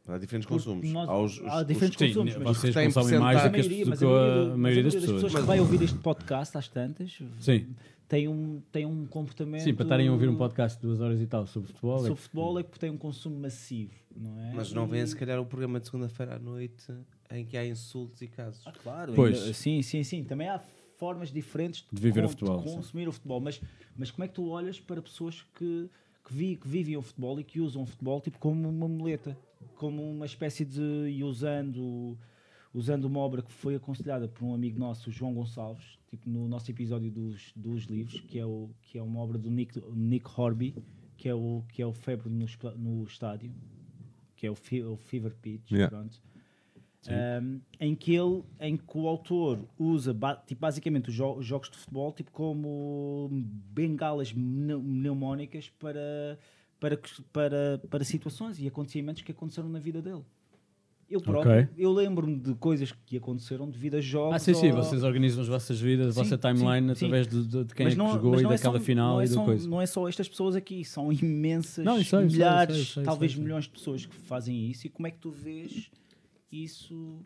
Há diferentes Porque consumos. nós- Há os, há diferentes os- Sim, consumos, mas vocês têm consomem mais do que, as- maioria, do que a a, maioria, maioria das pessoas. que vai ouvir este podcast às tantas Sim, tem um, tem um comportamento. sim, para estarem a ouvir um podcast de duas horas e tal sobre futebol. é sobre que- futebol é que tem um consumo massivo, não é? Mas não vem E- se calhar o programa de segunda-feira à noite em que há insultos e casos. Ah, claro, Pois. ainda- sim, sim, sim. Também há formas diferentes De viver o futebol, de sim. consumir o futebol. Mas, mas como é que tu olhas para pessoas que, que, vi, que vivem o futebol e que usam o futebol tipo como uma muleta, como uma espécie de. e usando, usando uma obra que foi aconselhada por um amigo nosso, o João Gonçalves, tipo no nosso episódio dos, dos livros, que é, o, que é uma obra do Nick, Nick Horby, que é o, que é o Febre no, no estádio, que é o, Fe- o Fever Pitch. Yeah. Pronto. Um, em que ele, em que o autor usa ba- tipo, basicamente os, jo- os jogos de futebol tipo como bengalas pneumónicas para, para, para, para situações e acontecimentos que aconteceram na vida dele. Eu próprio, Ok. eu lembro-me de coisas que aconteceram devido a jogos. Ah, sim, sim, ou- vocês organizam as vossas vidas, a Sim, vossa timeline sim, através de, de- de quem é que jogou e é daquela só- final não é e da só- coisa. Não é só estas pessoas aqui, são imensas, Não, sei, milhares, sei, sei, talvez milhões de pessoas que fazem isso. E como é que tu vês isso?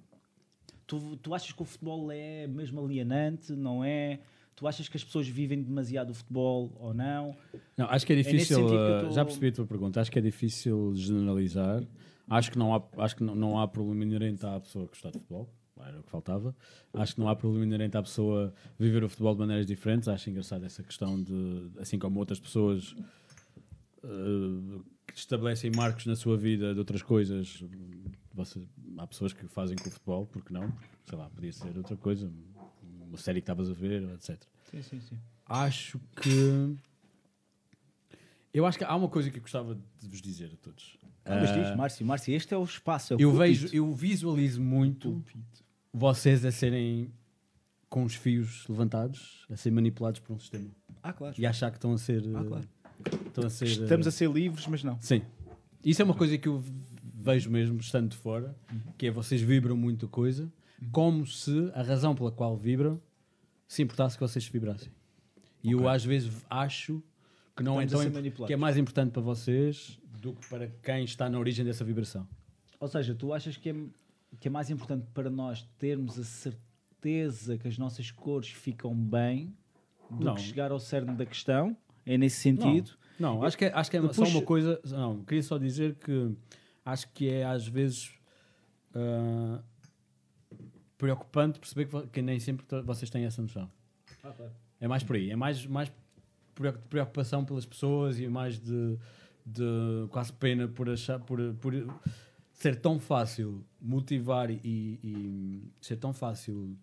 Tu, tu achas que o futebol é mesmo alienante? Não é? Tu achas que as pessoas vivem demasiado o futebol ou não? Não, acho que é nesse difícil. sentido que eu uh, tô- Já percebi a tua pergunta. Acho que é difícil generalizar. Acho que não há, acho que não, não há problema inerente à pessoa gostar de futebol. Era o que faltava. Acho que não há problema inerente à pessoa viver o futebol de maneiras diferentes. Acho engraçado essa questão de, assim como outras pessoas uh, que estabelecem marcos na sua vida de outras coisas. Você, há pessoas que fazem com o futebol, porque não? Sei lá, podia ser outra coisa, uma série que estavas a ver, etc Sim, sim, sim. acho que. Eu acho que há uma coisa que eu gostava de vos dizer a todos. mas Ah, diz, Márcio, Márcio, este é o espaço. É o eu púlpito. vejo, eu visualizo muito vocês a serem com os fios levantados, a ser manipulados por um sistema Ah, claro. e a achar que estão a ser. Ah, claro. Estão a ser. eh, Estamos a ser livres, mas não. Sim. Isso é uma coisa que eu vejo mesmo, estando de fora, que é vocês vibram muito coisa, como se a razão pela qual vibram se importasse que vocês vibrassem. E eu às vezes acho que não é Estamos a tão que é mais importante para vocês do que para quem está na origem dessa vibração. Ou seja, tu achas que é, que é mais importante para nós termos a certeza que as nossas cores ficam bem do Não. que chegar ao cerne da questão? É nesse sentido? Não, acho que é, acho que é Eu só uma coisa. Não, queria só dizer que acho que é às vezes ah, preocupante perceber que, que nem sempre vocês têm essa noção. É mais por aí. É mais, mais preocu- preocupação pelas pessoas e mais de, de quase pena por achar por, por ser tão fácil motivar e, e ser tão fácil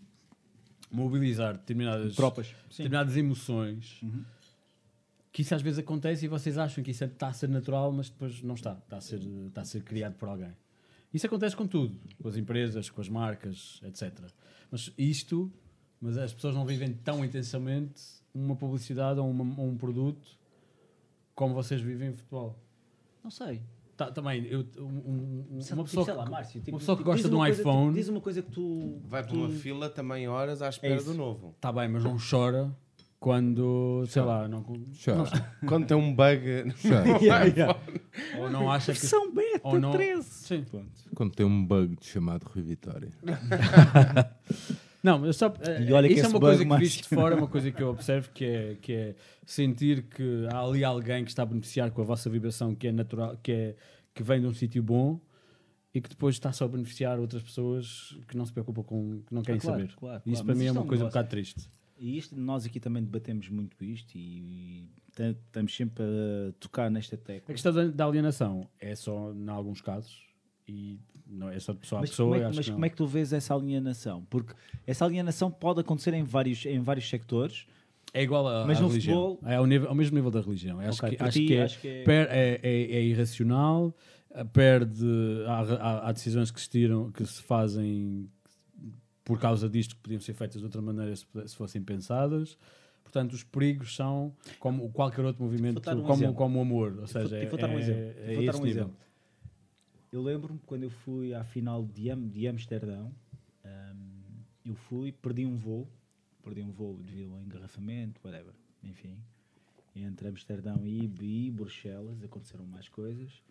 mobilizar determinadas, Tropas. Determinadas emoções Uhum. Que isso às vezes acontece e vocês acham que isso está a ser natural, mas depois não está. Está a ser, está a ser criado por alguém. Isso acontece com tudo, com as empresas, com as marcas, etc. Mas isto, mas as pessoas não vivem tão intensamente uma publicidade ou, uma- ou um produto como vocês vivem em futebol. Não sei. Tá, também, eu, um- um- uma pessoa, sei lá, que, Márcio, tipo, uma pessoa que gosta de um coisa, iPhone, tipo, diz uma coisa que tu. Vai para tu- uma fila também horas à espera isso. do novo. está bem, mas não chora quando, sei lá, não, Chora. Quando tem um bug. Chora. Yeah, yeah. ou não acha que. Versão beta ou não- 13. Sim. Quando tem um bug chamado Rui Vitória. Não, mas só, E olha que isso é uma coisa que mais- visto de fora, é uma coisa que eu observo que é, que é sentir que há ali alguém que está a beneficiar com a vossa vibração que é natural, que, é, que vem de um sítio bom e que depois está só a beneficiar outras pessoas que não se preocupam com, que não querem Ah, claro, saber. claro, Isso claro. para Mas mim é uma um coisa um bocado triste. E isto, nós aqui também debatemos muito isto e ta- estamos sempre a tocar nesta A tecla. questão da, da alienação é só em alguns casos e não é só de pessoa a Mas, pessoa. como é, mas como é que tu vês essa alienação? Porque essa alienação pode acontecer em vários, em vários sectores. É igual a, Mas religião. futebol- É ao, nível, ao mesmo nível da religião. Acho, Ok, que, acho, ti, que é, acho que é- é, é- é irracional, perde. Há, há- há decisões que se tiram, que se fazem por causa disto que podiam ser feitas de outra maneira se, se fossem pensadas. Portanto, os perigos são como qualquer outro movimento, um como, como o amor. Ou seja, é, vou dar um é- exemplo. é Vou dar um nível. exemplo. Eu lembro-me quando eu fui à final de, Am de Amsterdão, hum, eu fui, perdi um voo, perdi um voo devido ao engarrafamento, whatever, enfim. Entre Amsterdão e, e Bruxelas aconteceram mais coisas.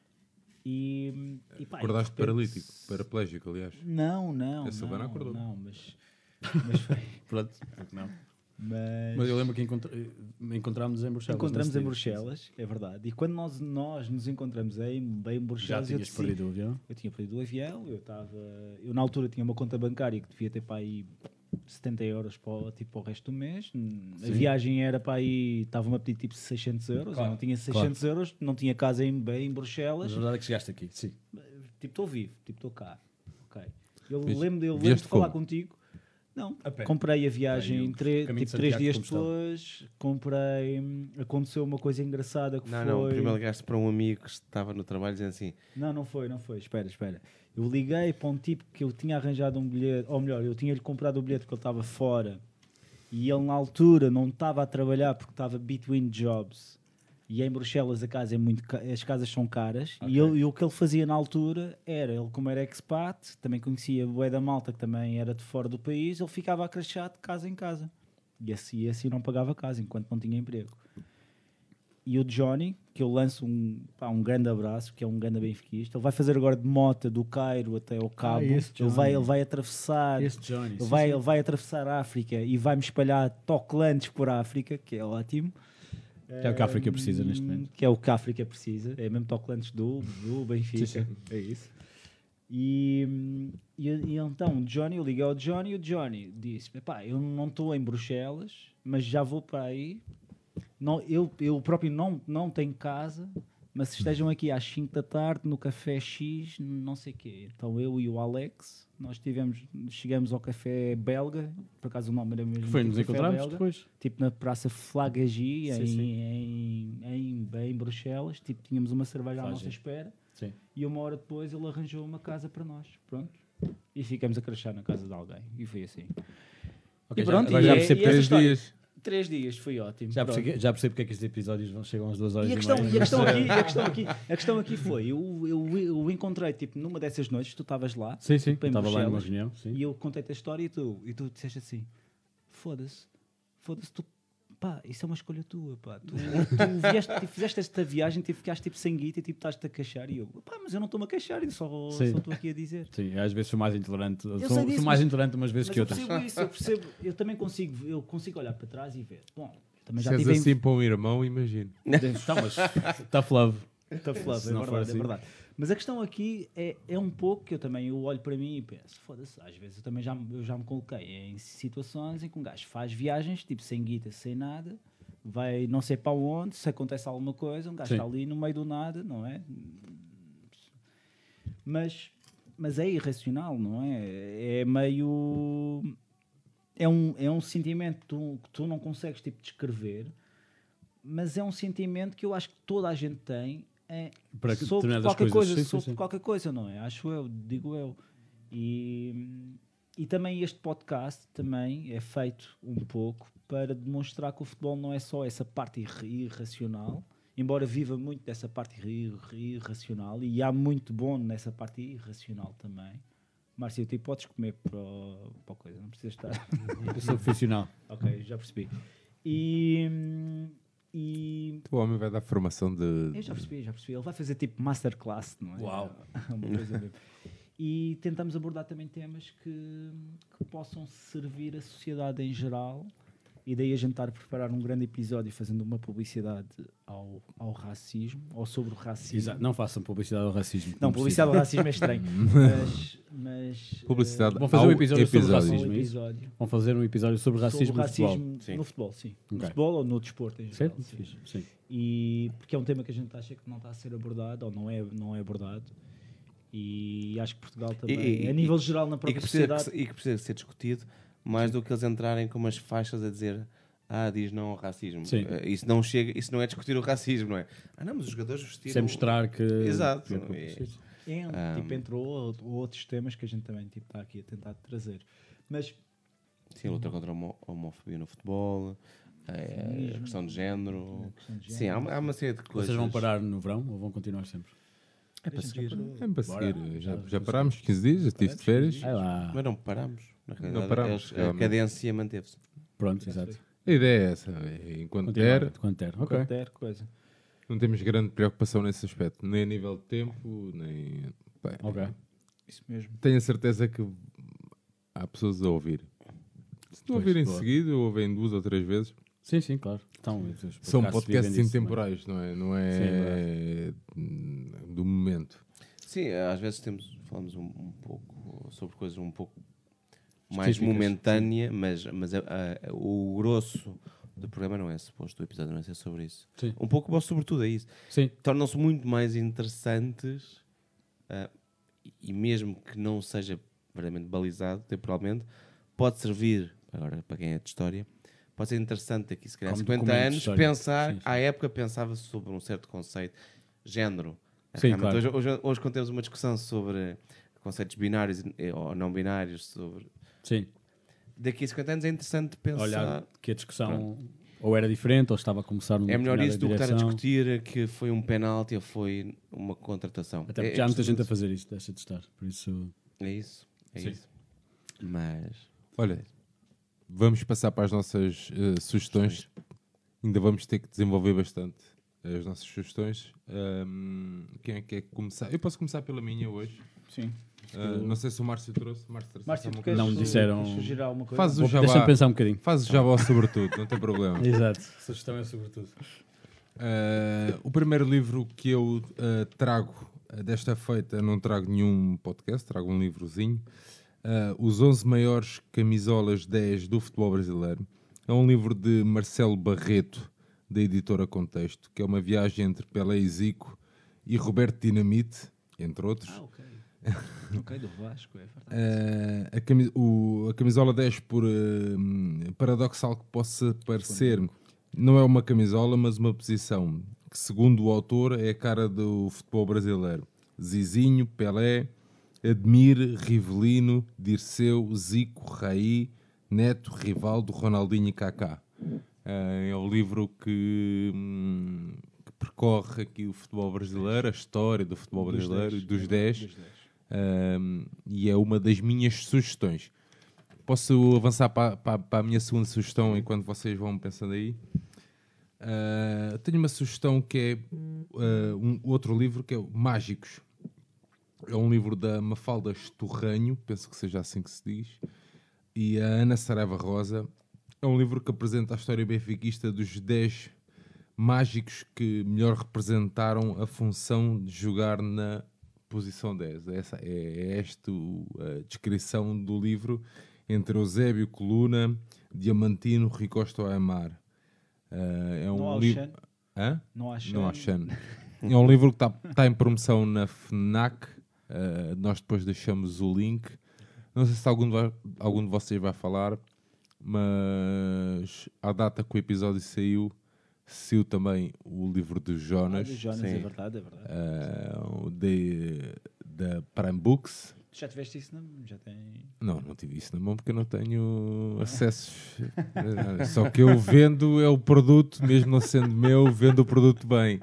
E, e pá, Acordaste repente- paralítico, paraplégico, aliás. Não, não. A Silvana não, acordou. Não, mas. Mas foi. Pronto, porque não. Mas, Mas eu lembro que encontra- encontrámos em Bruxelas. encontramos em. Bruxelas, é verdade. E quando nós, nós nos encontramos em, bem em Já Bruxelas, eu tinhas decidi- perdido o avião? Eu tinha perdido o avião, eu estava. Eu na altura tinha uma conta bancária que devia ter para aí 70 euros para, o- tipo, para o resto do mês. A Sim. viagem era para aí. Estava-me a pedir tipo 600 euros. Claro, eu não tinha 600 euros, não tinha casa em, em Mas Bruxelas. a verdade é que chegaste aqui, sim. Tipo, estou vivo, tipo, estou cá. Ok. Eu Mas lembro, eu lembro de falar como? contigo. Não, A comprei a viagem de tipo, três dias depois. Comprei. Aconteceu uma coisa engraçada que Não, foi. não. Primeiro ligaste para um amigo que estava no trabalho dizendo assim: Não, não foi, não foi. Espera, espera. Eu liguei para um tipo que eu tinha arranjado um bilhete, ou melhor, eu tinha-lhe comprado o bilhete porque ele estava fora e ele na altura não estava a trabalhar porque estava between jobs. E em Bruxelas a casa é muito ca- as casas são caras Ok. e, ele- e o que ele fazia na altura era, ele como era expat, também conhecia o da malta que também era de fora do país, ele ficava a crachar de casa em casa. E assim, e assim não pagava casa enquanto não tinha emprego. E o Johnny, que eu lanço um, pá, um grande abraço, que é um grande benfiquista, ele vai fazer agora de moto do Cairo até ao Cabo. esse ele, vai, ele vai atravessar Johnny. ele sim, vai, sim. ele vai atravessar a África e vai-me espalhar toquelantes por África, que é ótimo. Que é o que a África precisa neste momento. Que é o que a África precisa. É mesmo toquelantes do, do Benfica. Sim, É isso. E, hum, e, e então o Johnny, eu liguei ao Johnny e o Johnny disse: Pá, eu não estou em Bruxelas, mas já vou para aí. Não, eu, eu próprio não, não tenho casa, mas estejam aqui às 5 da tarde no café X, não sei o quê. Então eu e o Alex, nós tivemos, chegamos ao café belga, por acaso o nome era mesmo. Foi, tipo nos encontramos belga, depois. Tipo na Praça Flagagi, em. Em, em, em Bruxelas. Tipo, tínhamos uma cerveja à nossa espera. Sim. E uma hora depois ele arranjou uma casa para nós. Pronto. E ficamos a crachar na casa de alguém. E foi assim. Ok, e pronto, agora e já é- e Três dias. Três dias, foi ótimo. Já percebi, já percebi porque é que estes episódios vão, chegam às duas horas E e, a questão, meia. e a questão aqui, e a questão aqui, a questão aqui foi, eu, eu, eu encontrei, tipo, numa dessas noites, tu estavas lá, Sim, sim, tipo, estava lá numa reunião. Sim. e eu contei-te a história e tu, e tu disseste assim, foda-se, foda-se, tu, pá, isso é uma escolha tua, pá, tu, tu vieste, tipo, fizeste esta viagem, tipo, ficaste tipo sem guita e tipo, estás-te a queixar, e eu, pá, mas eu não estou-me a queixar, eu só estou aqui a dizer. Sim, às vezes sou mais intolerante. Sou, sei sou disso, mais mas- intolerante umas vezes Mas que eu outras. percebo isso, eu percebo, eu também consigo, eu consigo olhar para trás e ver, bom, eu também Se já és tive em- assim para um irmão, imagino. Então, mas tough love. Tough love, Se é verdade, assim. é verdade. Mas a questão aqui é, é um pouco que eu também eu olho para mim e penso, foda-se, às vezes eu também já, me- eu já me coloquei em situações em que um gajo faz viagens, tipo sem guita, sem nada, vai não sei para onde, se acontece alguma coisa, um gajo Sim. está ali no meio do nada, não é? Mas, mas é irracional, não é? É meio. É um, é um sentimento que tu, que tu não consegues tipo, descrever, mas é um sentimento que eu acho que toda a gente tem é, Para sobre qualquer coisas. coisa, Sim, sobre sim. qualquer coisa, não é? Acho eu, digo eu. E, e também este podcast também é feito um pouco para demonstrar que o futebol não é só essa parte irra- irracional, embora viva muito dessa parte irra- irracional e há muito bom nessa parte irracional também. Márcio, tu podes comer para, o- para a coisa, não precisas estar. Eu sou profissional. ok, já percebi. E, e O homem vai dar formação de. eu já percebi, já percebi. Ele vai fazer tipo masterclass, não é? Uau. Uma coisa mesmo. E tentamos abordar também temas que, que possam servir a sociedade em geral. E daí a gente estar a preparar um grande episódio fazendo uma publicidade ao, ao racismo, ou sobre o racismo. Exato. Não façam publicidade ao racismo. Não, publicidade ao racismo é estranho. mas, mas, Publicidade eh, Vamos fazer um episódio sobre episódio. um racismo. episódio Vão fazer um episódio sobre racismo, sobre no futebol. racismo Sim. no futebol, sim. No Ok. futebol ou no desporto em geral. Certo? sim. Fixe. Sim. e porque é um tema que a gente acha que não está a ser abordado ou não é, não é abordado e acho que Portugal também, E- e- a nível geral na E própria que, precisa, sociedade e que precisa ser discutido mais do que eles entrarem com umas faixas a dizer ah, diz não ao racismo. Sim. Eh, Isso não chega, isso não é discutir o racismo, não é? Ah, não, mas os jogadores vestiram. Sem mostrar que. Exato. sim. é, Ah, tipo, entre o- outros temas que a gente também tipo, está aqui a tentar trazer mas Sim, a luta contra a homo- a homofobia no futebol, eh, a questão de género. a questão de Sim, há género, uma, há uma série de coisas. Vocês vão parar no verão ou vão continuar sempre? É para seguir. É para seguir. Já, já parámos 15 dias, já estive de férias. Mas não paramos. Na realidade, paramos, eles- a realmente. cadência manteve-se. Pronto, exato. A ideia é essa. é, Enquanto Continuar der, Quanto der. Ok. qualquer coisa não temos grande preocupação nesse aspecto. Nem a nível de tempo, nem. Bem, Ok. isso mesmo Tenho a certeza que há pessoas a ouvir. Se não ouvirem boa. seguido, ouvem duas ou três vezes. Sim, sim, claro. Então, São podcasts intemporais, não é? Não é hum, do momento. Sim, às vezes temos, falamos um, um pouco sobre coisas um pouco mais Específicas, momentânea, mas, mas a- a- o grosso do programa não é suposto, o episódio não é ser sobre isso. Sim. Um pouco, mas sobretudo é isso. Tornam-se muito mais interessantes ah, e mesmo que não seja verdadeiramente balizado temporalmente, pode servir, agora para quem é de história, pode ser interessante daqui, se calhar Como 50 documento de anos, pensar, Sim, sim. à época pensava-se sobre um certo conceito, género. Sim, claro. hoje, hoje, hoje, quando temos uma discussão sobre conceitos binários ou não binários, sobre... sim. daqui a 50 anos é interessante pensar... Olhar que a discussão Ou era diferente, ou estava a começar numa É melhor isso do que estar a discutir que foi um penalti ou foi uma contratação. Até porque é já há muita gente a fazer isso, deixa de estar. Por isso, É isso, é Sim. isso. Mas Olha, vamos passar para as nossas eh, sugestões. Ainda vamos ter que desenvolver bastante as nossas sugestões. Ahm, quem é que quer começar? Eu posso começar pela minha hoje. Sim. Ah, não sei se o Márcio trouxe. Márcio, trouxe Márcio, tu Não disseram- sugerir alguma coisa? Faz o jabá. deixa-me pensar um bocadinho. Faz o jabá sobretudo, não tem problema. Exato. A sugestão é sobretudo. Uh, o primeiro livro que eu uh, trago uh, desta feita, não trago nenhum podcast, trago um livrozinho. Uh, Os 11 maiores camisolas 10 do futebol brasileiro. É um livro de Marcelo Barreto, da editora Contexto, que é uma viagem entre Pelé e Zico e Roberto Dinamite, entre outros. Ah, ok. ok, do Vasco, é verdade. Uh, a, cami- o- a camisola 10, por uh, paradoxal que possa parecer, não é uma camisola, mas uma posição que, segundo o autor, é a cara do futebol brasileiro. Zizinho, Pelé, Admir, Rivelino, Dirceu, Zico, Raí, Neto, Rivaldo, Ronaldinho e Kaká. Uh, é o livro que, hum, que percorre aqui o futebol brasileiro, a história do futebol brasileiro, dos 10. Um, e é uma das minhas sugestões. Posso avançar para, para- para a minha segunda sugestão enquanto vocês vão pensando aí? Uh, tenho uma sugestão que é uh, um outro livro que é o Mágicos. É um livro da Mafalda Estorranho, penso que seja assim que se diz, e a Ana Saraiva Rosa. É um livro que apresenta a história benfiquista dos 10 mágicos que melhor representaram a função de jogar na posição 10. Essa é, é esta a descrição do livro entre Eusébio Coluna, Diamantino, Ricosto Aymar. Ah, é um Não livro. Hã? Não acho. Não. É um livro que está em promoção na FNAC. Uh, nós depois deixamos o link. Não sei se algum de, algum de vocês vai falar, mas à data que o episódio saiu, saiu também o livro do Ah, Jonas, do Jonas, sim. é verdade, é verdade. uh, de- da Prime Books. Já tiveste isso? Não? Já tem. Não, não tive isso na mão porque eu não tenho acessos. Eh, Só que eu vendo é o produto, mesmo não sendo meu, vendo o produto bem.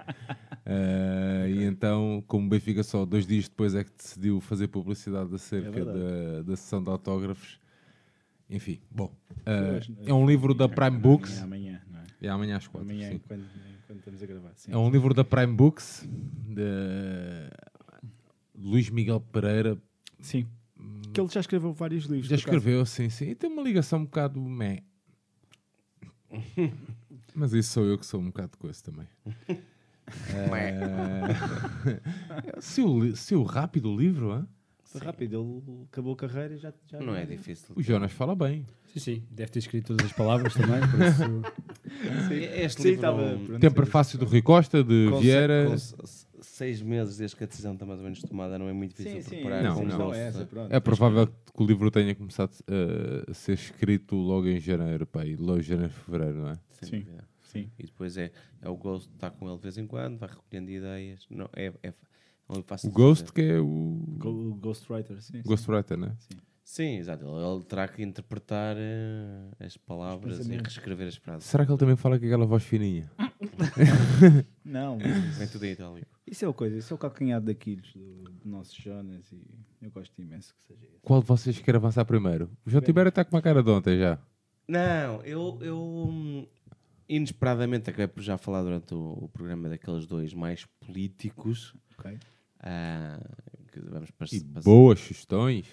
Eh, e então, como o Benfica só dois dias depois é que decidiu fazer publicidade acerca verdade. da, da sessão de autógrafos. Enfim, bom. Hoje, é um livro da Prime Books. É amanhã, não é? Amanhã às quatro. Amanhã, sim. quando, quando estamos a gravar. Sim. É um livro da Prime Books de Luís Miguel Pereira. Sim. Que ele já escreveu vários livros. Já escreveu, sim, sim. E tem uma ligação um bocado meh. Mas isso sou eu que sou um bocado de coisa também. Eh, se, o, li- se o rápido o livro, hã? Foi rápido, ele acabou a carreira e já. já Não é difícil. o Jonas fala bem. Sim, sim. Deve ter escrito todas as palavras também. Por isso... Este Sim, livro não- Tem sim. prefácio do Rui Costa, de com Vieira. se- com se- seis meses desde que a decisão está mais ou menos tomada, não é muito difícil Sim, sim. preparar Não, não. gosto. é essa. É provável que o livro tenha começado eh, a ser escrito logo em janeiro, pá, e logo em janeiro, fevereiro, não é? Sim. é. Sim. E depois é, é o Ghost, está com ele de vez em quando, vai recolhendo ideias. Não, é, é, O Ghost, que é o Go- O Ghostwriter, sim. sim. Ghostwriter, né? Sim, exato. Ele, ele terá que interpretar eh, as palavras e reescrever as frases. Será que ele também fala com aquela voz fininha? Não, Vem tudo em itálico. isso é o coisa, isso é o calcanhar daqueles do, do nosso Jonas e eu gosto imenso que seja esse. Qual de vocês quer avançar primeiro? O João Tibério está com uma cara de ontem já. Não, eu, eu hum, inesperadamente acabei por já falar durante o, o programa daqueles dois mais políticos. Ok? Que vamos E boas sugestões.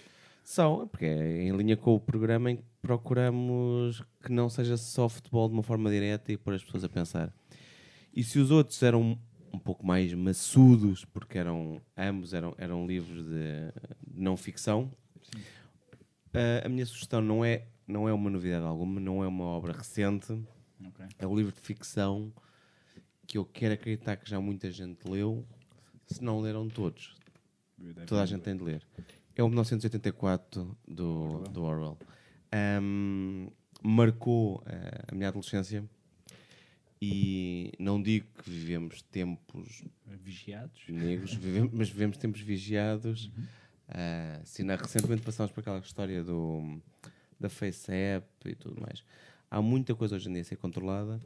São, porque é em linha com o programa em que procuramos que não seja só futebol de uma forma direta e pôr as pessoas a pensar. E se os outros eram um pouco mais maçudos, porque eram ambos eram, eram livros de, de não ficção, ah, a minha sugestão não é, não é uma novidade alguma, não é uma obra recente, Ok. é um livro de ficção que eu quero acreditar que já muita gente leu, se não leram todos. Toda a gente tem de ler. É o 1984 do, do Orwell. Ahm, marcou eh, a minha adolescência e não digo que vivemos tempos Vigiados. negros, vivemos- mas vivemos tempos vigiados. Se na- recentemente passámos por aquela história do, da Face App e tudo mais. há muita coisa hoje em dia a ser controlada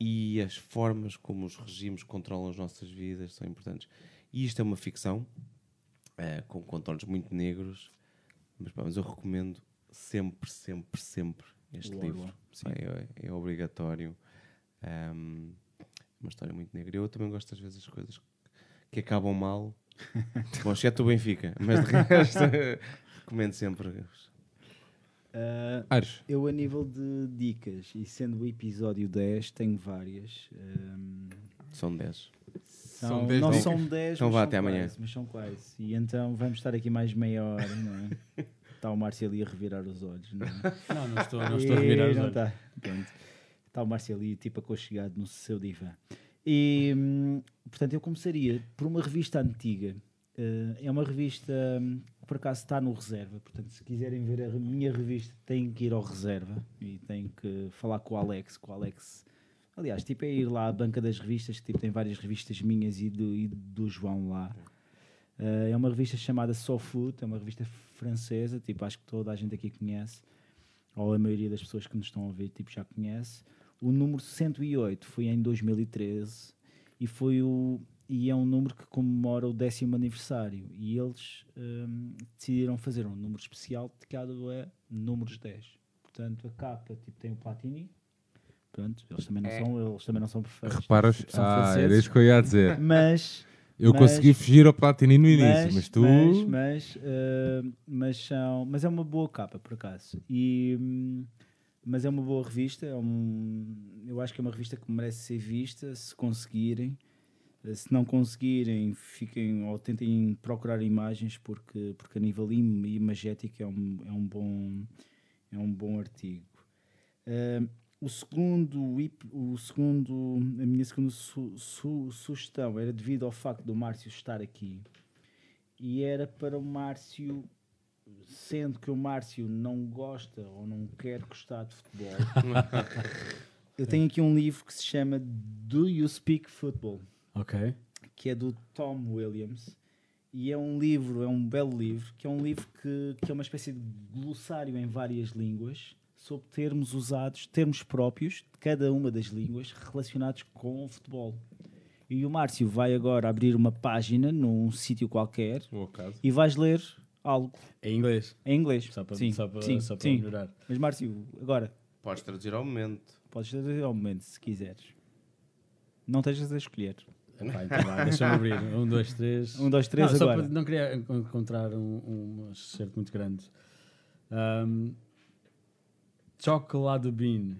e as formas como os regimes controlam as nossas vidas são importantes. E isto é uma ficção eh, com contornos muito negros, mas, pá, mas eu recomendo sempre, sempre, sempre este livro. Pá, é, é obrigatório. Ahm, uma história muito negra. Eu também gosto às vezes das coisas que acabam mal. Bom, exceto o Benfica, mas de resto recomendo sempre. Ares, eu, a nível de dicas, e sendo o episódio 10, tenho várias. Ahm, São 10. São, São 10 não dicas. são 10, Então mas vá, são até amanhã. quase, mas são quase. E então vamos estar aqui mais meia hora, não é? Está o Márcio ali a revirar os olhos, não é? Não, não estou, não estou a revirar os não olhos. Está Está o Márcio ali, tipo, aconchegado no seu divã. E, hum, portanto, eu começaria por uma revista antiga. Eh, é uma revista hum, que, por acaso, está no Reserva. Portanto, se quiserem ver a minha revista, têm que ir ao Reserva e têm que falar com o Alex. Com o Alex. Aliás, tipo, é ir lá à banca das revistas, que tipo, tem várias revistas minhas e do, e do João lá. Eh, é uma revista chamada Soul Food, é uma revista francesa, tipo, acho que toda a gente aqui conhece, ou a maioria das pessoas que nos estão a ver tipo, já conhece. O número 108 foi em 2013 e, foi o, e é um número que comemora o décimo aniversário. E eles hum, decidiram fazer um número especial dedicado a números 10. Portanto, a capa tipo, tem o Platini. Pronto, eles também não, são, eles também não são perfeitos. reparas? são Ah, era isso que eu ia dizer. Mas Eu Mas- consegui fugir ao Platini no início, mas, tu. mas, mas, eh, mas são, mas é uma boa capa, por acaso. E, hum, mas é uma boa revista. É um, eu acho que é uma revista que merece ser vista se conseguirem. Eh, Se não conseguirem, fiquem ou tentem procurar imagens, porque, porque a nível im- imagético é um, é um, bom, é um bom artigo. Eh, o segundo, o segundo, a minha segunda su- su- sugestão era devido ao facto do Márcio estar aqui e era para o Márcio, sendo que o Márcio não gosta ou não quer gostar de futebol. eu tenho aqui um livro que se chama Do You Speak Football? Ok. que é do Tom Williams. E é um livro, é um belo livro, que é um livro que, que é uma espécie de glossário em várias línguas sobre termos usados, termos próprios de cada uma das línguas relacionados com o futebol. E o Márcio vai agora abrir uma página num sítio qualquer e vais ler algo Em inglês. em inglês. Só para, sim, só para, sim, só para sim. melhorar. Mas Márcio, agora Podes traduzir ao momento. podes fazer ao momento se quiseres. Não estejas a escolher. Epá, então vá, Deixa-me abrir. Um, dois, três. Um, dois, três, não, só agora. para- não queria en- encontrar um, um excerto muito grande. Um, chocolate bean.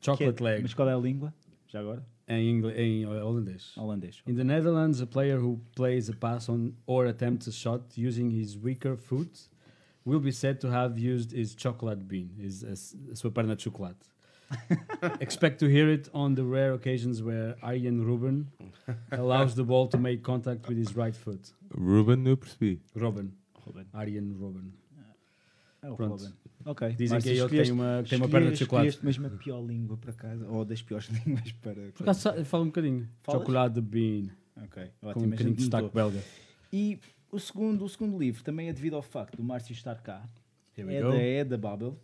Que é- Chocolate leg. Mas qual é a língua? Já agora? Em, inglês, em holandês. Holandês. In the Netherlands, a player who plays a pass on or attempts a shot using his weaker foot will be said to have used his chocolate bean, his, a, a sua perna de chocolate. Expect to hear it on the rare occasions where Arjen Ruben allows the ball to make contact with his right foot. Ruben, eu percebi. Robin. Ruben. Arjen Ruben. É o Pronto. Robin. Ok. Dizem Márcio, que ele tem uma, tem uma perna de chocolate. escolheste mesmo a pior língua para casa, ou das piores línguas para. Por acaso, fala um bocadinho. Falas? Chocolate bean. Ok, Com um bocadinho de destaque belga. E o segundo, o segundo livro também é devido ao facto do Márcio estar cá. É da, é da Babel.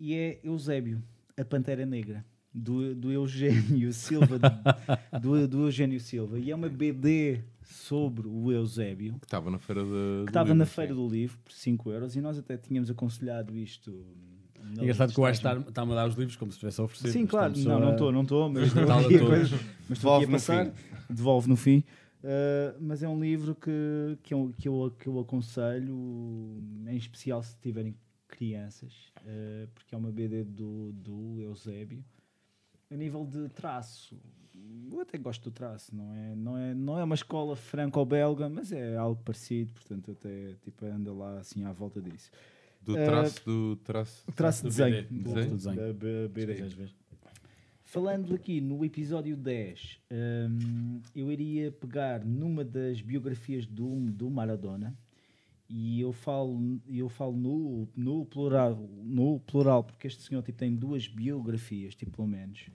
E é Eusébio, a Pantera Negra. Do, do Eugênio Silva. do, do Eugênio Silva. E é uma BD sobre o Eusébio. Que estava na feira de. que estava na feira do livro por 5 euros e nós até tínhamos aconselhado isto. Engraçado que o Ash está- está-me a dar os livros como se estivesse a oferecer. Sim, claro, não, não estou, não estou, mas estou Tal aqui a coisa- mas estou aqui a passar, devolve no fim. Uh, mas é um livro que, que, eu, que, eu, que eu aconselho, em especial se tiverem crianças, uh, porque é uma BD do, do Eusébio. A nível de traço, eu até gosto do traço, não é, não é, não é uma escola franco-belga, mas é algo parecido, portanto, eu até tipo, anda lá assim à volta disso. Do Eh, traço do traço. Traço de do desenho. BD, desenho. do desenho. Da B- BD. Falando aqui no episódio 10, hum, eu iria pegar numa das biografias do, do Maradona e eu falo, eu falo no, no, plural, no plural, porque este senhor tipo, tem duas biografias, tipo, pelo menos.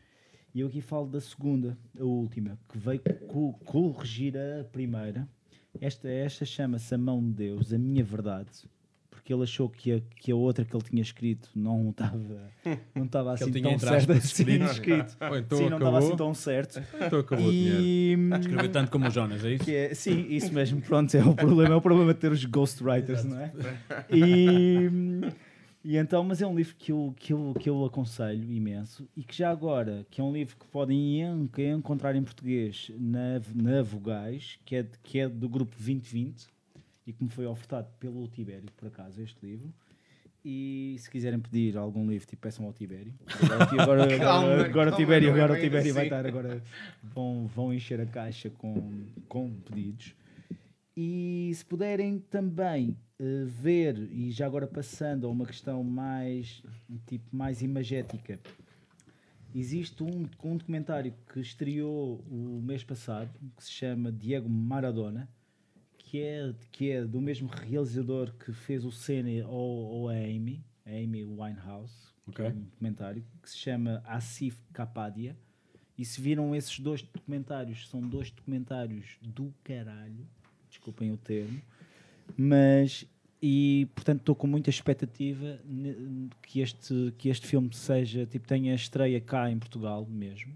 E eu aqui falo da segunda, a última, que veio co- corrigir a primeira. Esta, esta chama-se A Mão de Deus, a minha verdade, porque ele achou que a, que a outra que ele tinha escrito não estava não estava assim tão certa assim escrito. Ou então Sim, não estava assim tão certo. Então acabou o dinheiro. E, Escrever tanto como o Jonas, é isso? que é, sim, isso mesmo, pronto, é o problema, é o problema de ter os ghostwriters, não é? E, e então, mas é um livro que eu, que, eu, que eu aconselho imenso e que já agora, que é um livro que podem que encontrar em português na, na Vogais, que é, de- que é do grupo 2020 e que me foi ofertado pelo Tibério, por acaso, este livro. E se quiserem pedir algum livro, tipo, peçam ao Tibério. Agora, agora, agora, agora o Tibério, é agora o Tibério vai assim. estar agora vão, vão encher a caixa com, com pedidos. E se puderem também eh, ver, e já agora passando a uma questão mais, tipo, mais imagética, existe um, um documentário que estreou o mês passado, que se chama Diego Maradona, que é, que é do mesmo realizador que fez o Cena ou, ou a Amy, a Amy Winehouse, que é um documentário que se chama Asif Kapadia. E se viram esses dois documentários, são dois documentários do caralho, desculpem o termo, mas e portanto estou com muita expectativa que este, que este filme seja, tipo, tenha estreia cá em Portugal mesmo.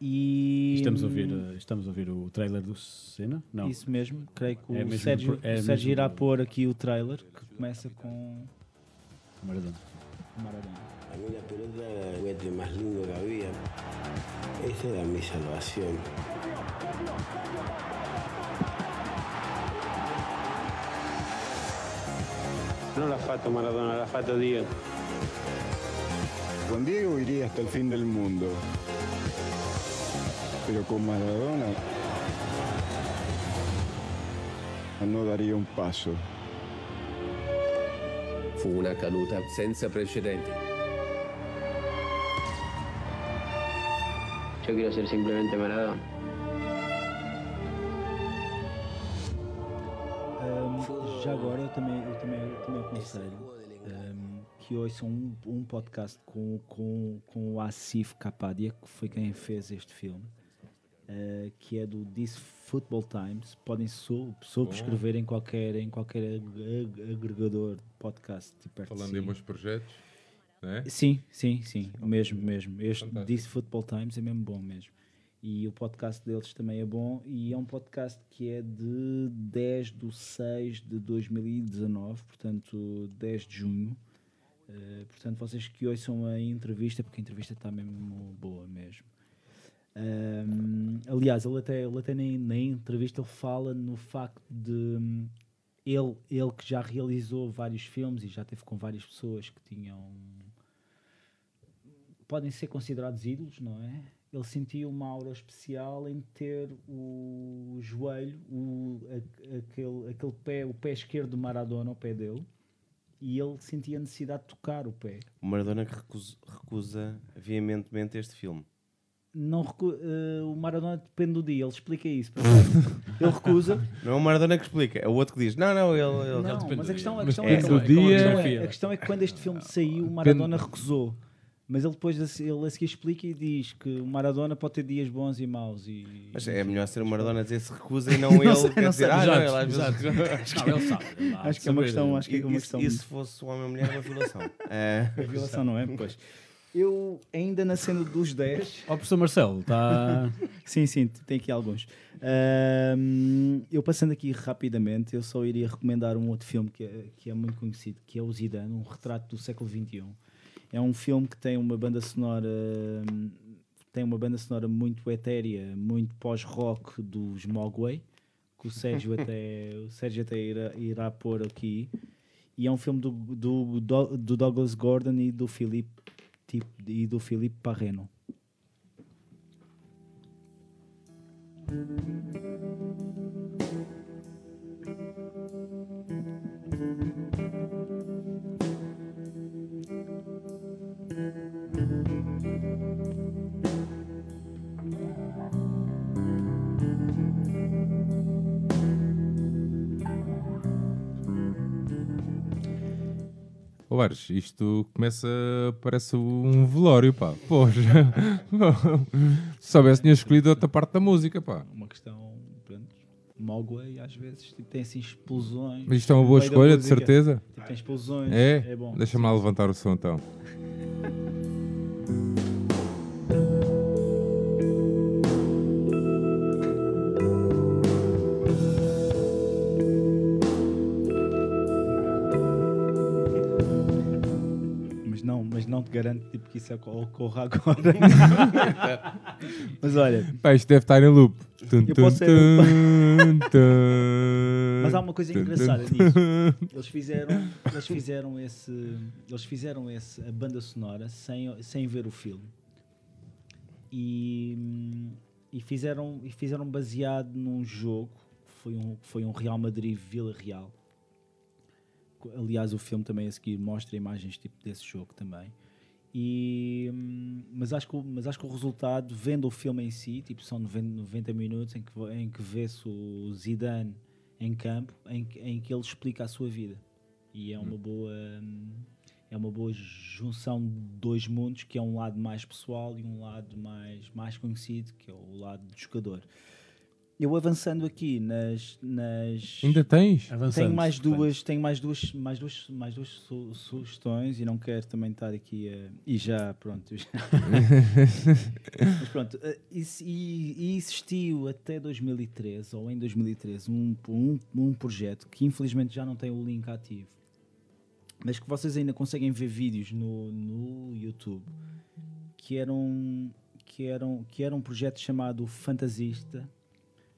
E Estamos a ouvir, eh, estamos a ouvir o trailer do Cena? Não. isso mesmo, creio que o É mesmo Sérgio, por- é o Sérgio irá pôr aqui o trailer que começa com Maradona. o Maradona. A mí la pelota era el juguete más lindo que había. Esa era mi salvación. No l'ha fatto Maradona, l'ha fatto Dio. Con Diego iría hasta el fin del mundo. Pero con Maradona no daría un paso. Fu una caduta senza precedenti. Yo quiero ser simplemente Maradona. Já agora eu também, eu também, eu também aconselho ahm, que ouçam um, um podcast com, com, com o Asif Kapadia, que foi quem fez este filme, ah, que é do This Football Times. Podem sub- subscrever em qualquer, em qualquer ag- agregador de podcast. tipo de Falando si. em meus projetos, não é? Sim, sim, sim, o mesmo, mesmo. Este Fantástico. This Football Times é mesmo bom mesmo. E o podcast deles também é bom e é um podcast que é de 10 de 6 de 2019, portanto 10 de junho. Eh, portanto, vocês que ouçam a entrevista, porque a entrevista está mesmo boa mesmo. Ahm, aliás, ele até, ele até na entrevista ele fala no facto de hum, ele, ele que já realizou vários filmes e já teve com várias pessoas que tinham podem ser considerados ídolos, não é? Ele sentia uma aura especial em ter o joelho, o, a- aquele, aquele pé, o pé esquerdo do Maradona, o pé dele, e ele sentia a necessidade de tocar o pé. O Maradona que recusa, recusa veementemente este filme. Não recu- eh, o Maradona depende do dia, ele explica isso. ele recusa. Não é o Maradona que explica, é o outro que diz: Não, não, ele. ele- Não, depende mas do a questão, a dia. questão Mas é, depende do questão dia. é- a questão é que quando este filme saiu, o Maradona recusou. Mas ele depois ele a seguir explica e diz que o Maradona pode ter dias bons e maus. E, Mas é melhor ser o Maradona a dizer se recusa e não ele sei, quer não dizer, sei. ah, não, ele às vezes. Não, ele sabe. Acho que é uma questão, acho que é uma E, questão e se fosse um homem ou mulher, é uma violação. É. A violação não é? Pois. Eu, ainda na cena dos 10, Ó, professor Marcelo, está. sim, sim, tem aqui alguns. Ahm, eu passando aqui rapidamente, eu só iria recomendar um outro filme que é, que é muito conhecido, que é o Zidane, um retrato do século XXI. É um filme que tem uma banda sonora tem uma banda sonora muito etérea, muito pós-rock dos Mogwai, que o Sérgio até, o Sérgio até irá, irá pôr aqui. E é um filme do, do, do, do Douglas Gordon e do Philippe, tipo, e do Philippe Parreno. Ô Ares, isto começa, parece um velório, pá. Poxa, se soubesse tinha escolhido outra parte da música, pá. Uma questão, pronto, Mogwai, às vezes, tipo, tem assim explosões. Mas isto é uma boa escolha, de certeza. Tipo, tem explosões. É? É bom. Deixa-me lá levantar o som então. Garanto tipo, que isso ocorra agora. mas olha, Pá, isto deve estar em loop. Tum, Eu posso ser- Mas há uma coisa engraçada nisso. Eles fizeram, eles fizeram esse, eles fizeram esse a banda sonora sem, sem ver o filme. E, e fizeram e fizeram baseado num jogo que foi um foi um Real Madrid Vila Real. Aliás, o filme também a seguir mostra imagens tipo desse jogo também. E, hum, mas, acho que, o- mas acho que o resultado, vendo o filme em si, tipo, são 90, 90 minutos em que, em que vê-se o Zidane em campo, em, que- em que ele explica a sua vida. E é uma boa hum, é uma boa junção de dois mundos, que é um lado mais pessoal e um lado mais, mais conhecido, que é o lado do jogador. Eu avançando aqui nas, nas Ainda tens? Avançando, tenho mais duas, tenho mais duas, mais duas, mais duas su- sugestões e não quero também estar aqui a, e já pronto. já. Mas pronto, eh, isso- e, e existiu até 2013 ou em 2013 um, um, um projeto que infelizmente já não tem o link ativo, mas que vocês ainda conseguem ver vídeos no, no YouTube que eram que eram que era um projeto chamado Fantasista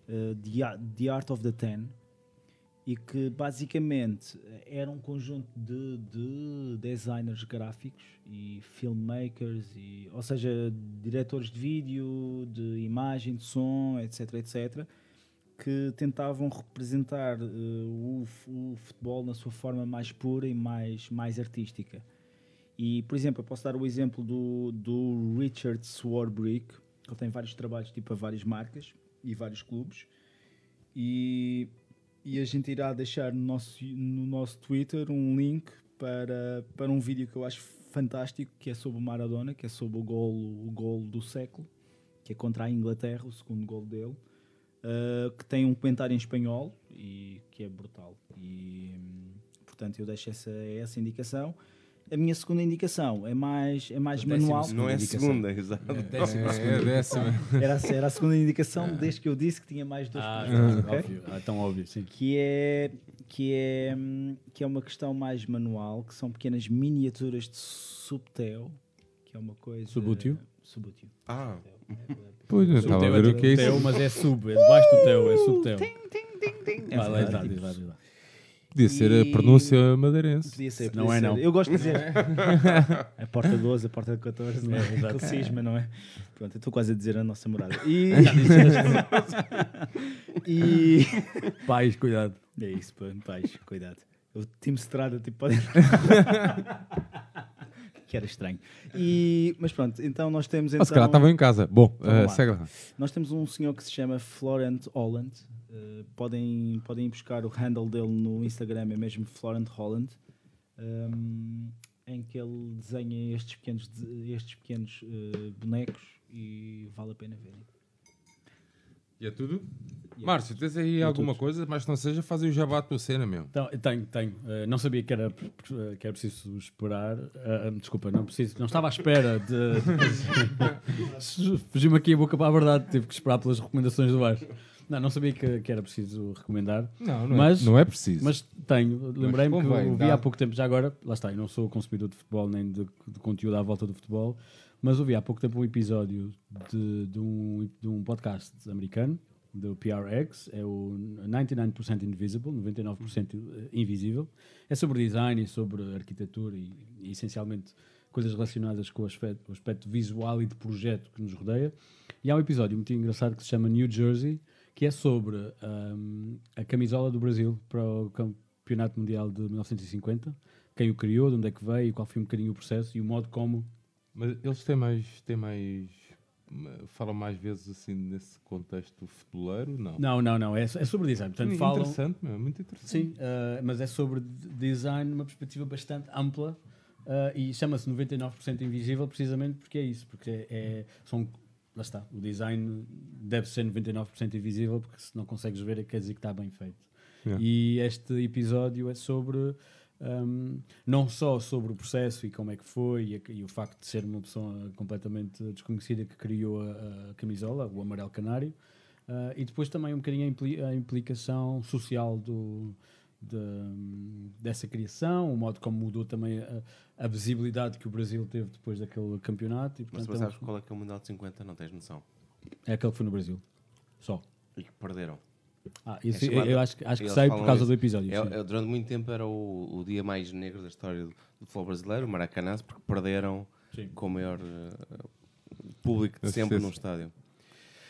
eh, The, Ar- The Art of the Ten e que basicamente era um conjunto de, de designers gráficos e filmmakers, e, ou seja, diretores de vídeo, de imagem, de som, etc, etc, que tentavam representar eh, o, o futebol na sua forma mais pura e mais, mais artística. E, por exemplo, eu posso dar o exemplo do, do Richard Swarbrick, que tem vários trabalhos tipo a várias marcas e vários clubes. E, e a gente irá deixar no nosso, no nosso Twitter um link para, para um vídeo que eu acho fantástico, que é sobre o Maradona, que é sobre o gol, o gol do século, que é contra a Inglaterra, o segundo gol dele, uh, que tem um comentário em espanhol e que é brutal. E, hum, portanto, eu deixo essa, essa indicação. A minha segunda indicação é mais, é mais manual. Não é a segunda, exato. É, a décima. Era, a- era a segunda indicação desde que eu disse que tinha mais dois Ah, projetos, ok? óbvio. Ah, tão óbvio, sim. que é que é que é uma questão mais manual, que são pequenas miniaturas de subtel, que é uma coisa Subútil? subútil. Ah, Pois, eu estava a ver o que é isso. mas é sub, é debaixo do teu, é subteu. É Vai lá, verdade, diz lá, tipo, diz lá, diz lá. Podia ser a E- pronúncia madeirense. Podia ser, Não podia é, ser. não. Eu gosto de dizer a porta 12, a porta 14, não é? É, exato. Aquele cisma, não é? Pronto, eu estou quase a dizer a nossa morada. E, e Pais, cuidado. é isso, pais, cuidado. O time Strada tipo pode que era estranho. E, mas pronto, então nós temos Ah, então se calhar estava em casa. Bom, Então, lá. segue lá. Nós temos um senhor que se chama Florent Holland. Uh, podem, podem ir buscar o handle dele no Instagram, é mesmo Florent Holland, um, em que ele desenha estes pequenos, estes pequenos uh, bonecos e vale a pena verem. E é tudo? E é Márcio, tens aí alguma coisa, mas não seja fazer o jabá da tua cena, meu. Então, tenho, tenho. Eh, não sabia que era, que era preciso esperar. Eh, desculpa, não preciso. Não estava à espera de. Fugiu-me aqui a boca para a verdade. Tive que esperar pelas recomendações do baixo. Não, não sabia que, que era preciso recomendar. Não, não, Mas- é, não é preciso. Mas tenho. Lembrei-me que eu vi dá. há pouco tempo, já agora, lá está, eu não sou consumidor de futebol nem de, de conteúdo à volta do futebol, mas ouvi há pouco tempo um episódio de, de, um, de um podcast americano, do PRX, é o 99% Invisible, 99% invisível. É sobre design e sobre arquitetura e, e essencialmente coisas relacionadas com o aspecto, o aspecto visual e de projeto que nos rodeia. E há um episódio muito engraçado que se chama New Jersey, que é sobre ahm, a camisola do Brasil para o Campeonato Mundial de 1950, quem o criou, de onde é que veio, qual foi um bocadinho o processo e o modo como. Mas eles têm mais, têm mais. Falam mais vezes assim nesse contexto futeboleiro? Não. Não, não, não, é, é sobre design. Portanto, Muito falam. interessante, meu, muito interessante. Sim, ah, mas é sobre design numa perspectiva bastante ampla ah, e chama-se 99% invisível precisamente porque é isso, porque é, é- são lá está, o design deve ser 99% invisível porque se não consegues ver, quer dizer que está bem feito. Yeah. E este episódio é sobre hum, não só sobre o processo e como é que foi e, e o facto de ser uma pessoa completamente desconhecida que criou a, a camisola, o amarelo canário, ah, e depois também um bocadinho a, impli- a implicação social do, de- dessa criação, o modo como mudou também a, a visibilidade que o Brasil teve depois daquele campeonato. E, Mas portanto, tu é um- sabes qual é que é o Mundial de 50? Não tens noção. é aquele que foi no Brasil. Só. E que perderam. Ah, É isso, eu, chamado- eu acho, que- acho que sei por causa isso. do episódio. É- é- durante muito tempo era o, o dia mais negro da história do, do futebol brasileiro, o Maracanã, porque perderam Sim. com o maior eh, público de sempre certeza. num estádio.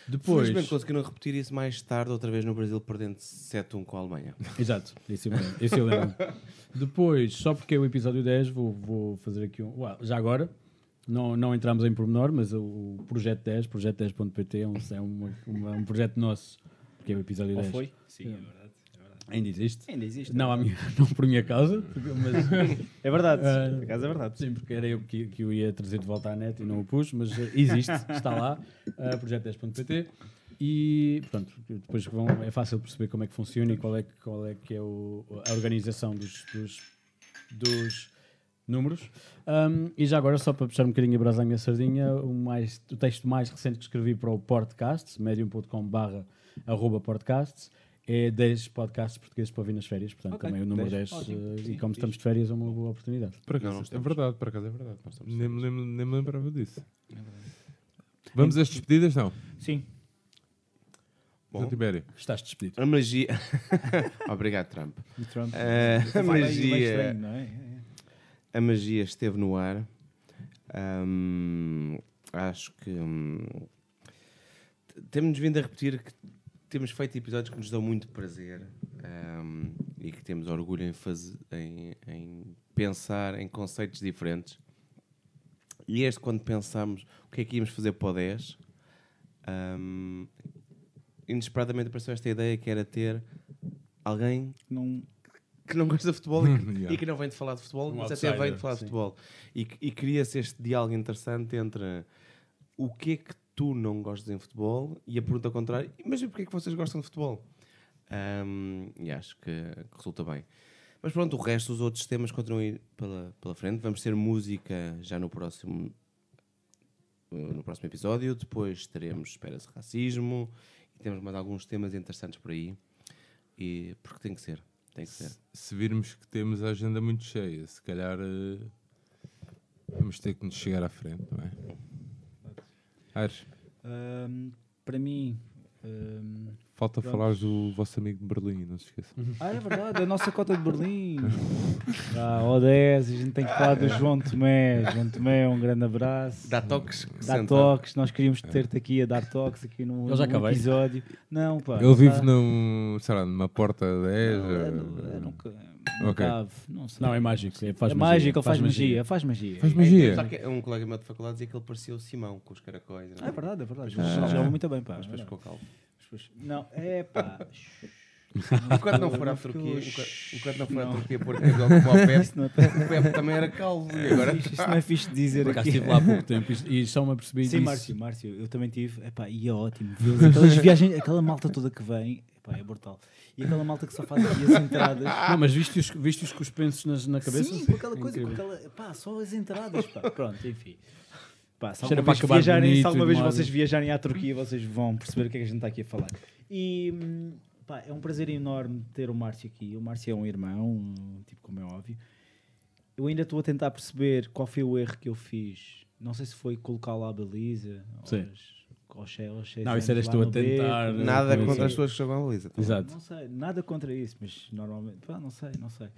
Depois, Felizmente conseguiram repetir isso mais tarde, outra vez no Brasil, perdendo 7-1 com a Alemanha. Exato, esse eu lembro. Esse eu lembro. Depois, só porque é o episódio 10, vou, vou fazer aqui um. Uau, já agora, não, não entramos em pormenor, mas o, projeto 10, projeto10.pt, é, um, é uma- uma- um projeto nosso, que é o episódio Ou 10. foi? Sim, é verdade. Ainda existe. Ainda existe. Não, minha, não por minha causa, porque- mas É verdade. Ah, Por acaso é verdade. Sim, porque era eu que, que o ia trazer de volta à net e não o pus, mas existe, está lá, uh, projeto10.pt. E, portanto, depois vão, é fácil perceber como é que funciona e qual é, qual é que é o- a organização dos, dos, dos números. Um, e já agora, só para puxar um bocadinho a brasa à minha sardinha, o, mais, o texto mais recente que escrevi para o Podcasts, medium.com.br arroba podcasts, é 10 podcasts portugueses para ouvir nas férias, portanto Ok, também o número 10, 10, ótimo. eh, Sim, e como fixe. estamos de férias é uma boa oportunidade. Por acaso, é verdade, por acaso é verdade. Nem, me lembro- nem me lembrava disso. Vamos às despedidas, não? Sim. Bom. Tibério. Estás despedido. A magia. Obrigado, Trump. E Trump. Eh, a magia. estranho, não é? É, é. A magia esteve no ar. Ahm, acho que hum, temos vindo a repetir que temos feito episódios que nos dão muito prazer ahm, e que temos orgulho em, fazer, em, em pensar em conceitos diferentes. E este, quando pensámos o que é que íamos fazer para o 10, ahm, inesperadamente apareceu esta ideia que era ter alguém Não, que não gosta de futebol e que, Yeah. e que não vem de falar de futebol, Um mas até outsider, vem de falar de sim. futebol. E, e cria-se este diálogo interessante entre o que é que tu não gostas em futebol e a pergunta contrária, mas porquê é que vocês gostam de futebol? Ahm, e acho que, que resulta bem. Mas pronto, o resto, os outros temas continuam a ir pela, pela frente. Vamos ter música já no próximo, uh, no próximo episódio. Depois teremos Espera-se Racismo e temos mais alguns temas interessantes por aí. E, porque tem que ser. Tem que ser. Se virmos que temos a agenda muito cheia, se calhar eh, vamos ter que nos chegar à frente, não é? Aires, Ahm, para mim. ahm, falta Pronto. falar do vosso amigo de Berlim, não se esqueçam. Ah, é verdade, a nossa cota de Berlim. Ah, O10, a gente tem que falar do João Tomé. João Tomé, um grande abraço. Dá toques. Dá senta. toques, nós queríamos ter-te aqui a dar toques aqui num, Eu já num acabei. episódio. Não, pá. Ele vive tá- num, sei lá, numa porta 10. Não, é, eh, no- é, nunca- Ok. cave, não sei. Não, é mágico. É, faz é magia, mágico, ele faz magia, faz magia. Faz É, magia. só que um colega meu de faculdade dizia que ele parecia o Simão com os caracóis. Ah, é verdade, é verdade. Mas Ele depois- joga muito bem, pá. Mas é depois ficou calvo. Depois- Não, é pá. Enquanto não for à Não Turquia, enquanto- não for à. Turquia por cabelo como o Pepe, Isso não é, o Pepe também era calvo. E agora fixe, isso não é fixe de dizer Por acaso estive lá há pouco tempo e, só me apercebi Sim, disso. Márcio, Márcio, eu também tive. Epá, e é ótimo. Aquelas viagens, aquela malta toda que vem, epá, é brutal. E aquela malta que só faz aqui as entradas. Não, mas viste-os viste -os com os pensos nas, na cabeça? Sim, com aquela coisa, com aquela. Pá, só as entradas, pá. Pronto, enfim. Pá, se alguma para vez, viajarem, se alguma vez vocês viajarem à Turquia, vocês vão perceber o que é que a gente está aqui a falar. E hum, pá, é um prazer enorme ter o Márcio aqui. O Márcio é um irmão, um tipo como é óbvio. Eu ainda estou a tentar perceber qual foi o erro que eu fiz. Não sei se foi colocar lá a baliza. Sim. Aos, aos, seis- aos seis Não, isso eras tu a no beco. tentar. nada contra as pessoas que jogam a baliza. tá? Exato. Não sei, nada contra isso, mas normalmente, pá, não sei, não sei.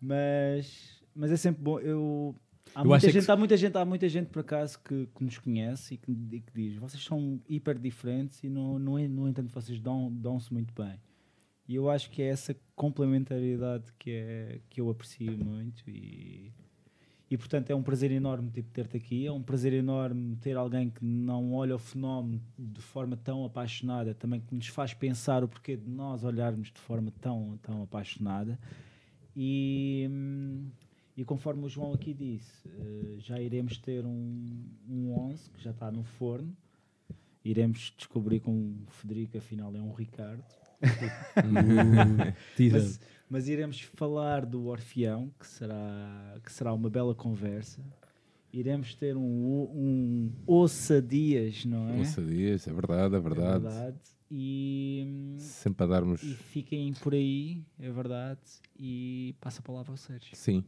Mas, mas é sempre bom. Eu, há, Eu muita é que gente, se- há muita gente, há muita gente por acaso que, que nos conhece e que, e que diz: vocês são hiper diferentes e no, no, no entanto vocês dão- dão-se muito bem. E eu acho que é essa complementariedade que, é, que eu aprecio muito e, e portanto é um prazer enorme tipo, ter-te aqui, é um prazer enorme ter alguém que não olha o fenómeno de forma tão apaixonada, também que nos faz pensar o porquê de nós olharmos de forma tão, tão apaixonada. E, e conforme o João aqui disse, eh, já iremos ter um, um 11 que já está no forno. iremos descobrir com o Federico, afinal, é um Ricardo. Mas, mas iremos falar do Orfeão, que será, que será uma bela conversa. Iremos ter um, um Ouça Dias, não é? Ouça dias, é verdade, é É verdade. verdade. E, Sempre a darmos. e fiquem por aí, é verdade. E passa a palavra ao Sérgio. Sim.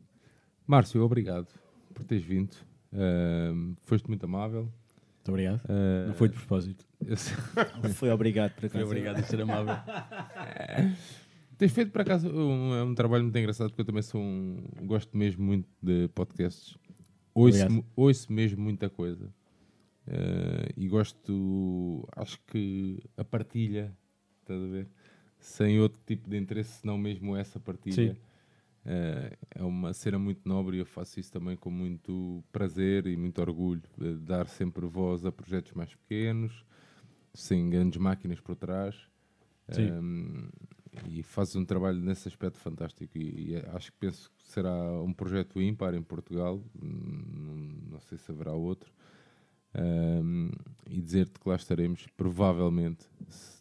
Márcio, obrigado por teres vindo. Ahm, foste muito amável. Muito obrigado. Ah, Não foi de propósito. Foi obrigado por Foi acaso. obrigado a ser amável. Tens feito por acaso um, é um trabalho muito engraçado porque eu também sou um, gosto mesmo muito de podcasts. Ouço, ouço mesmo muita coisa. Eh, e gosto, acho que a partilha, estás a ver? Sem outro tipo de interesse, senão mesmo essa partilha. Sim. Eh, é uma cena muito nobre e eu faço isso também com muito prazer e muito orgulho. de dar sempre voz a projetos mais pequenos, sem grandes máquinas por trás. Um, e fazes um trabalho nesse aspecto fantástico e, e acho que penso que será um projeto ímpar em Portugal não, não sei se haverá outro Um, e dizer-te que lá estaremos provavelmente se,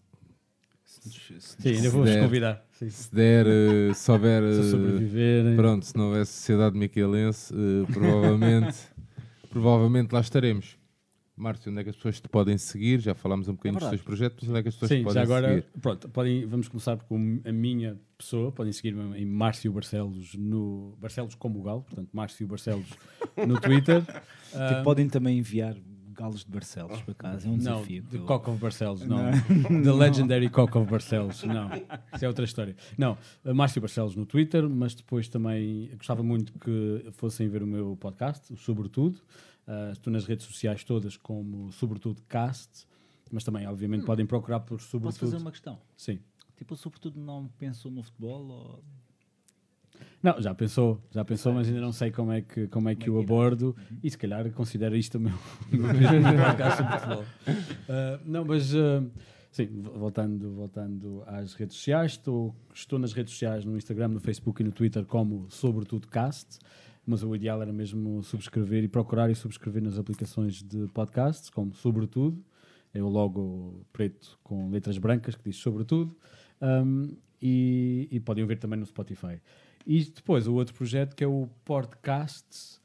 Sim, ainda vou-vos der. convidar. Sim. se der eh, se houver Se eh, sobreviverem. pronto, se não houver sociedade miquelense eh, provavelmente provavelmente lá estaremos Márcio, onde é que as pessoas te podem seguir? Já falámos um bocadinho dos verdade. teus projetos, mas onde é que as pessoas te Sim, podem já agora, seguir? pronto, podem, vamos começar com a minha pessoa, podem seguir-me em Márcio Barcelos no Barcelos como Galo, portanto, Márcio Barcelos no Twitter. Tipo, podem também enviar galos de Barcelos para casa, é um não, desafio. The Eu- Cock of Barcelos, não. The Legendary Cock of Barcelos, não. Isso é outra história. Não, Márcio Barcelos no Twitter, mas depois também gostava muito que fossem ver o meu podcast, o Sobretudo. Uh, estou nas redes sociais todas como Sobretudo Cast, mas também, obviamente, podem procurar por Posso fazer Sobretudo. uma questão? Sim. Tipo, sobretudo não pensou no futebol ou... Não, já pensou, já pensou, mas ainda não sei como é que, como é que o abordo. E se calhar considero isto o meu. Ah, não, mas ah, sim, vo- voltando, voltando às redes sociais, estou, estou nas redes sociais, no Instagram, no Facebook e no Twitter como Sobretudo Cast, mas o ideal era mesmo subscrever e procurar e subscrever nas aplicações de podcasts, como Sobretudo, é o logo preto com letras brancas que diz Sobretudo, um, e, e podem ouvir também no Spotify. E depois o outro projeto que é o Podcasts,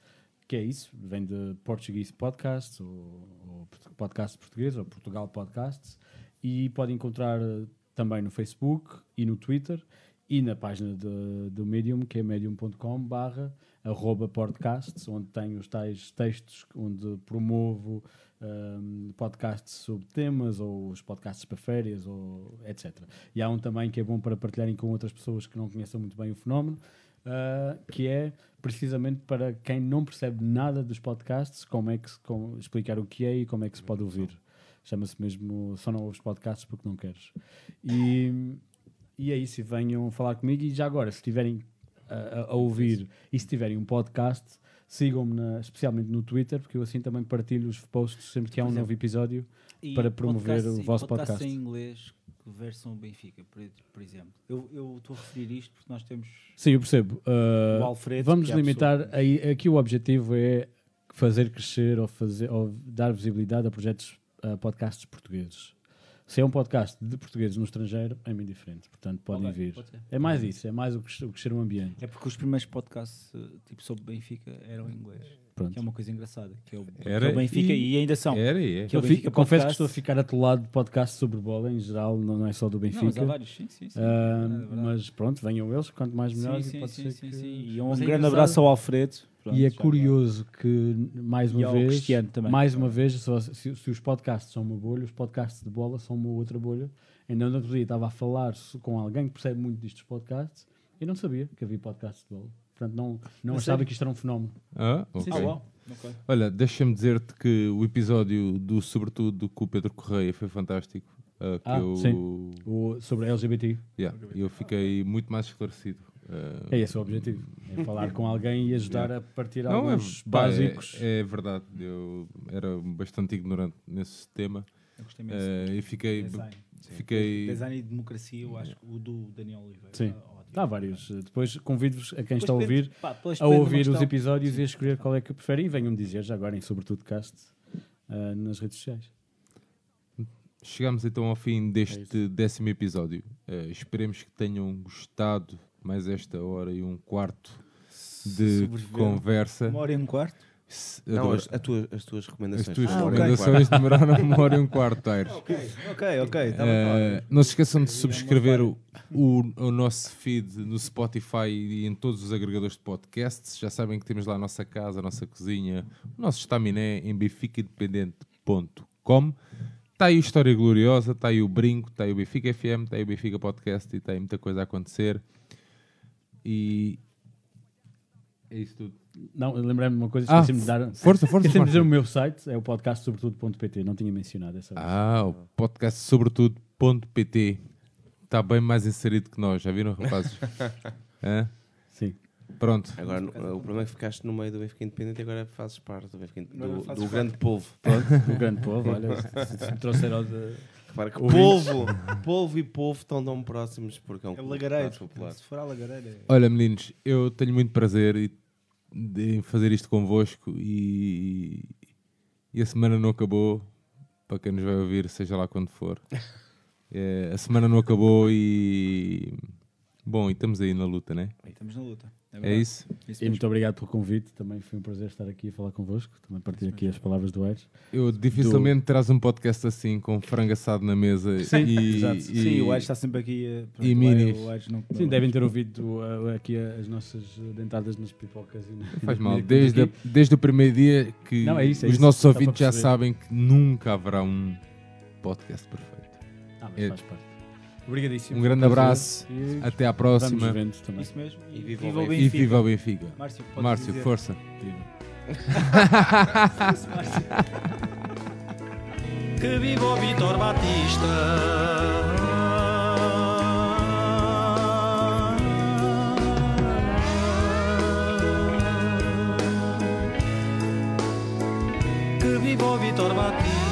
que é isso, vem de Portuguese Podcasts, ou, ou podcast português, ou Portugal Podcasts, e podem encontrar eh, também no Facebook e no Twitter e na página de- do Medium, que é medium.com barra arroba podcasts, onde tenho os tais textos onde promovo um, podcasts sobre temas ou os podcasts para férias ou etc. E há um também que é bom para partilharem com outras pessoas que não conheçam muito bem o fenómeno, uh, que é precisamente para quem não percebe nada dos podcasts, como é que se, como- explicar o que é e como é que se pode ouvir. Chama-se mesmo Só não ouves podcasts porque não queres. E, e é isso, venham falar comigo. E já agora, se estiverem a- a ouvir e se tiverem um podcast, sigam-me especialmente no Twitter, porque eu assim também partilho os posts sempre que há um novo episódio. E Para promover podcasts- o vosso podcasts podcast. em inglês que versam o Benfica, por, por exemplo. Eu eu estou a referir isto porque nós temos Sim, eu percebo. Uh, o Alfredo. vamos é limitar. Aí, aqui o objetivo é fazer crescer ou, fazer, ou dar visibilidade a projetos, a podcasts portugueses. Se é um podcast de portugueses no estrangeiro, é bem diferente. Portanto, podem Ok, vir. pode ser. É mais isso, é mais o crescer, o crescer o ambiente. É porque os primeiros podcasts eh, tipo sobre Benfica eram em inglês. Pronto. Que é uma coisa engraçada. Que é o, que Era é o Benfica e- e, ainda são. Era e é. Que é o Eu, Benfica fico- eu confesso que estou a ficar atolado de podcasts sobre bola em geral, não, não é só do Não, mas há Benfica. vários, sim, sim. sim. Verdade. mas pronto, venham eles, quanto mais melhor. sim, e sim, pode sim, ser sim, que- sim. E um Mas grande abraço ao Alfredo. Pronto, e é curioso que, mais E uma ao vez, mais uma vez, se, se- os podcasts são uma bolha, os podcasts de bola são uma outra bolha. Ainda no outro dia estava a falar com alguém que percebe muito destes podcasts e não sabia que havia podcasts de bola. Portanto, não, não achava sério? que isto era um fenómeno. Ah, Sim, ok. sim. Ah, uau. Ok. Olha, deixa-me dizer-te que o episódio do Sobretudo com o Pedro Correia foi fantástico. que Ah, eu, sim. O, sobre a LGBT. Yeah, eu fiquei muito mais esclarecido. É esse o objetivo. É falar com alguém e ajudar a partir não, é, alguns é- básicos. É, verdade, eu era bastante ignorante nesse tema Eu gostei mesmo. ah, e fiquei. Design. fiquei Design e democracia, eu acho que o do Daniel Oliveira. Sim. ah, ótimo. Há vários. Depois convido-vos a quem Depois está a ouvir pá, a ouvir os episódios e a escolher qual é que preferem e venham dizer já agora em Sobretudo Cast ah, nas redes sociais. chegamos então ao fim deste décimo episódio. Eh, esperemos que tenham gostado mais esta hora e um quarto de conversa. Uma hora e um quarto. Se- Não, as, a tua- as tuas As recomendações. tuas Ah, ok. recomendações demoraram uma hora e um quarto, Aires. Ok, ok. Eh, claro. não se esqueçam de subscrever o, o, o nosso feed no Spotify e em todos os agregadores de podcasts. Já sabem que temos lá a nossa casa, a nossa cozinha, o nosso estaminé em benficaindependente.com. Está aí a História Gloriosa, está aí o Brinco, está aí o Benfica FM, está aí o Benfica Podcast e está aí muita coisa a acontecer. E é isso tudo. Não, lembrei-me de uma coisa, Ah, esqueci-me de dar. força, força, Esqueci-me de dizer o meu site, é o podcastsobretudo.pt, não tinha mencionado essa vez. Ah, o podcast sobretudo.pt está bem mais inserido que nós, já viram, rapazes? Hã? Sim. Pronto. Agora, o problema é que ficaste no meio do Benfica Independente e agora fazes parte do, Benfica, do, do grande povo. Pronto, o grande povo, olha, se, se me trouxeram de... Repara que polvo, polvo e povo estão tão próximos porque é um É lagareiro. popular. Se for a lagareira. é- Olha, meninos, eu tenho muito prazer em fazer isto convosco e, e a semana não acabou. Para quem nos vai ouvir, seja lá quando for. É, a semana não acabou e. Bom, e estamos aí na luta, né? Estamos na luta. É verdade. isso? Isso E mesmo. muito obrigado pelo convite, também foi um prazer estar aqui a falar convosco, também partilho aqui as palavras do Aires. Eu dificilmente traz um podcast assim com frango assado na mesa Sim, e, exato. e- Sim, o Aires está sempre aqui. eh, pronto, e o minis. Aires- o Aires não Sim, devem ter ouvido uh, aqui as nossas dentadas nas pipocas. E na, Faz mal. Desde, a- desde o primeiro dia que Não, é isso, é os isso. nossos ouvintes já sabem que nunca haverá um podcast perfeito. Ah, mas é- faz parte. Obrigadíssimo. Um grande abraço. E Até à Vamos próxima. vendo também. Isso mesmo. E E viva viva o o E Benfica. viva o Benfica. Márcio, Márcio, dizer. força. Que viva o Vitor Batista. Que viva o Vitor Batista.